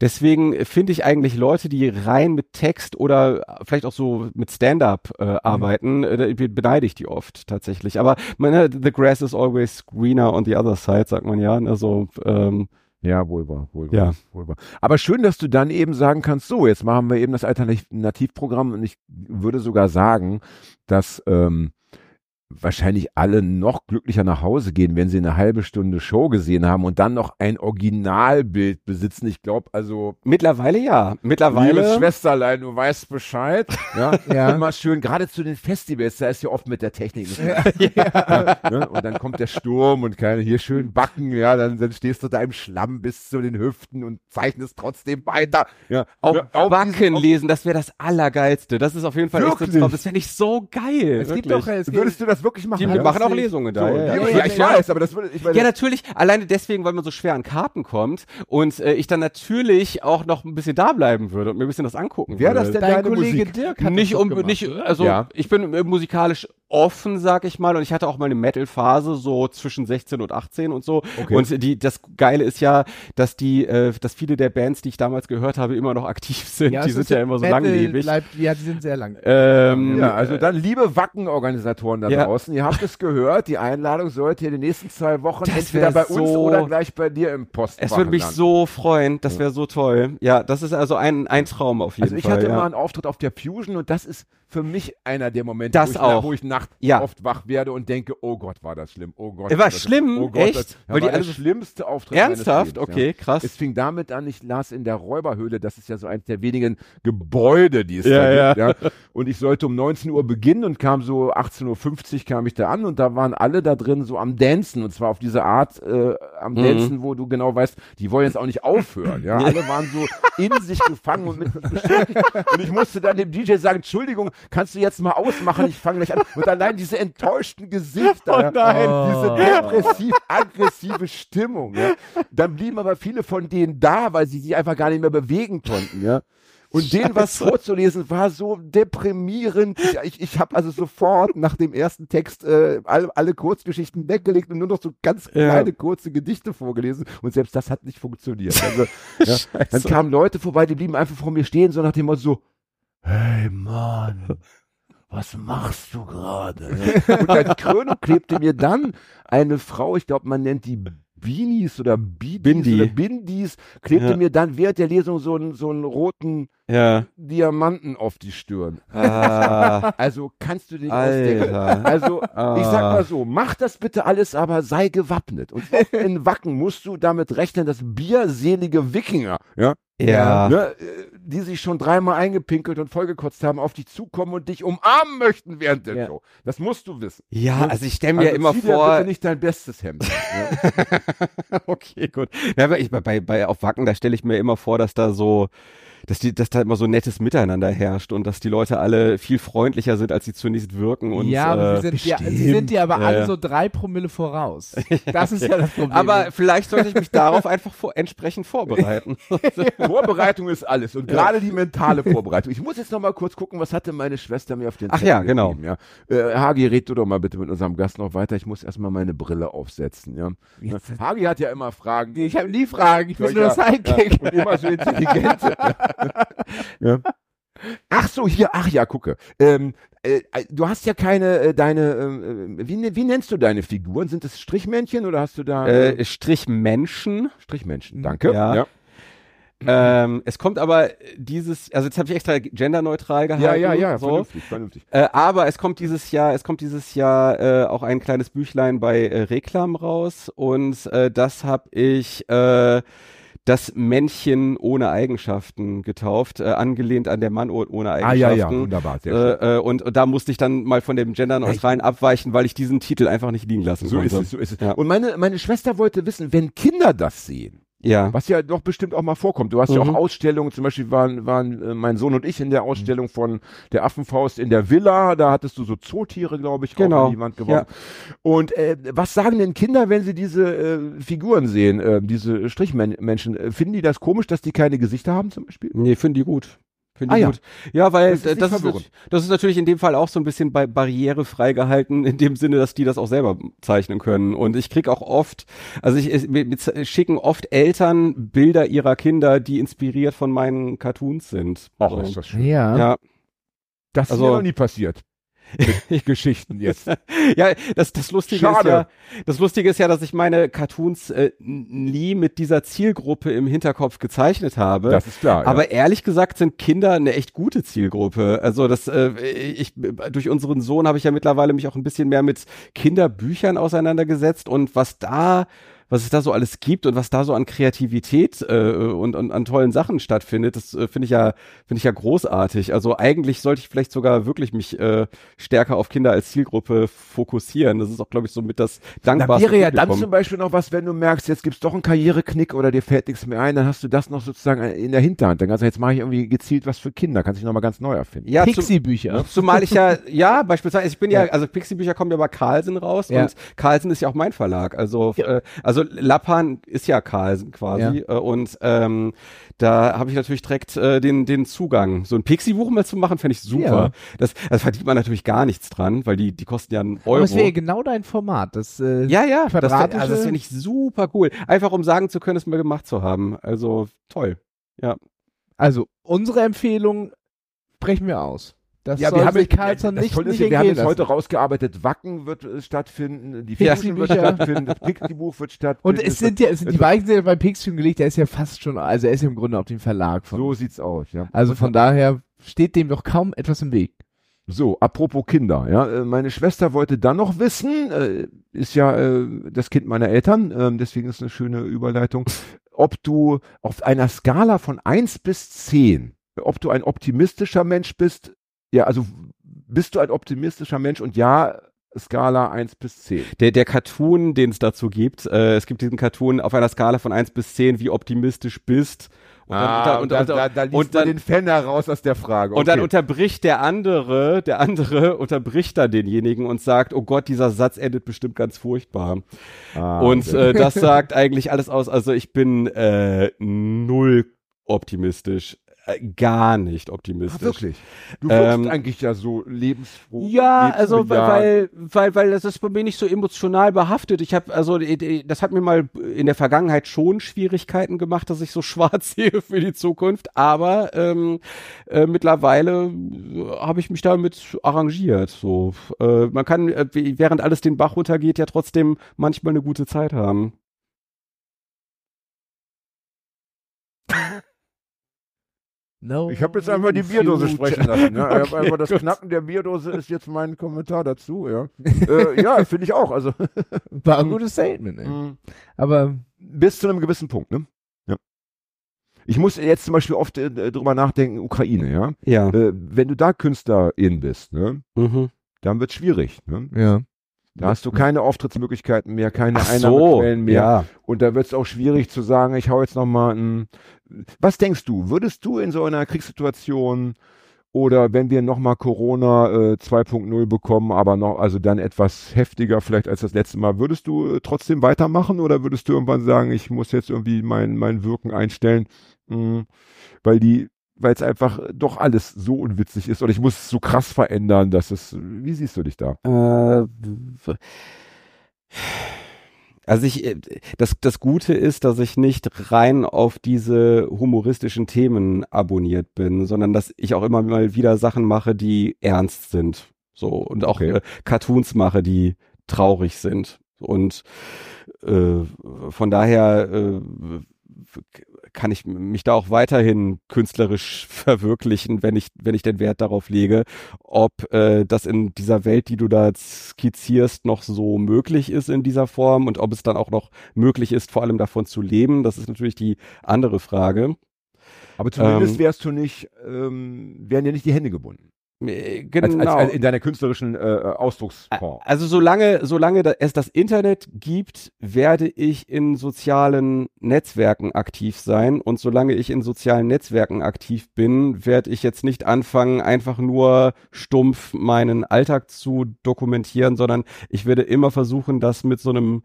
Deswegen finde ich eigentlich Leute, die rein mit Text oder vielleicht auch so mit Stand-up äh, arbeiten, äh, be- beneide ich die oft tatsächlich. Aber meine, the grass is always greener on the other side, sagt man ja. Also ähm, Ja, wohl wahr, wohl wahr, Ja. wohl wahr. Aber schön, dass du dann eben sagen kannst, so, jetzt machen wir eben das Alternativprogramm und ich würde sogar sagen, dass ähm, wahrscheinlich alle noch glücklicher nach Hause gehen, wenn sie eine halbe Stunde Show gesehen haben und dann noch ein Originalbild besitzen. Ich glaube, also Mittlerweile ja. Liebes Mittlerweile. Schwesterlein, du weißt Bescheid. Ja, Ja. immer schön, gerade zu den Festivals, da ist ja oft mit der Technik. ja. ne? Und dann kommt der Sturm und keine hier schön backen, ja, dann, dann stehst du da im Schlamm bis zu den Hüften und zeichnest trotzdem weiter. Ja, Auch Ja, diesen- auf- lesen, das wäre das Allergeilste. Das ist auf jeden Fall echt so ein Wirklich? Das wäre nicht so geil. Es gibt wirklich. doch, es gibt, Würdest du das wirklich machen? Die Ja, machen auch das- Lesungen So, da. ja, ja, ja, ja. ich weiß, aber das würde ich meine, Ja, natürlich. Alleine deswegen, weil man so schwer an Karten kommt und äh, ich dann natürlich auch noch ein bisschen da bleiben würde und mir ein bisschen das angucken Wer würde. das denn dein deine Kollege Musik? Dirk hat nicht das um gemacht, nicht also Ja. ich bin äh, musikalisch offen, sag ich mal, und ich hatte auch mal eine Metal Phase so zwischen 16 und 18 und so. Okay. Und die das geile ist ja, dass die äh, dass viele der Bands, die ich damals gehört habe, immer noch aktiv sind. Ja, die sind ja immer so Metal langlebig. Bleibt, ja, die sind sehr lang. Ähm, Ja, also dann liebe Wacken-Organisatoren da Ja. Draußen, ihr habt es gehört, die Einladung sollte in den nächsten zwei Wochen Das entweder bei uns so- oder gleich bei dir im Postfach es würde mich landen. so freuen, das wäre so toll. Ja, das ist also ein, ein Traum auf jeden Also ich Fall. hatte ja. mal einen Auftritt auf der Fusion und das ist für mich einer der Momente, Das wo, ich, auch. wo ich nachts Ja. oft wach werde und denke, oh Gott, war das schlimm, oh Gott. War das, schlimm? Oh Gott, Echt? Das, Weil Weil die war der so- schlimmste Auftritt Ernsthaft? meines Lebens, Okay, krass. Es fing damit an, ich las in der Räuberhöhle, das ist ja so eines der wenigen Gebäude, die es Ja, da ja. gibt. Ja. Und ich sollte um 19 Uhr beginnen und kam so 18.50 Uhr kam ich da an und da waren alle da drin so am Dancen und zwar auf diese Art äh, am Mhm. Dancen, wo du genau weißt, die wollen jetzt auch nicht aufhören. Ja. Alle waren so in sich gefangen und mit beschäftigt und ich musste dann dem DJ sagen, Entschuldigung, kannst du jetzt mal ausmachen, ich fange gleich an. Und allein diese enttäuschten Gesichter, Oh ja, nein. diese depressiv-aggressive Stimmung. Ja. Dann blieben aber viele von denen da, weil sie sich einfach gar nicht mehr bewegen konnten. Ja. Und denen was vorzulesen war so deprimierend. Ich, ich, habe also sofort nach dem ersten Text äh, alle, alle Kurzgeschichten weggelegt und nur noch so ganz Ja. kleine kurze Gedichte vorgelesen. Und selbst das hat nicht funktioniert. Also, ja, dann kamen Leute vorbei, die blieben einfach vor mir stehen, so nach dem Motto so, hey Mann, was machst du gerade? Und als Krönung klebte mir dann eine Frau, ich glaube, man nennt die Beanies oder Bibis Bindi. oder Bindis, klebte Ja. mir dann während der Lesung so einen, so einen roten Ja. Diamanten auf die Stirn. Ah, Also kannst du dich ausdenken. Also, ich sag Ah. mal so, mach das bitte alles, aber sei gewappnet. Und in Wacken musst du damit rechnen, dass bierselige Wikinger, ja, Ja. ne, äh, die sich schon dreimal eingepinkelt und vollgekotzt haben, auf dich zukommen und dich umarmen möchten während der Ja. Show. Das musst du wissen. Ja, also ich stelle mir Also immer zieh dir vor, bitte nicht dein bestes Hemd. ja. okay, gut. Ja, aber ich, bei, bei, auf Wacken, da stelle ich mir immer vor, dass da so, dass die, dass da immer so nettes Miteinander herrscht und dass die Leute alle viel freundlicher sind, als sie zunächst wirken und, ja, aber äh, sie sind, ja, sie sind dir aber Ja, alle ja. so drei Promille voraus. Das ist ja das Problem. aber vielleicht sollte ich mich darauf einfach vor, entsprechend vorbereiten. Vorbereitung ist alles und gerade die mentale Vorbereitung. Ich muss jetzt noch mal kurz gucken, was hatte meine Schwester mir auf den Ach Zettel ja, genau. Ja. Äh, Hagi, red du doch mal bitte mit unserem Gast noch weiter. Ich muss erstmal meine Brille aufsetzen. Ja. Jetzt- Hagi hat ja immer Fragen. ich habe nie Fragen, ich bin Ja, nur Sidekick. Und immer so intelligent. ja. Ach so, hier, ach ja, gucke. Ähm, äh, du hast ja keine, äh, deine, ähm, äh, wie, wie nennst du deine Figuren? Sind es Strichmännchen oder hast du da äh, Strich Menschen. Strichmännchen? Danke. Ja. Ähm, es kommt aber dieses, also jetzt habe ich extra genderneutral gehalten. Ja, ja, ja, so. vernünftig, vernünftig. Äh, aber es kommt dieses Jahr, es kommt dieses Jahr äh, auch ein kleines Büchlein bei äh, Reklam raus und äh, das habe ich äh, das Männchen ohne Eigenschaften getauft, äh, angelehnt an der Mann oh- ohne Ah, Eigenschaften. ja, ja, wunderbar, sehr schön. Äh, äh, und, und da musste ich dann mal von dem genderneutralen abweichen, weil ich diesen Titel einfach nicht liegen lassen So ist konnte. es, so ist es. Ja. Und meine, meine Schwester wollte wissen, wenn Kinder das sehen, Ja. was ja doch bestimmt auch mal vorkommt. Du hast ja Mhm. auch Ausstellungen, zum Beispiel waren, waren äh, mein Sohn und ich in der Ausstellung von der Affenfaust in der Villa, da hattest du so Zootiere, glaube ich, Genau. auch an die Wand geworfen. Und äh, was sagen denn Kinder, wenn sie diese äh, Figuren sehen, äh, diese Strichmenschen? Äh, Finden die das komisch, dass die keine Gesichter haben zum Beispiel? Nee, finde die gut. Finde Ah, die ja. gut. Ja, weil Das ist das, das, ist, das ist natürlich in dem Fall auch so ein bisschen bei barrierefrei gehalten, in dem Sinne, dass die das auch selber zeichnen können. Und ich krieg auch oft, also ich, mir z- schicken oft Eltern Bilder ihrer Kinder, die inspiriert von meinen Cartoons sind. So. schön. Ja. ja. Das ist Also- mir noch nie passiert. Geschichten jetzt. ja, das, das Lustige Schade. ist ja, das Lustige ist ja, dass ich meine Cartoons äh, nie mit dieser Zielgruppe im Hinterkopf gezeichnet habe. Das ist klar. Aber ehrlich gesagt sind Kinder eine echt gute Zielgruppe. Also das, äh, ich durch unseren Sohn habe ich ja mittlerweile mich auch ein bisschen mehr mit Kinderbüchern auseinandergesetzt und was da was es da so alles gibt und was da so an Kreativität äh, und, und an tollen Sachen stattfindet, das äh, finde ich ja finde ich ja großartig. Also eigentlich sollte ich vielleicht sogar wirklich mich äh, stärker auf Kinder als Zielgruppe fokussieren. Das ist auch glaube ich so mit das Da dankbarste wäre ja dann zum Beispiel noch was, wenn du merkst, jetzt gibt's doch einen Karriereknick oder dir fällt nichts mehr ein, dann hast du das noch sozusagen in der Hinterhand. Dann kannst du jetzt mache ich irgendwie gezielt was für Kinder, kannst dich nochmal ganz neu erfinden. ja, Pixie-Bücher. Zumal ich ja, ja, beispielsweise, ich bin ja, Ja. also Pixie-Bücher kommen ja bei Carlsen raus Ja. und Carlsen ist ja auch mein Verlag. Also, Ja. äh, also Lappan ist ja Carlsen quasi äh, und ähm, da habe ich natürlich direkt äh, den, den Zugang. So ein Pixie-Buch mal zu machen, fände ich super. Ja. Das, das verdient man natürlich gar nichts dran, weil die, die kosten ja einen Euro. Aber es wäre genau dein Format. Das, äh, ja, ja, das, also das finde ich super cool. Einfach um sagen zu können, es mal gemacht zu haben. Also toll. Also, unsere Empfehlung sprechen wir aus. Das Ja, wir haben sich Carlson das nicht, nicht ist, wir haben jetzt heute rausgearbeitet, Wacken wird äh, stattfinden, die Ja. Fiction wird stattfinden, das Pixie-Buch wird stattfinden. Und es sind ja, es sind die Weichen sind ja bei Pix schon gelegt, der ist ja fast schon, also er ist ja im Grunde auf dem Verlag von. so sieht's aus, ja. also von daher steht dem doch kaum etwas im Weg. So, apropos Kinder, ja, äh, meine Schwester wollte dann noch wissen, äh, ist ja äh, das Kind meiner Eltern, ähm, deswegen ist eine schöne Überleitung, ob du auf einer Skala von 1 bis 10, ob du ein optimistischer Mensch bist, ja, also bist du ein optimistischer Mensch und ja, Skala 1 bis 10. Der, der Cartoon, den es dazu gibt, äh, es gibt diesen Cartoon auf einer Skala von 1 bis 10, wie optimistisch bist. Und dann, unter, und, da, da liest und dann, den Fan heraus aus der Frage. und dann Okay. unterbricht der andere, der andere unterbricht dann denjenigen und sagt, oh Gott, dieser Satz endet bestimmt ganz furchtbar. Ah, und okay. äh, das sagt eigentlich alles aus. Also ich bin äh, null optimistisch. Äh, gar nicht Ah, optimistisch. wirklich. Du wirkst Ähm, eigentlich ja so lebensfroh. Ja, also weil, weil, weil das ist bei mir nicht so emotional behaftet. Ich habe also äh, äh, das hat mir mal in der Vergangenheit schon Schwierigkeiten gemacht, dass ich so schwarz sehe für die Zukunft. Aber ähm, äh, mittlerweile habe ich mich damit arrangiert. So, äh, man kann äh, während alles den Bach runtergeht ja trotzdem manchmal eine gute Zeit haben. No. Ich habe jetzt einfach die Bierdose sprechen lassen. Hab Okay, einfach das gut. Knacken der Bierdose ist jetzt mein Kommentar dazu. Ja, äh, ja finde ich auch. Also War ein gutes Statement, ey. mh, Aber bis zu einem gewissen Punkt. Ne? Ja. Ich muss jetzt zum Beispiel oft äh, drüber nachdenken, Ukraine. Ja, Ja. äh, wenn du da Künstlerin bist, ne, Mhm. dann wird's schwierig. Ne? ja. Da hast du keine Auftrittsmöglichkeiten mehr, keine Ach so, Einnahmequellen mehr. ja. Und da wird es auch schwierig zu sagen, ich hau jetzt noch mal ein. Was denkst du? Würdest du in so einer Kriegssituation oder wenn wir noch mal Corona äh, 2.0 bekommen, aber noch, also dann etwas heftiger vielleicht als das letzte Mal, würdest du äh, trotzdem weitermachen oder würdest du irgendwann sagen, ich muss jetzt irgendwie mein, mein Wirken einstellen, mh, weil die, weil es einfach doch alles so unwitzig ist oder ich muss es so krass verändern, dass es, wie siehst du dich da? Äh, also ich, äh, das, das Gute ist, dass ich nicht rein auf diese humoristischen Themen abonniert bin, sondern dass ich auch immer mal wieder Sachen mache, die ernst sind. So, und auch Okay. äh, Cartoons mache, die traurig sind. Und äh, von daher äh, kann ich mich da auch weiterhin künstlerisch verwirklichen, wenn ich, wenn ich den Wert darauf lege, ob äh, das in dieser Welt, die du da skizzierst, noch so möglich ist in dieser Form und ob es dann auch noch möglich ist, vor allem davon zu leben. Das ist natürlich die andere Frage. Aber zumindest Ähm, wärst du nicht, ähm, wären dir nicht die Hände gebunden. Äh, Als, Genau. als, als in deiner künstlerischen äh, Ausdrucksform. Also solange, solange da- es das Internet gibt, werde ich in sozialen Netzwerken aktiv sein. Und solange ich in sozialen Netzwerken aktiv bin, werde ich jetzt nicht anfangen, einfach nur stumpf meinen Alltag zu dokumentieren, sondern ich werde immer versuchen, das mit so einem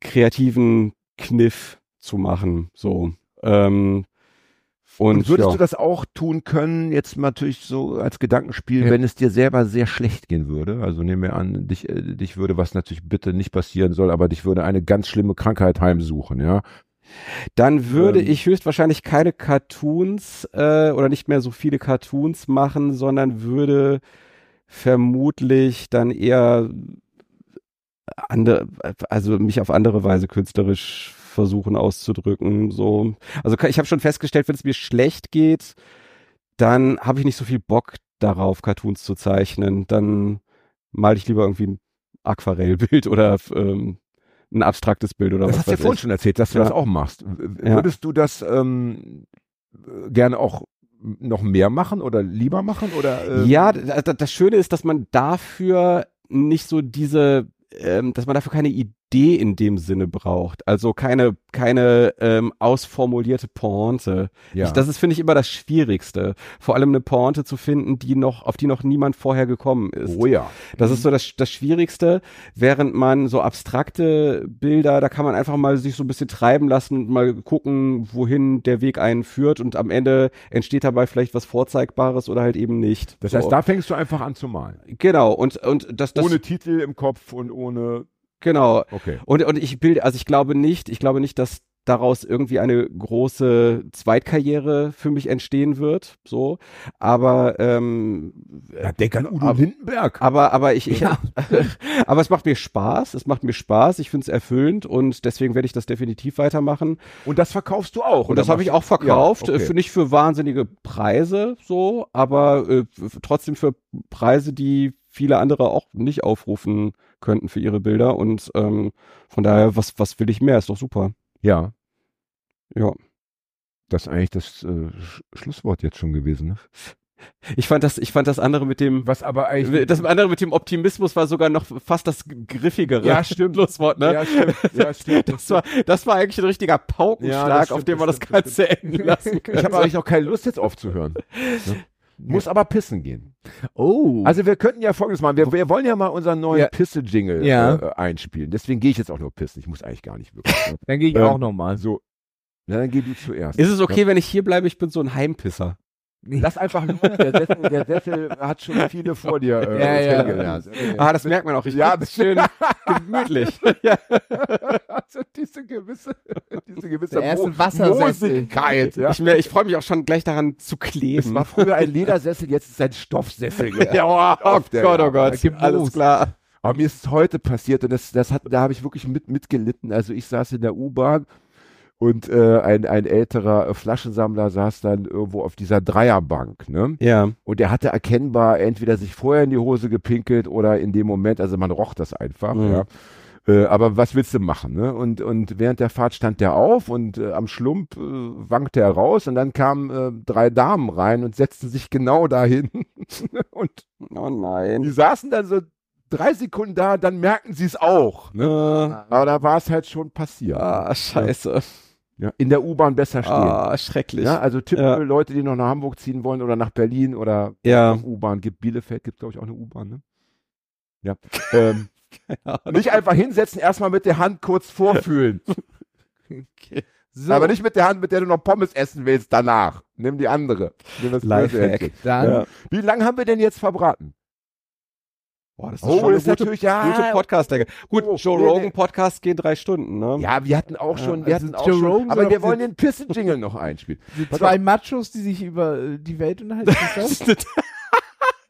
kreativen Kniff zu machen. So. Ähm, und, Und würdest ja. du das auch tun können, jetzt natürlich so als Gedankenspiel, Ja. wenn es dir selber sehr schlecht gehen würde? Also nehmen wir an, dich, äh, dich würde, was natürlich bitte nicht passieren soll, aber dich würde eine ganz schlimme Krankheit heimsuchen, ja? Dann würde Ähm. ich höchstwahrscheinlich keine Cartoons äh, oder nicht mehr so viele Cartoons machen, sondern würde vermutlich dann eher andere, also mich auf andere Weise künstlerisch versuchen auszudrücken. So, also ich habe schon festgestellt, wenn es mir schlecht geht, dann habe ich nicht so viel Bock darauf, Cartoons zu zeichnen. Dann male ich lieber irgendwie ein Aquarellbild oder ähm, ein abstraktes Bild oder Das was hast du ja vorhin schon erzählt, dass du Ja. das auch machst. W- Ja. Würdest du das ähm, gerne auch noch mehr machen oder lieber machen? Oder, ähm, Ja, da- da- das Schöne ist, dass man dafür nicht so diese, ähm, dass man dafür keine Idee in dem Sinne braucht. Also keine, keine ähm, ausformulierte Pointe. ja. Ich, das ist, finde ich, immer das Schwierigste. Vor allem eine Pointe zu finden, die noch, auf die noch niemand vorher gekommen ist. oh ja. Das ist so das, das Schwierigste, während man so abstrakte Bilder, da kann man einfach mal sich so ein bisschen treiben lassen und mal gucken, wohin der Weg einen führt und am Ende entsteht dabei vielleicht was Vorzeigbares oder halt eben nicht. Das so. heißt, da fängst du einfach an zu malen. Genau, und, und das, das ohne Titel im Kopf und ohne. Genau. Okay. Und, und ich bilde, also ich glaube nicht, ich glaube nicht, dass daraus irgendwie eine große Zweitkarriere für mich entstehen wird, so. Aber, ähm, Ja, denk an Udo aber- Lindenberg. aber, aber ich, ich aber es macht mir Spaß, es macht mir Spaß, ich finde es erfüllend und deswegen werde ich das definitiv weitermachen. Und das verkaufst du auch. Und das habe ich auch verkauft, Ja, okay. für nicht für wahnsinnige Preise, so, aber äh, trotzdem für Preise, die viele andere auch nicht aufrufen könnten für ihre Bilder. Und ähm, von daher, was, was will ich mehr? Ist doch super. Ja. Ja. Das ist eigentlich das äh, Sch Schlusswort jetzt schon gewesen. Ne? Ich fand das, ich fand das andere mit dem, Was aber eigentlich. das andere mit dem Optimismus war sogar noch fast das griffigere Ja, stimmt. Schlusswort, ne? Ja, stimmt. Ja, stimmt. Das war, das war eigentlich ein richtiger Paukenschlag, Ja, das auf stimmt, dem man das das stimmt, Ganze enden lassen könnte. Ich habe eigentlich auch keine Lust, jetzt aufzuhören. Ne? Muss aber pissen gehen. Oh. Also wir könnten ja folgendes machen. Wir, wir wollen ja mal unseren neuen Ja. Pisse-Jingle Ja. äh, einspielen. Deswegen gehe ich jetzt auch nur pissen. Ich muss eigentlich gar nicht wirklich. ne? dann gehe ich ähm, auch nochmal. so. Na, dann geh du zuerst. Ist es okay, wenn ich hier bleibe? Ich bin so ein Heimpisser. Lass einfach los. Der Sessel, der Sessel hat schon viele vor dir äh, Ja, ja. kennengelernt. Ah, das merkt man auch richtig. Ja, schön gemütlich. ja. Also diese gewisse, diese gewisse Der Mo- Wassersessel. Mosigkeit. Ja. Ich, ich freue mich auch schon gleich daran zu Es kleben. war früher ein Ledersessel, jetzt ist es ein Stoffsessel. ja, oh, oh der- Gott, oh Gott. Alles klar. Aber mir ist es heute passiert und das, das hat, da habe ich wirklich mit, mitgelitten. Also ich saß in der U-Bahn und äh, ein, ein älterer äh, Flaschensammler saß dann irgendwo auf dieser Dreierbank, ne? Ja. Und der hatte erkennbar entweder sich vorher in die Hose gepinkelt oder in dem Moment, also man roch das einfach, Mhm. ja. Äh, aber was willst du machen, ne? Und, und während der Fahrt stand der auf und äh, am Schlump äh, wankte er raus und dann kamen äh, drei Damen rein und setzten sich genau dahin. und Oh nein. die saßen dann so drei Sekunden da, dann merkten sie es auch. Ne? Äh, Aber da war es halt schon passiert. ah, scheiße. Ja, in der U-Bahn besser stehen. Ah, schrecklich. Ja, also Tipp Ja. für Leute, die noch nach Hamburg ziehen wollen oder nach Berlin oder Ja. U-Bahn gibt. Bielefeld gibt, glaube ich, auch eine U-Bahn, ne? Ja. ähm, nicht einfach hinsetzen, erstmal mit der Hand kurz vorfühlen. So, Aber nicht mit der Hand, mit der du noch Pommes essen willst, danach. Nimm die andere. Nimm das dann Ja. Wie lange haben wir denn jetzt verbraten? Boah, das ist Oh, schon das ist eine gute, natürlich, ja. gute Podcast-Decke. Gut, Oh, Joe nee, Rogan nee. Podcast gehen drei Stunden, ne? Ja, wir hatten auch schon, wir also hatten auch Joe schon, Rogan aber wir wollen den Pissen-Jingle noch einspielen. zwei Machos, die sich über äh, die Welt unterhalten.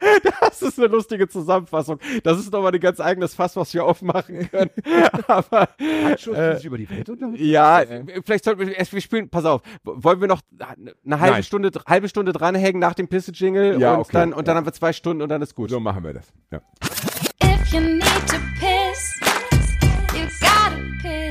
Das? Ist, eine lustige Zusammenfassung. Das ist nochmal ein ganz eigenes Fass, was wir aufmachen können. Aber die äh, über die Welt unterhalten? ja, vielleicht sollten wir erst, wir spielen, pass auf, wollen wir noch eine halbe Nein. Stunde, halbe Stunde dranhängen nach dem Pisse-Jingle Ja, und, okay. dann, und dann haben wir zwei Stunden und dann ist gut. So machen wir das. Ja. If you need to piss, you gotta piss.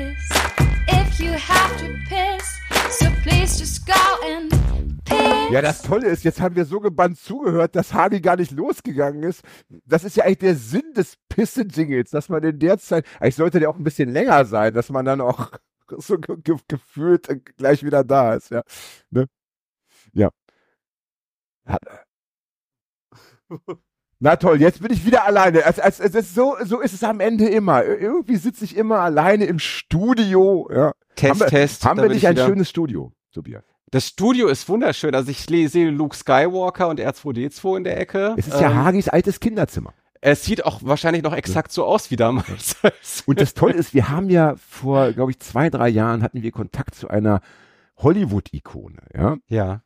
Ja, das Tolle ist, jetzt haben wir so gebannt zugehört, dass Hardy gar nicht losgegangen ist. Das ist ja eigentlich der Sinn des Pisse-Jingles, dass man in der Zeit, eigentlich sollte der auch ein bisschen länger sein, dass man dann auch so ge ge gefühlt gleich wieder da ist, ja. Ne? Ja. Na toll, jetzt bin ich wieder alleine. Es, es, es so, so ist es am Ende immer. Ir- Irgendwie sitze ich immer alleine im Studio. Ja. Test, haben wir, Test. Haben wir nicht ich ein wieder. schönes Studio, Tobias? Das Studio ist wunderschön. Also ich sehe Luke Skywalker und R2D2 in der Ecke. Es ist ja Ähm, Hagis altes Kinderzimmer. Es sieht auch wahrscheinlich noch exakt so aus wie damals. Und das Tolle ist, wir haben ja vor, glaube ich, zwei, drei Jahren hatten wir Kontakt zu einer Hollywood-Ikone, ja. ja.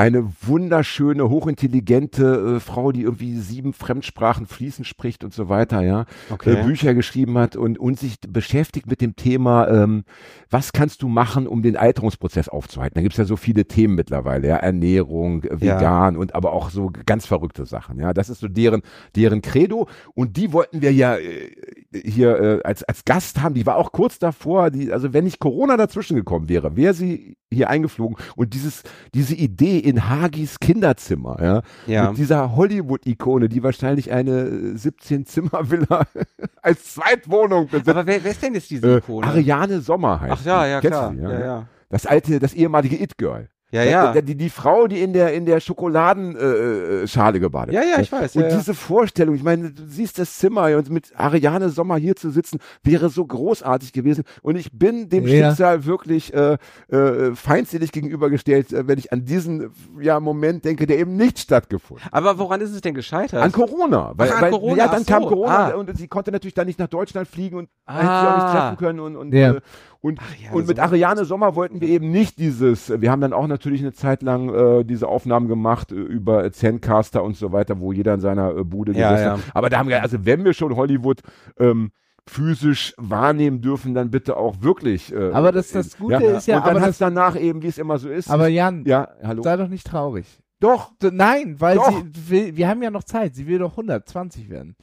Eine wunderschöne, hochintelligente äh, Frau, die irgendwie sieben Fremdsprachen fließend spricht und so weiter, ja, Okay. äh, Bücher geschrieben hat und, und sich beschäftigt mit dem Thema, ähm, was kannst du machen, um den Alterungsprozess aufzuhalten? Da gibt's ja so viele Themen mittlerweile, ja, Ernährung, äh, Ja. vegan und aber auch so ganz verrückte Sachen, ja. Das ist so deren, deren Credo und die wollten wir ja äh, hier äh, als, als Gast haben, die war auch kurz davor, die, also wenn nicht Corona dazwischen gekommen wäre, wäre sie hier eingeflogen und dieses, diese Idee in Hagis Kinderzimmer, ja, Ja. mit dieser Hollywood-Ikone, die wahrscheinlich eine 17-Zimmer-Villa als Zweitwohnung besitzt. Aber wer, wer ist denn jetzt diese Äh, Ikone? Ariane Sommer heißt Ach ja, ja, klar. du die, Ja, ja. Das alte, das ehemalige It-Girl. Ja, ja. Die, die, die Frau, die in der, in der Schokoladenschale äh, Schale gebadet Ja, ja, ich weiß, Und ja, ja. diese Vorstellung, ich meine, du siehst das Zimmer und mit Ariane Sommer hier zu sitzen, wäre so großartig gewesen. Und ich bin dem Ja. Schicksal wirklich äh, äh, feindselig gegenübergestellt, äh, wenn ich an diesen ja, Moment denke, der eben nicht stattgefunden hat. Aber woran ist es denn gescheitert? An Corona. Weil, Ach, an weil, Corona, Ja, dann so. kam Corona Ah. und sie konnte natürlich dann nicht nach Deutschland fliegen und Ah. hätte sie auch nicht treffen können. Und, und, Ja. Äh, und, ja, und mit. Ariane Sommer wollten wir eben nicht dieses, wir haben dann auch natürlich eine Zeit lang äh, diese Aufnahmen gemacht äh, über Zencaster und so weiter, wo jeder in seiner äh, Bude Ja, gesessen ja. hat. Aber da haben wir, also wenn wir schon Hollywood ähm, physisch wahrnehmen dürfen, dann bitte auch wirklich. Äh, Aber das- das Gute ist ja, und dann aber hat's danach eben, wie es immer so ist. Aber Jan, ja, hallo. sei doch nicht traurig. Doch. Nein, weil Doch. sie will, wir haben ja noch Zeit. Sie will doch 120 werden.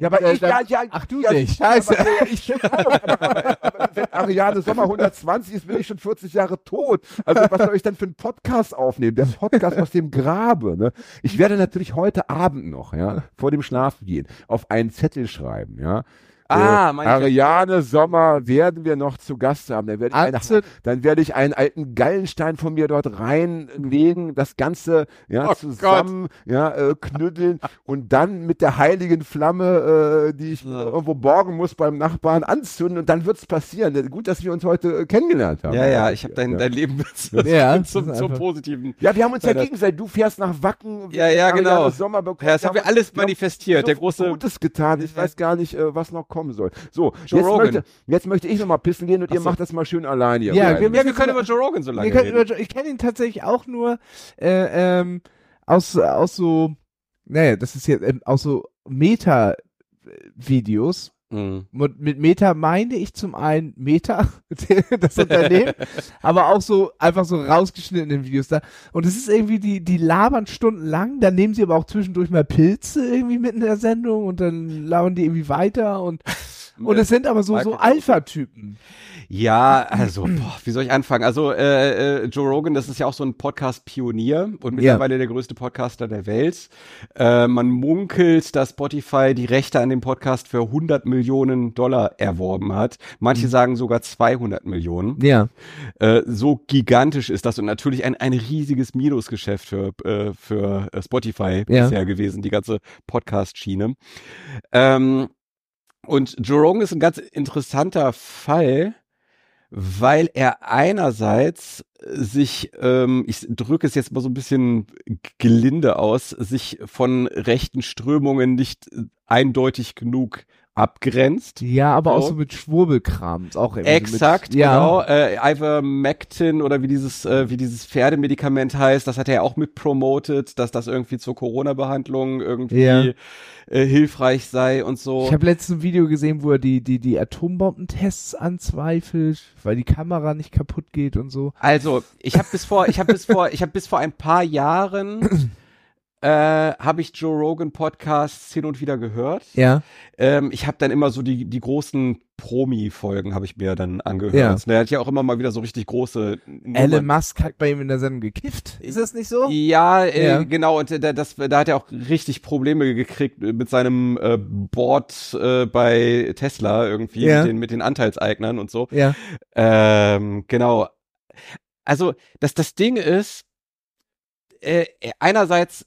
Ja, aber Äh, ich, ja, ja, Ach, du ja, nicht. Scheiße. Aber, ja, ich aber, aber, aber wenn Ariane Sommer 120 ist, bin ich schon 40 Jahre tot. Also was soll ich dann für einen Podcast aufnehmen? Der Podcast aus dem Grabe. Ne? Ich werde natürlich heute Abend noch, ja, vor dem Schlafengehen, auf einen Zettel schreiben, ja. Ah, äh, Ariane Sommer werden wir noch zu Gast haben. Dann werde ich, eine, dann werde ich einen alten Gallenstein von mir dort reinlegen, das Ganze ja, Oh zusammen ja, äh, knütteln und dann mit der heiligen Flamme, äh, die ich irgendwo borgen muss beim Nachbarn, anzünden und dann wird's passieren. Gut, dass wir uns heute äh, kennengelernt haben. ja, ja, ich habe dein, ja. dein Leben Ja, zum, zum Positiven. Ja, wir haben uns ja gegenseitig. Du fährst nach Wacken. Ja, ja, Ariane genau. Sommer bekommen. Ja, das haben wir alles manifestiert. So Der große. Gutes getan. Ich weiß gar nicht, äh, was noch kommen soll. So, Joe jetzt Rogan. möchte, jetzt möchte ich noch mal pissen gehen und ihr Ach so. macht das mal schön allein hier. Ja, beide. wir Ja, wir können über Joe Rogan so lange reden. über, ich kenne ihn tatsächlich auch nur äh, ähm, aus, aus so, naja, das ist jetzt ähm, aus so Meta-Videos. Mhm. Mit, Meta meine ich zum einen Meta, das Unternehmen, aber auch so einfach so rausgeschnittene Videos da. Und es ist irgendwie, die, die labern stundenlang, dann nehmen sie aber auch zwischendurch mal Pilze irgendwie mit in der Sendung und dann labern die irgendwie weiter und und es sind aber so, so. Alpha-Typen. Ja, also, boah, wie soll ich anfangen? Also, äh, äh, Joe Rogan, das ist ja auch so ein Podcast-Pionier und mittlerweile der größte Podcaster der Welt. Äh, man munkelt, dass Spotify die Rechte an dem Podcast für 100 Millionen Dollar erworben hat. Manche sagen sogar 200 Millionen. Ja. Äh, so gigantisch ist das und natürlich ein, ein riesiges Minusgeschäft für, äh, für äh, Spotify Ja. bisher gewesen, die ganze Podcast-Schiene. Ähm, und Joe Rogan ist ein ganz interessanter Fall, weil er einerseits sich, ähm, ich drücke es jetzt mal so ein bisschen gelinde aus, sich von rechten Strömungen nicht eindeutig genug abgrenzt. Ja, aber auch So. so mit Schwurbelkram. Ist auch Exakt, mit, ja. genau. Äh, Ivermectin oder wie dieses, äh, wie dieses Pferdemedikament heißt, das hat er ja auch mit promoted, dass das irgendwie zur Corona-Behandlung irgendwie Ja. äh, hilfreich sei und so. Ich habe letztens ein Video gesehen, wo er die, die, die Atombombentests anzweifelt, weil die Kamera nicht kaputt geht und so. Also, ich habe bis vor, ich habe bis vor, ich habe bis vor ein paar Jahren äh, habe ich Joe Rogan Podcasts hin und wieder gehört. Ja. Ähm, ich habe dann immer so die die großen Promi-Folgen habe ich mir dann angehört. Ja. Ne, Er hat ja auch immer mal wieder so richtig große Nummern. Elon Musk hat bei ihm in der Sendung gekifft. Ist das nicht so? Ja, äh, Ja. genau. Und äh, das, da hat er auch richtig Probleme gekriegt mit seinem äh, Board äh, bei Tesla irgendwie Ja. mit, den, mit den Anteilseignern und so. Ja. Ähm, genau. Also, dass das Ding ist, äh, einerseits,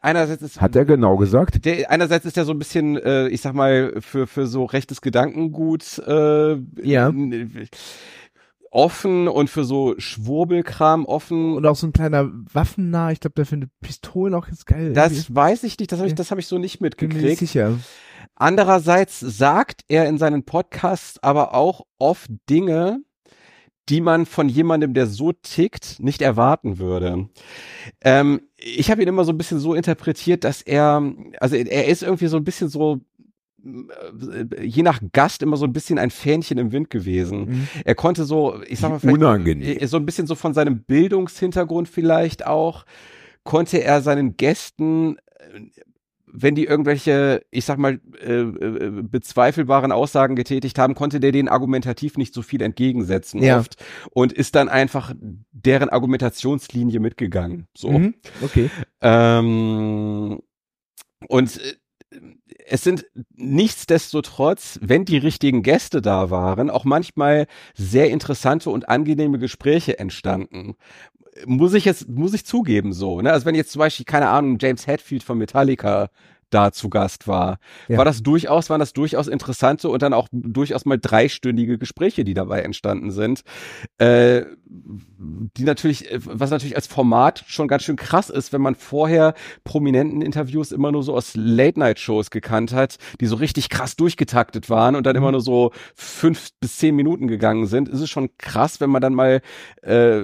einerseits ist Hat er genau gesagt? der, einerseits ist er so ein bisschen, äh, ich sag mal, für, für so rechtes Gedankengut äh, Ja. offen und für so Schwurbelkram offen. Und auch so ein kleiner Waffennah. Ich glaube, der findet Pistolen auch jetzt geil. das weiß ich nicht, das habe ich, das hab ich so nicht Irgendwie. bin mir mitgekriegt. sicher. Andererseits sagt er in seinen Podcasts aber auch oft Dinge, die man von jemandem, der so tickt, nicht erwarten würde. Ähm, ich habe ihn immer so ein bisschen so interpretiert, dass er, also er ist irgendwie so ein bisschen so äh, je nach Gast immer so ein bisschen ein Fähnchen im Wind gewesen. Mhm. Er konnte so, ich sag mal, vielleicht Unangenehm. äh, so ein bisschen so von seinem Bildungshintergrund vielleicht auch, konnte er seinen Gästen, äh, wenn die irgendwelche, ich sag mal, äh, äh, bezweifelbaren Aussagen getätigt haben, konnte der denen argumentativ nicht so viel entgegensetzen Ja. oft und ist dann einfach deren Argumentationslinie mitgegangen. So. Mhm. Okay. Ähm, und äh, es sind nichtsdestotrotz, wenn die richtigen Gäste da waren, auch manchmal sehr interessante und angenehme Gespräche entstanden. Muss ich jetzt, muss ich zugeben so, ne? Also wenn jetzt zum Beispiel, keine Ahnung, James Hetfield von Metallica da zu Gast war, Ja. war das durchaus, waren das durchaus interessante und dann auch durchaus mal dreistündige Gespräche, die dabei entstanden sind, äh, die natürlich, äh, was natürlich als Format schon ganz schön krass ist, wenn man vorher prominenten Interviews immer nur so aus Late-Night-Shows gekannt hat, die so richtig krass durchgetaktet waren und dann immer nur so fünf bis zehn Minuten gegangen sind, ist es schon krass, wenn man dann mal äh,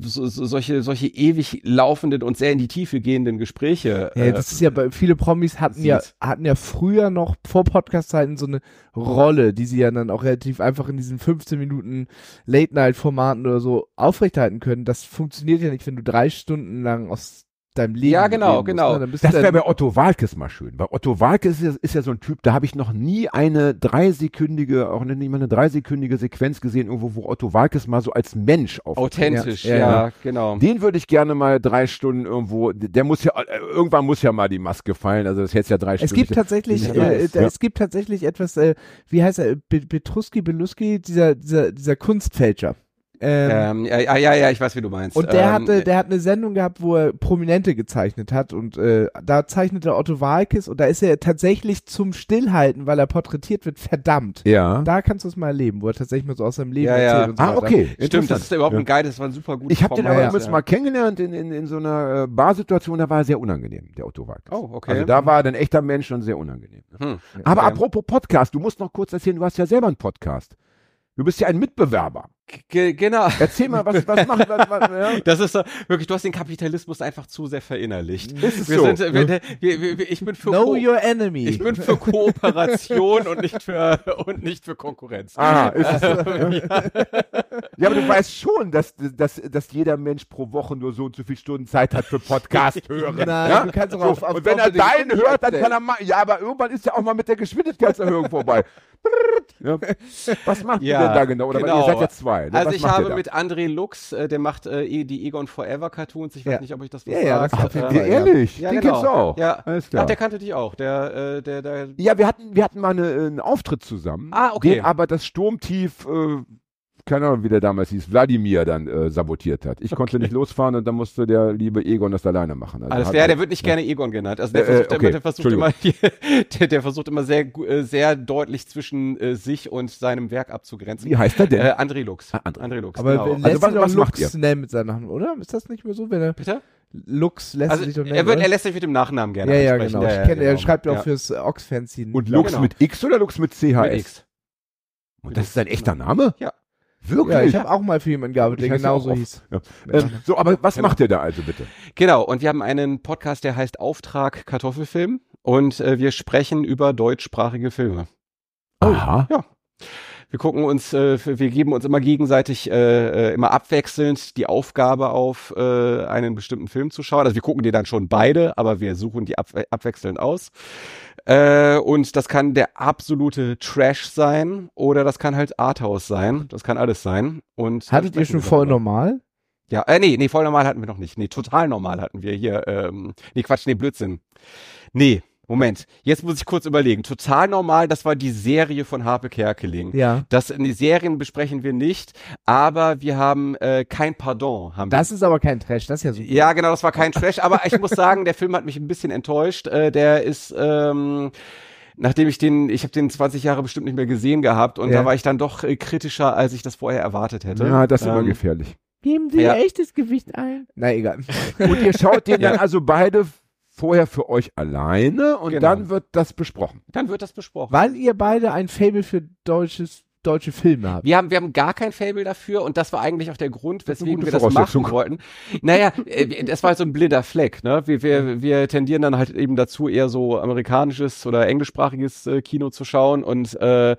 so, so, solche, solche ewig laufenden und sehr in die Tiefe gehenden Gespräche. Ja, äh, das ist ja bei viele Promis hatten ja sieht. hatten ja früher noch vor Podcast-Zeiten so eine Rolle, die sie ja dann auch relativ einfach in diesen 15 Minuten Late-Night-Formaten oder so aufrechterhalten können. Das funktioniert ja nicht, wenn du drei Stunden lang aus deinem Leben Ja, genau, musst, genau. Ne? Das wäre bei Otto Walkes mal schön. Bei Otto Walkes ist, ja- ist ja so ein Typ, da habe ich noch nie eine dreisekündige, auch nicht mal eine dreisekündige Sequenz gesehen, irgendwo, wo Otto Walkes mal so als Mensch auf. authentisch, Ja, ja, ja, genau. Den würde ich gerne mal drei Stunden irgendwo, der muss ja, äh, irgendwann muss ja mal die Maske fallen, also das hätte ja drei es Stunden. gibt tatsächlich, Ja, äh, ja. es gibt tatsächlich etwas, äh, wie heißt er, Betruski, Beluski, dieser, dieser, dieser Kunstfälscher. Ähm, Ähm, ja, ja, ja, ja, ich weiß, wie du meinst. Und der ähm, hatte, der hat eine Sendung gehabt, wo er Prominente gezeichnet hat und äh, da zeichnete Otto Walkes und da ist er tatsächlich zum Stillhalten, weil er porträtiert wird, verdammt. ja. Da kannst du es mal erleben, wo er tatsächlich mal so aus seinem Leben Ja, ja. erzählt und so Ah, weiter. okay. Stimmt, das ist überhaupt Ja. ein geiles, das war ein super gutes Ich habe den aber ja. übrigens mal kennengelernt in, in, in so einer äh, Barsituation, da war er sehr unangenehm, der Otto Walkes. Oh, okay. Also da war er ein echter Mensch und sehr unangenehm. Hm. Aber Okay. apropos Podcast, du musst noch kurz erzählen, du hast ja selber einen Podcast. Du bist ja ein Mitbewerber. Ge genau. Erzähl mal, was, was macht was, was, ja? Das ist so, wirklich, du hast den Kapitalismus einfach zu sehr verinnerlicht. Ist es Wir so? sind, wir, wir, wir, ich bin für Know Ko your enemy. ich bin für Kooperation und nicht für und nicht für Konkurrenz. Ah, ist es so. ja, aber du weißt schon, dass, dass, dass jeder Mensch pro Woche nur so und so viele Stunden Zeit hat für Podcast hören. Nein, ja? du kannst so, auf- auf Und wenn er doppelte deinen hört, dann kann er mal, ja, aber irgendwann ist ja auch mal mit der Geschwindigkeitserhöhung vorbei. Ja. Was macht Ja, ihr denn da genau? Oder genau. ihr seid ja zwei. ne? Also Was ich habe mit André Lux, äh, der macht äh, eh- die Egon Forever Cartoons. Ich weiß Ja. nicht, ob ich das was Ja, ja, sagt. Fall, Ja, ehrlich, Ja, den genau. kennst du auch. Ja, Alles klar. Ach, der kannte dich auch. Der, äh, der, der. Ja, wir hatten, wir hatten mal eine, einen Auftritt zusammen. Ah, okay. Den aber das Sturmtief, äh, keine Ahnung, wie der damals hieß, Wladimir dann äh, sabotiert hat. Ich konnte nicht losfahren und dann musste der liebe Egon das alleine machen. Also Alles hat- klar, der wird nicht gerne Egon genannt. Also der Äh, versucht, äh, immer, okay, der versucht immer, der, der versucht immer sehr, äh, sehr deutlich zwischen äh, sich und seinem Werk abzugrenzen. Wie heißt er denn? Äh, André Lux. Ah, André. André Lux, aber genau. lässt Also was- was macht Lux nennen mit seinem Namen, oder? Ist das nicht mehr so, wenn er Bitte? Lux lässt Also sich doch nennen? er, wird, er lässt sich mit dem Nachnamen gerne ja, ja, genau. ich kenne, er genau. schreibt ja auch Ja. fürs Ox-Fanzine. Und Lux genau. mit X oder Lux mit CHS? Mit X. Und das ist sein echter Name? Ja. Wirklich? Ja, ich habe auch mal für jemanden gearbeitet, der genauso hieß. Ja. Ähm, so, aber was Genau. macht ihr da also bitte? Genau, und wir haben einen Podcast, der heißt Auftrag Kartoffelfilm und äh, wir sprechen über deutschsprachige Filme. Aha. Wir gucken uns, äh, wir geben uns immer gegenseitig, äh, äh, immer abwechselnd die Aufgabe auf, äh, einen bestimmten Film zu schauen. Also wir gucken die dann schon beide, aber wir suchen die ab abwechselnd aus. Äh, und das kann der absolute Trash sein oder das kann halt Arthouse sein. Das kann alles sein. Und Hattet ihr schon voll normal? Ja, äh, nee, nee, voll normal hatten wir noch nicht. Nee, total normal hatten wir hier. Ähm, nee, Quatsch, nee, Blödsinn. Nee, Moment. Jetzt muss ich kurz überlegen. Total normal, das war die Serie von Harpe Kerkeling. Ja. Das, die Serien besprechen wir nicht, aber wir haben äh, kein Pardon. Haben wir. Das ist aber kein Trash, das ist ja so. Ja, genau, das war kein Trash, aber ich muss sagen, der Film hat mich ein bisschen enttäuscht. Äh, der ist, ähm, nachdem ich den, ich habe den 20 Jahre bestimmt nicht mehr gesehen gehabt und Ja. da war ich dann doch äh, kritischer, als ich das vorher erwartet hätte. Ja, das ist immer Ähm, gefährlich. Geben Sie Ja. echtes Gewicht ein? Na egal. Und ihr schaut den Ja. dann also beide vorher für euch alleine und Genau. dann wird das besprochen. Dann wird das besprochen. Weil ihr beide ein Fable für deutsches deutsche Filme habt. Wir haben, wir haben gar kein Fable dafür und das war eigentlich auch der Grund, weswegen wir das machen wollten. Naja, äh, das war so ein blinder Fleck. Ne? Wir, wir, wir tendieren dann halt eben dazu, eher so amerikanisches oder englischsprachiges äh, Kino zu schauen und äh,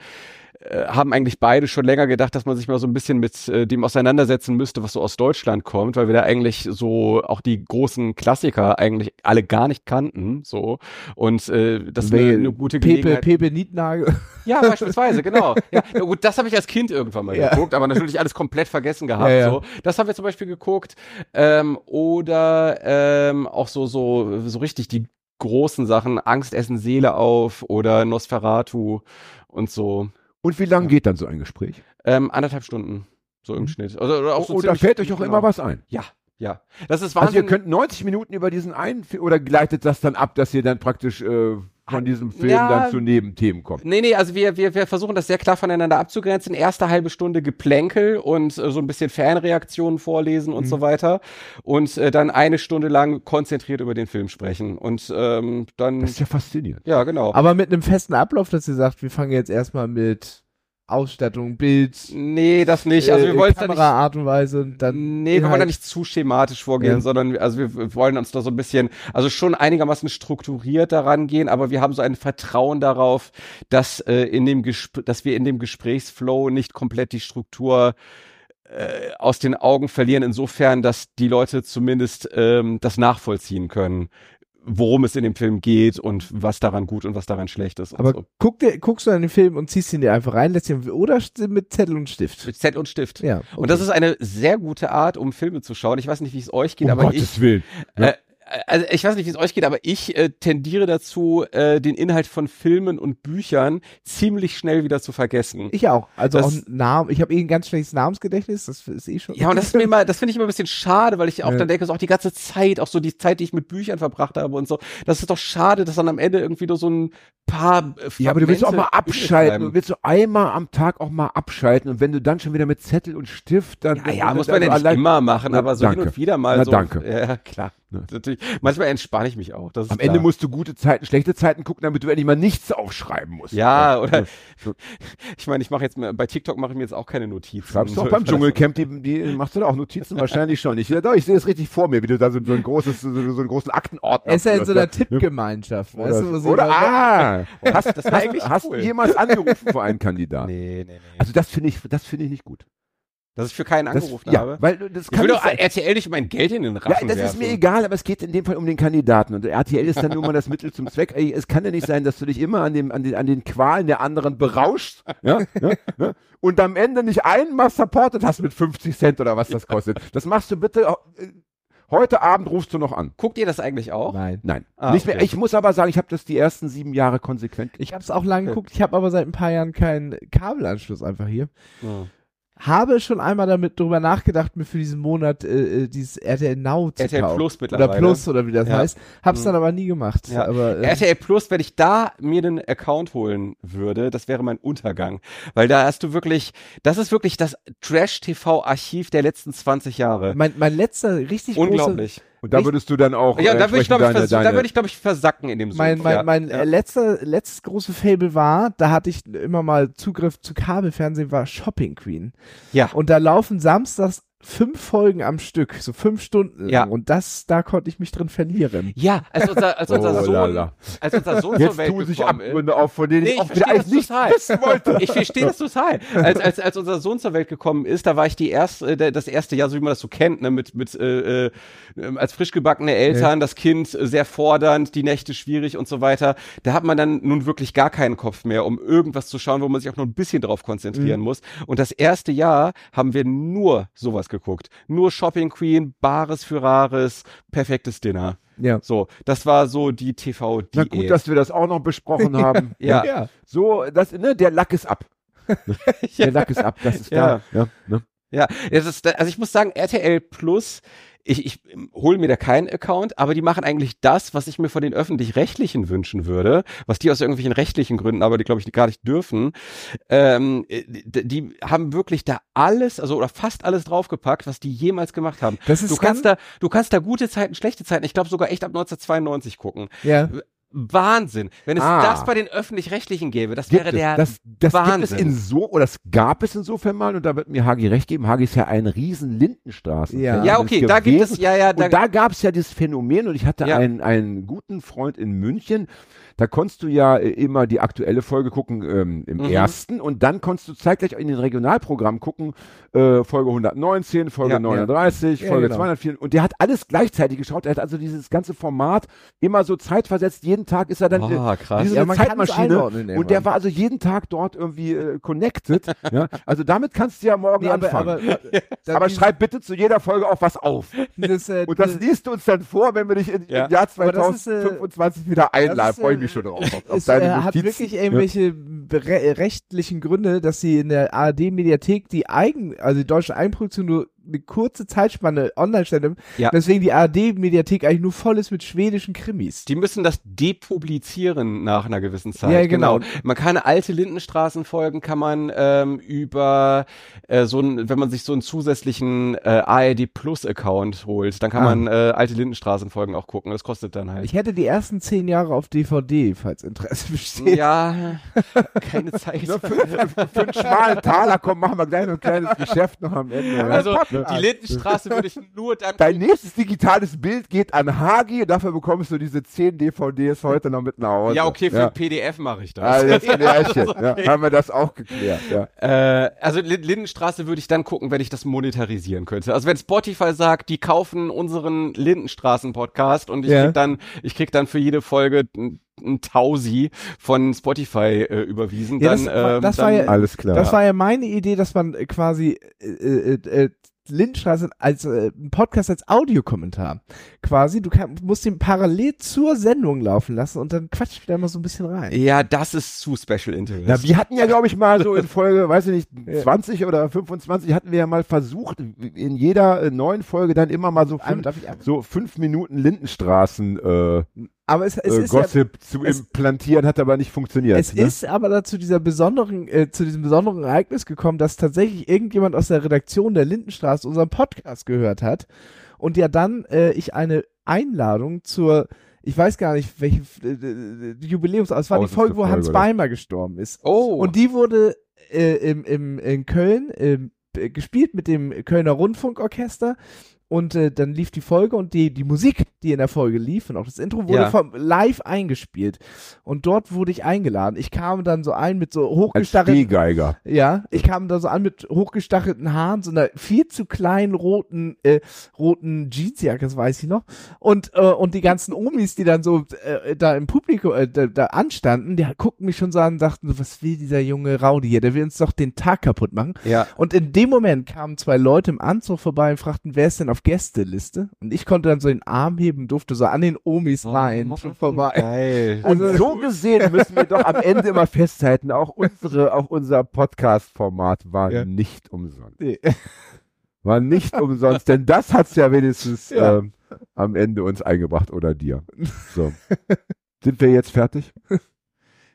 haben eigentlich beide schon länger gedacht, dass man sich mal so ein bisschen mit äh, dem auseinandersetzen müsste, was so aus Deutschland kommt, weil wir da eigentlich so auch die großen Klassiker eigentlich alle gar nicht kannten, so und äh, das wäre eine gute Pepe, Gelegenheit. Pepe Nietnagel. Ja, beispielsweise, genau. Ja, gut, das habe ich als Kind irgendwann mal Ja. geguckt, aber natürlich alles komplett vergessen gehabt. Ja. So, das haben wir zum Beispiel geguckt. Ähm, oder ähm, auch so so so richtig die großen Sachen, Angst essen Seele auf oder Nosferatu und so. Und wie lange geht dann so ein Gespräch? Ähm, anderthalb Stunden so im Schnitt. Also, oder auch so und da ziemlich- fällt euch auch genau. immer was ein. Ja, ja. Das ist Also Wahnsinn. ihr könnt 90 Minuten über diesen einen oder gleitet das dann ab, dass ihr dann praktisch äh, von diesem Film Ja. dann zu Nebenthemen kommt? Nee, nee, also wir, wir, wir versuchen das sehr klar voneinander abzugrenzen. Erste halbe Stunde Geplänkel und äh, so ein bisschen Fanreaktionen vorlesen und so weiter. Und äh, dann eine Stunde lang konzentriert über den Film sprechen. Und ähm, dann, Das ist ja faszinierend. ja, genau. Aber mit einem festen Ablauf, dass ihr sagt, wir fangen jetzt erstmal mit Ausstattung, Bild, nee, das nicht. Also wir äh, wollen da nicht Kamera, Art und Weise, und dann Nee, wir wollen da nicht zu schematisch vorgehen, Ja. sondern also wir, wir wollen uns da so ein bisschen, also schon einigermaßen strukturiert daran gehen, aber wir haben so ein Vertrauen darauf, dass äh, in dem Gespr dass wir in dem Gesprächsflow nicht komplett die Struktur äh, aus den Augen verlieren, insofern, dass die Leute zumindest ähm, das nachvollziehen können, worum es in dem Film geht und was daran gut und was daran schlecht ist. Und Aber so. guck dir, guckst du an den Film und ziehst ihn dir einfach rein, lässt ihn, oder mit Zettel und Stift. mit Zettel und Stift. Ja. Okay. Und das ist eine sehr gute Art, um Filme zu schauen. Ich weiß nicht, wie es euch geht, um aber ich Gottes Willen. Ja. Äh, also ich weiß nicht, wie es euch geht, aber ich äh, tendiere dazu, äh, den Inhalt von Filmen und Büchern ziemlich schnell wieder zu vergessen. ich auch. Also Das- auch Namen. Ich habe eh ein ganz schlechtes Namensgedächtnis. Das ist eh schon. ja, und das ist mir immer, das finde ich immer ein bisschen schade, weil ich auch Ja. dann denke, so auch die ganze Zeit, auch so die Zeit, die ich mit Büchern verbracht habe und so, das ist doch schade, dass dann am Ende irgendwie nur so ein paar äh, Ja, aber du willst auch mal abschalten. Du willst so einmal am Tag auch mal abschalten. Und wenn du dann schon wieder mit Zettel und Stift dann. Ja, ja, muss man ja nicht immer machen, aber so hin danke. und wieder mal Na, so. danke. Ja, klar. Ne. Natürlich. Manchmal entspanne ich mich auch. Am Ende klar. musst du gute Zeiten, schlechte Zeiten gucken, damit du endlich mal nichts aufschreiben musst. Ja, oder so. ich meine, ich mache jetzt mal- bei TikTok mache ich mir jetzt auch keine Notizen. Schreibst du auch So, beim ich- Dschungelcamp, die, die machst du da auch Notizen? Wahrscheinlich schon. Ich, ja, doch, ich sehe es richtig vor mir, wie du da so, so ein großes, so, so einen großen Aktenordner Er ist ja in so einer ja. Tippgemeinschaft, weißt du, wo Oder, sie oder immer- ah, hast, Das hast, eigentlich hast cool. du jemals angerufen für einen Kandidaten? Nee, nee, nee. Also das finde ich, das finde ich nicht gut. Dass ich für keinen Das, angerufen ja, habe. weil das Ich kann will nicht doch. RTL nicht mein Geld in den Ja, Rachen das werfen. ist mir egal, aber es geht in dem Fall um den Kandidaten. Und RTL ist dann nur mal das Mittel zum Zweck. Ey, es kann ja nicht sein, dass du dich immer an, dem, an, den, an den Qualen der anderen berauschst ja, ja, ja, und am Ende nicht einmal supported hast mit 50 Cent oder was das kostet. Das machst du bitte. äh, Heute Abend rufst du noch an. Guckt ihr das eigentlich auch? Nein. Nein, Ah, nicht mehr. okay. Ich muss aber sagen, ich habe das die ersten sieben Jahre konsequent. Ich habe es auch lange geguckt. Ich habe aber seit ein paar Jahren keinen Kabelanschluss einfach hier. Ja. Habe schon einmal damit drüber nachgedacht, mir für diesen Monat äh, äh, dieses RTL Now zu RTL kaufen. Plus Oder mittlerweile. Plus oder wie das Ja. heißt. Hab's Mhm. dann aber nie gemacht. Ja. Aber, äh, RTL Plus, wenn ich da mir den Account holen würde, das wäre mein Untergang. Weil da hast du wirklich, das ist wirklich das Trash-TV-Archiv der letzten 20 Jahre. mein, mein letzter richtig großer Unglaublich. Und da würdest du dann auch. Ja, äh, da würde ich, entsprechend glaube ich, deine, vers- da deine, würde ich, glaube ich, versacken in dem Sumpf. Mein, mein, ja. mein ja. letzter, letztes große Fable war, da hatte ich immer mal Zugriff zu Kabelfernsehen, war Shopping Queen. Ja. Und da laufen samstags fünf Folgen am Stück, so fünf Stunden lang. Ja. Und das, da konnte ich mich drin verlieren. Ja, als unser, als unser Oh, Sohn, lala. als unser Sohn Jetzt zur Welt sich gekommen ist. Auf, von denen Nee, ich auch wieder verstehe das nicht total. wissen wollte. Ich verstehe das total. Als, als, als unser Sohn zur Welt gekommen ist, da war ich die erste, äh, das erste Jahr, so wie man das so kennt, ne, mit, mit äh, äh, als frisch gebackene Eltern, das Kind sehr fordernd, die Nächte schwierig und so weiter. Da hat man dann nun wirklich gar keinen Kopf mehr, um irgendwas zu schauen, wo man sich auch nur ein bisschen drauf konzentrieren muss. Und das erste Jahr haben wir nur sowas geguckt. Nur Shopping Queen, Bares für Rares, perfektes Dinner. Ja. So, das war so die tv Na gut, dass wir das auch noch besprochen haben. Ja. ja. So, das, ne, der Lack ist ab. Der Lack ist ab, das ist Ja. da. Ja, ne? Ja, es ist, also ich muss sagen, RTL Plus, ich, ich hole mir da keinen Account, aber die machen eigentlich das, was ich mir von den öffentlich-rechtlichen wünschen würde, was die aus irgendwelchen rechtlichen Gründen, aber die glaube ich gar nicht dürfen. Ähm, äh, die, die haben wirklich da alles, also oder fast alles draufgepackt, was die jemals gemacht haben. Das ist Du kannst da, du kannst da gute Zeiten, schlechte Zeiten, ich glaube sogar echt ab 1992 gucken. Ja. Wahnsinn. Wenn es Ah. das bei den Öffentlich-Rechtlichen gäbe, das Gibt wäre es. der das das gibt es Wahnsinn. in so, oder das gab es insofern mal, und da wird mir Hagi recht geben, Hagi ist ja ein riesen Lindenstraßen. Ja. Ja, okay, da gibt es, ja, ja, da, Und da gab es ja dieses Phänomen und ich hatte Ja. einen, einen guten Freund in München, da konntest du ja äh, immer die aktuelle Folge gucken ähm, im Mhm. ersten und dann konntest du zeitgleich in den Regionalprogrammen gucken, äh, Folge 119, Folge Ja, ja. 39, Ja, Folge genau. 204 und der hat alles gleichzeitig geschaut, er hat also dieses ganze Format immer so zeitversetzt, jeden Tag ist er dann äh, Ah, krass. Ja, kann's Zeitmaschine und der war also jeden Tag dort irgendwie äh, connected, ja, also damit kannst du ja morgen Nee, aber, anfangen. aber, dann aber dieses- schreib bitte zu jeder Folge auch was auf. dieses, äh, Und das liest du uns dann vor, wenn wir dich Ja. im Jahr Aber das ist, äh, 2025 wieder einladen. Freue ich äh, mich schon drauf. Auf, auf es äh, hat wirklich irgendwelche bere- rechtlichen Gründe, dass sie in der ARD-Mediathek die eigen, also die deutsche Eigenproduktion nur eine kurze Zeitspanne online stellen, Ja. deswegen die ARD-Mediathek eigentlich nur voll ist mit schwedischen Krimis. Die müssen das depublizieren nach einer gewissen Zeit. Ja, genau. Man kann alte Lindenstraßenfolgen kann man ähm, über äh, so ein, wenn man sich so einen zusätzlichen äh, ARD Plus Account holt, dann kann Ah. man äh, alte Lindenstraßenfolgen auch gucken. Das kostet dann halt. Ich hätte die ersten zehn Jahre auf DVD, falls Interesse besteht. ja, keine Zeit. Für, für, für einen schmalen Taler, komm, machen wir gleich noch ein kleines Geschäft noch am Ende. Also Ne? die Lindenstraße würde ich nur dann. Dein nächstes digitales Bild geht an Hagi und dafür bekommst du diese 10 DVDs heute noch mit nach Hause. ja, okay, für ja. PDF mache ich das. Alles Klärchen. Okay. ja, haben wir das auch geklärt. Ja. Äh, also Lin- Lindenstraße würde ich dann gucken, wenn ich das monetarisieren könnte. Also wenn Spotify sagt, die kaufen unseren Lindenstraßen-Podcast und ich Ja. krieg dann, ich krieg dann für jede Folge ein, Tausi von Spotify äh, überwiesen, Ja, dann, das war- ähm, das dann war ja- Alles klar. Das war ja meine Idee, dass man äh, quasi äh, äh, Lindenstraße als äh, Podcast als Audiokommentar. Quasi, du kann, musst den parallel zur Sendung laufen lassen und dann quatscht wieder mal so ein bisschen rein. ja, das ist zu Special Interest. Na, wir hatten ja, glaube ich, mal so in Folge, weiß ich nicht, 20 oder 25 hatten wir ja mal versucht, in jeder äh, neuen Folge dann immer mal so fünf, darf ich ab- so fünf Minuten Lindenstraßen äh, Aber es, es äh, ist ja, Gossip zu es- implantieren, hat aber nicht funktioniert. es ne? ist aber da zu dieser besonderen, äh, zu diesem besonderen Ereignis gekommen, dass tatsächlich irgendjemand aus der Redaktion der Lindenstraße unseren Podcast gehört hat und ja dann äh, ich eine Einladung zur ich weiß gar nicht, welche äh, äh, Jubiläums, es war die Folge, wo Hans? Beimer gestorben ist. oh, Und die wurde äh, im, im, in Köln äh, gespielt mit dem Kölner Rundfunkorchester. Und äh, dann lief die Folge und die, die Musik, die in der Folge lief und auch das Intro wurde Ja. vom, live eingespielt. Und dort wurde ich eingeladen. Ich kam dann so ein mit so hochgestachelten, ja, ich kam da so an mit hochgestachelten Haaren, so einer viel zu kleinen roten, äh, roten Jeansjacke, das weiß ich noch. Und, äh, und die ganzen Omis, die dann so äh, da im Publikum, äh, da, da anstanden, die guckten mich schon so an und dachten, so, was will dieser junge Raudi hier? Der will uns doch den Tag kaputt machen. ja. Und in dem Moment kamen zwei Leute im Anzug vorbei und fragten, wer ist denn auf Gästeliste? Und ich konnte dann so den Arm heben, durfte so an den Omis rein, schon vorbei. Geil. Und so gesehen müssen wir doch am Ende immer festhalten, auch unsere, auch unser Podcast-Format war Ja. nicht umsonst. Nee. War nicht umsonst, denn das hat's ja wenigstens Ja. Ähm, am Ende uns eingebracht oder dir. So. Sind wir jetzt fertig?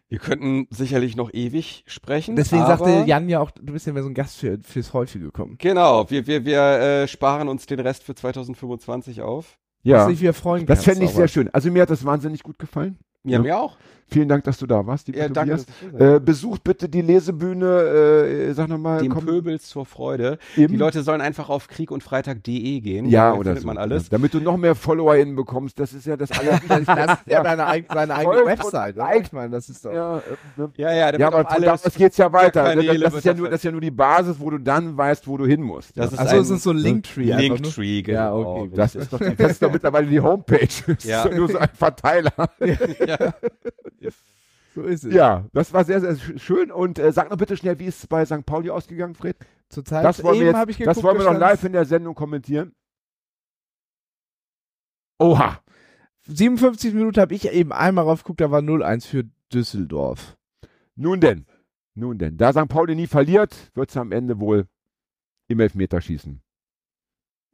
Wir könnten sicherlich noch ewig sprechen. Deswegen sagte Jan ja auch, du bist ja mehr so ein Gast für, fürs Häufige gekommen. Genau, wir, wir, wir äh, sparen uns den Rest für 2025 auf. Ja. Was ich freuen Das kannst, fände ich aber- sehr schön. Also mir hat das wahnsinnig gut gefallen. Ja, Ja. mir auch. Vielen Dank, dass du da warst, lieber Ja, danke. Tobias. Äh, besucht bitte die Lesebühne, äh, sag nochmal, Dem komm, Pöbels zur Freude. im- Die Leute sollen einfach auf kriegundfreitag.de gehen. ja, Da oder findet so. man alles. Ja, damit du noch mehr FollowerInnen bekommst, das ist ja das Allerwichtigste. Das ist ja deine, seine eigene Website. liked. Ich meine, das ist doch. ja, äh, ne? Ja, ja, ja, aber auch von alles. da aus geht's ja weiter. Das, das, ist ja nur, das ist ja nur die Basis, wo du dann weißt, wo du hin musst. Das ja. ist Achso, es ist so ein Linktree. Linktree, Ja, genau. okay. das ist doch, das ist doch mittlerweile die Homepage. Das Ja. ist doch nur so ein Verteiler. ja. So ist es. Ja, das war sehr, sehr sch- schön. Und äh, sag noch bitte schnell, wie ist es bei St. Pauli ausgegangen, Fred? Zurzeit Das wollen wir, eben hab ich jetzt, das geguckt, wollen wir noch live in der Sendung kommentieren. Oha. 57 Minuten habe ich eben einmal raufgeguckt, da war 0-1 für Düsseldorf. Nun denn. Nun denn. Da St. Pauli nie verliert, wird es am Ende wohl im Elfmeterschießen.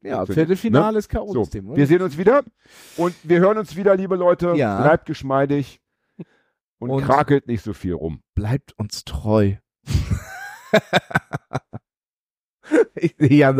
Ja, Viertelfinale ist So, K.O.-System, oder? wir sehen uns wieder und wir hören uns wieder, liebe Leute. Ja. Bleibt geschmeidig und, Und- krakelt nicht so viel rum. Bleibt uns treu. ich ja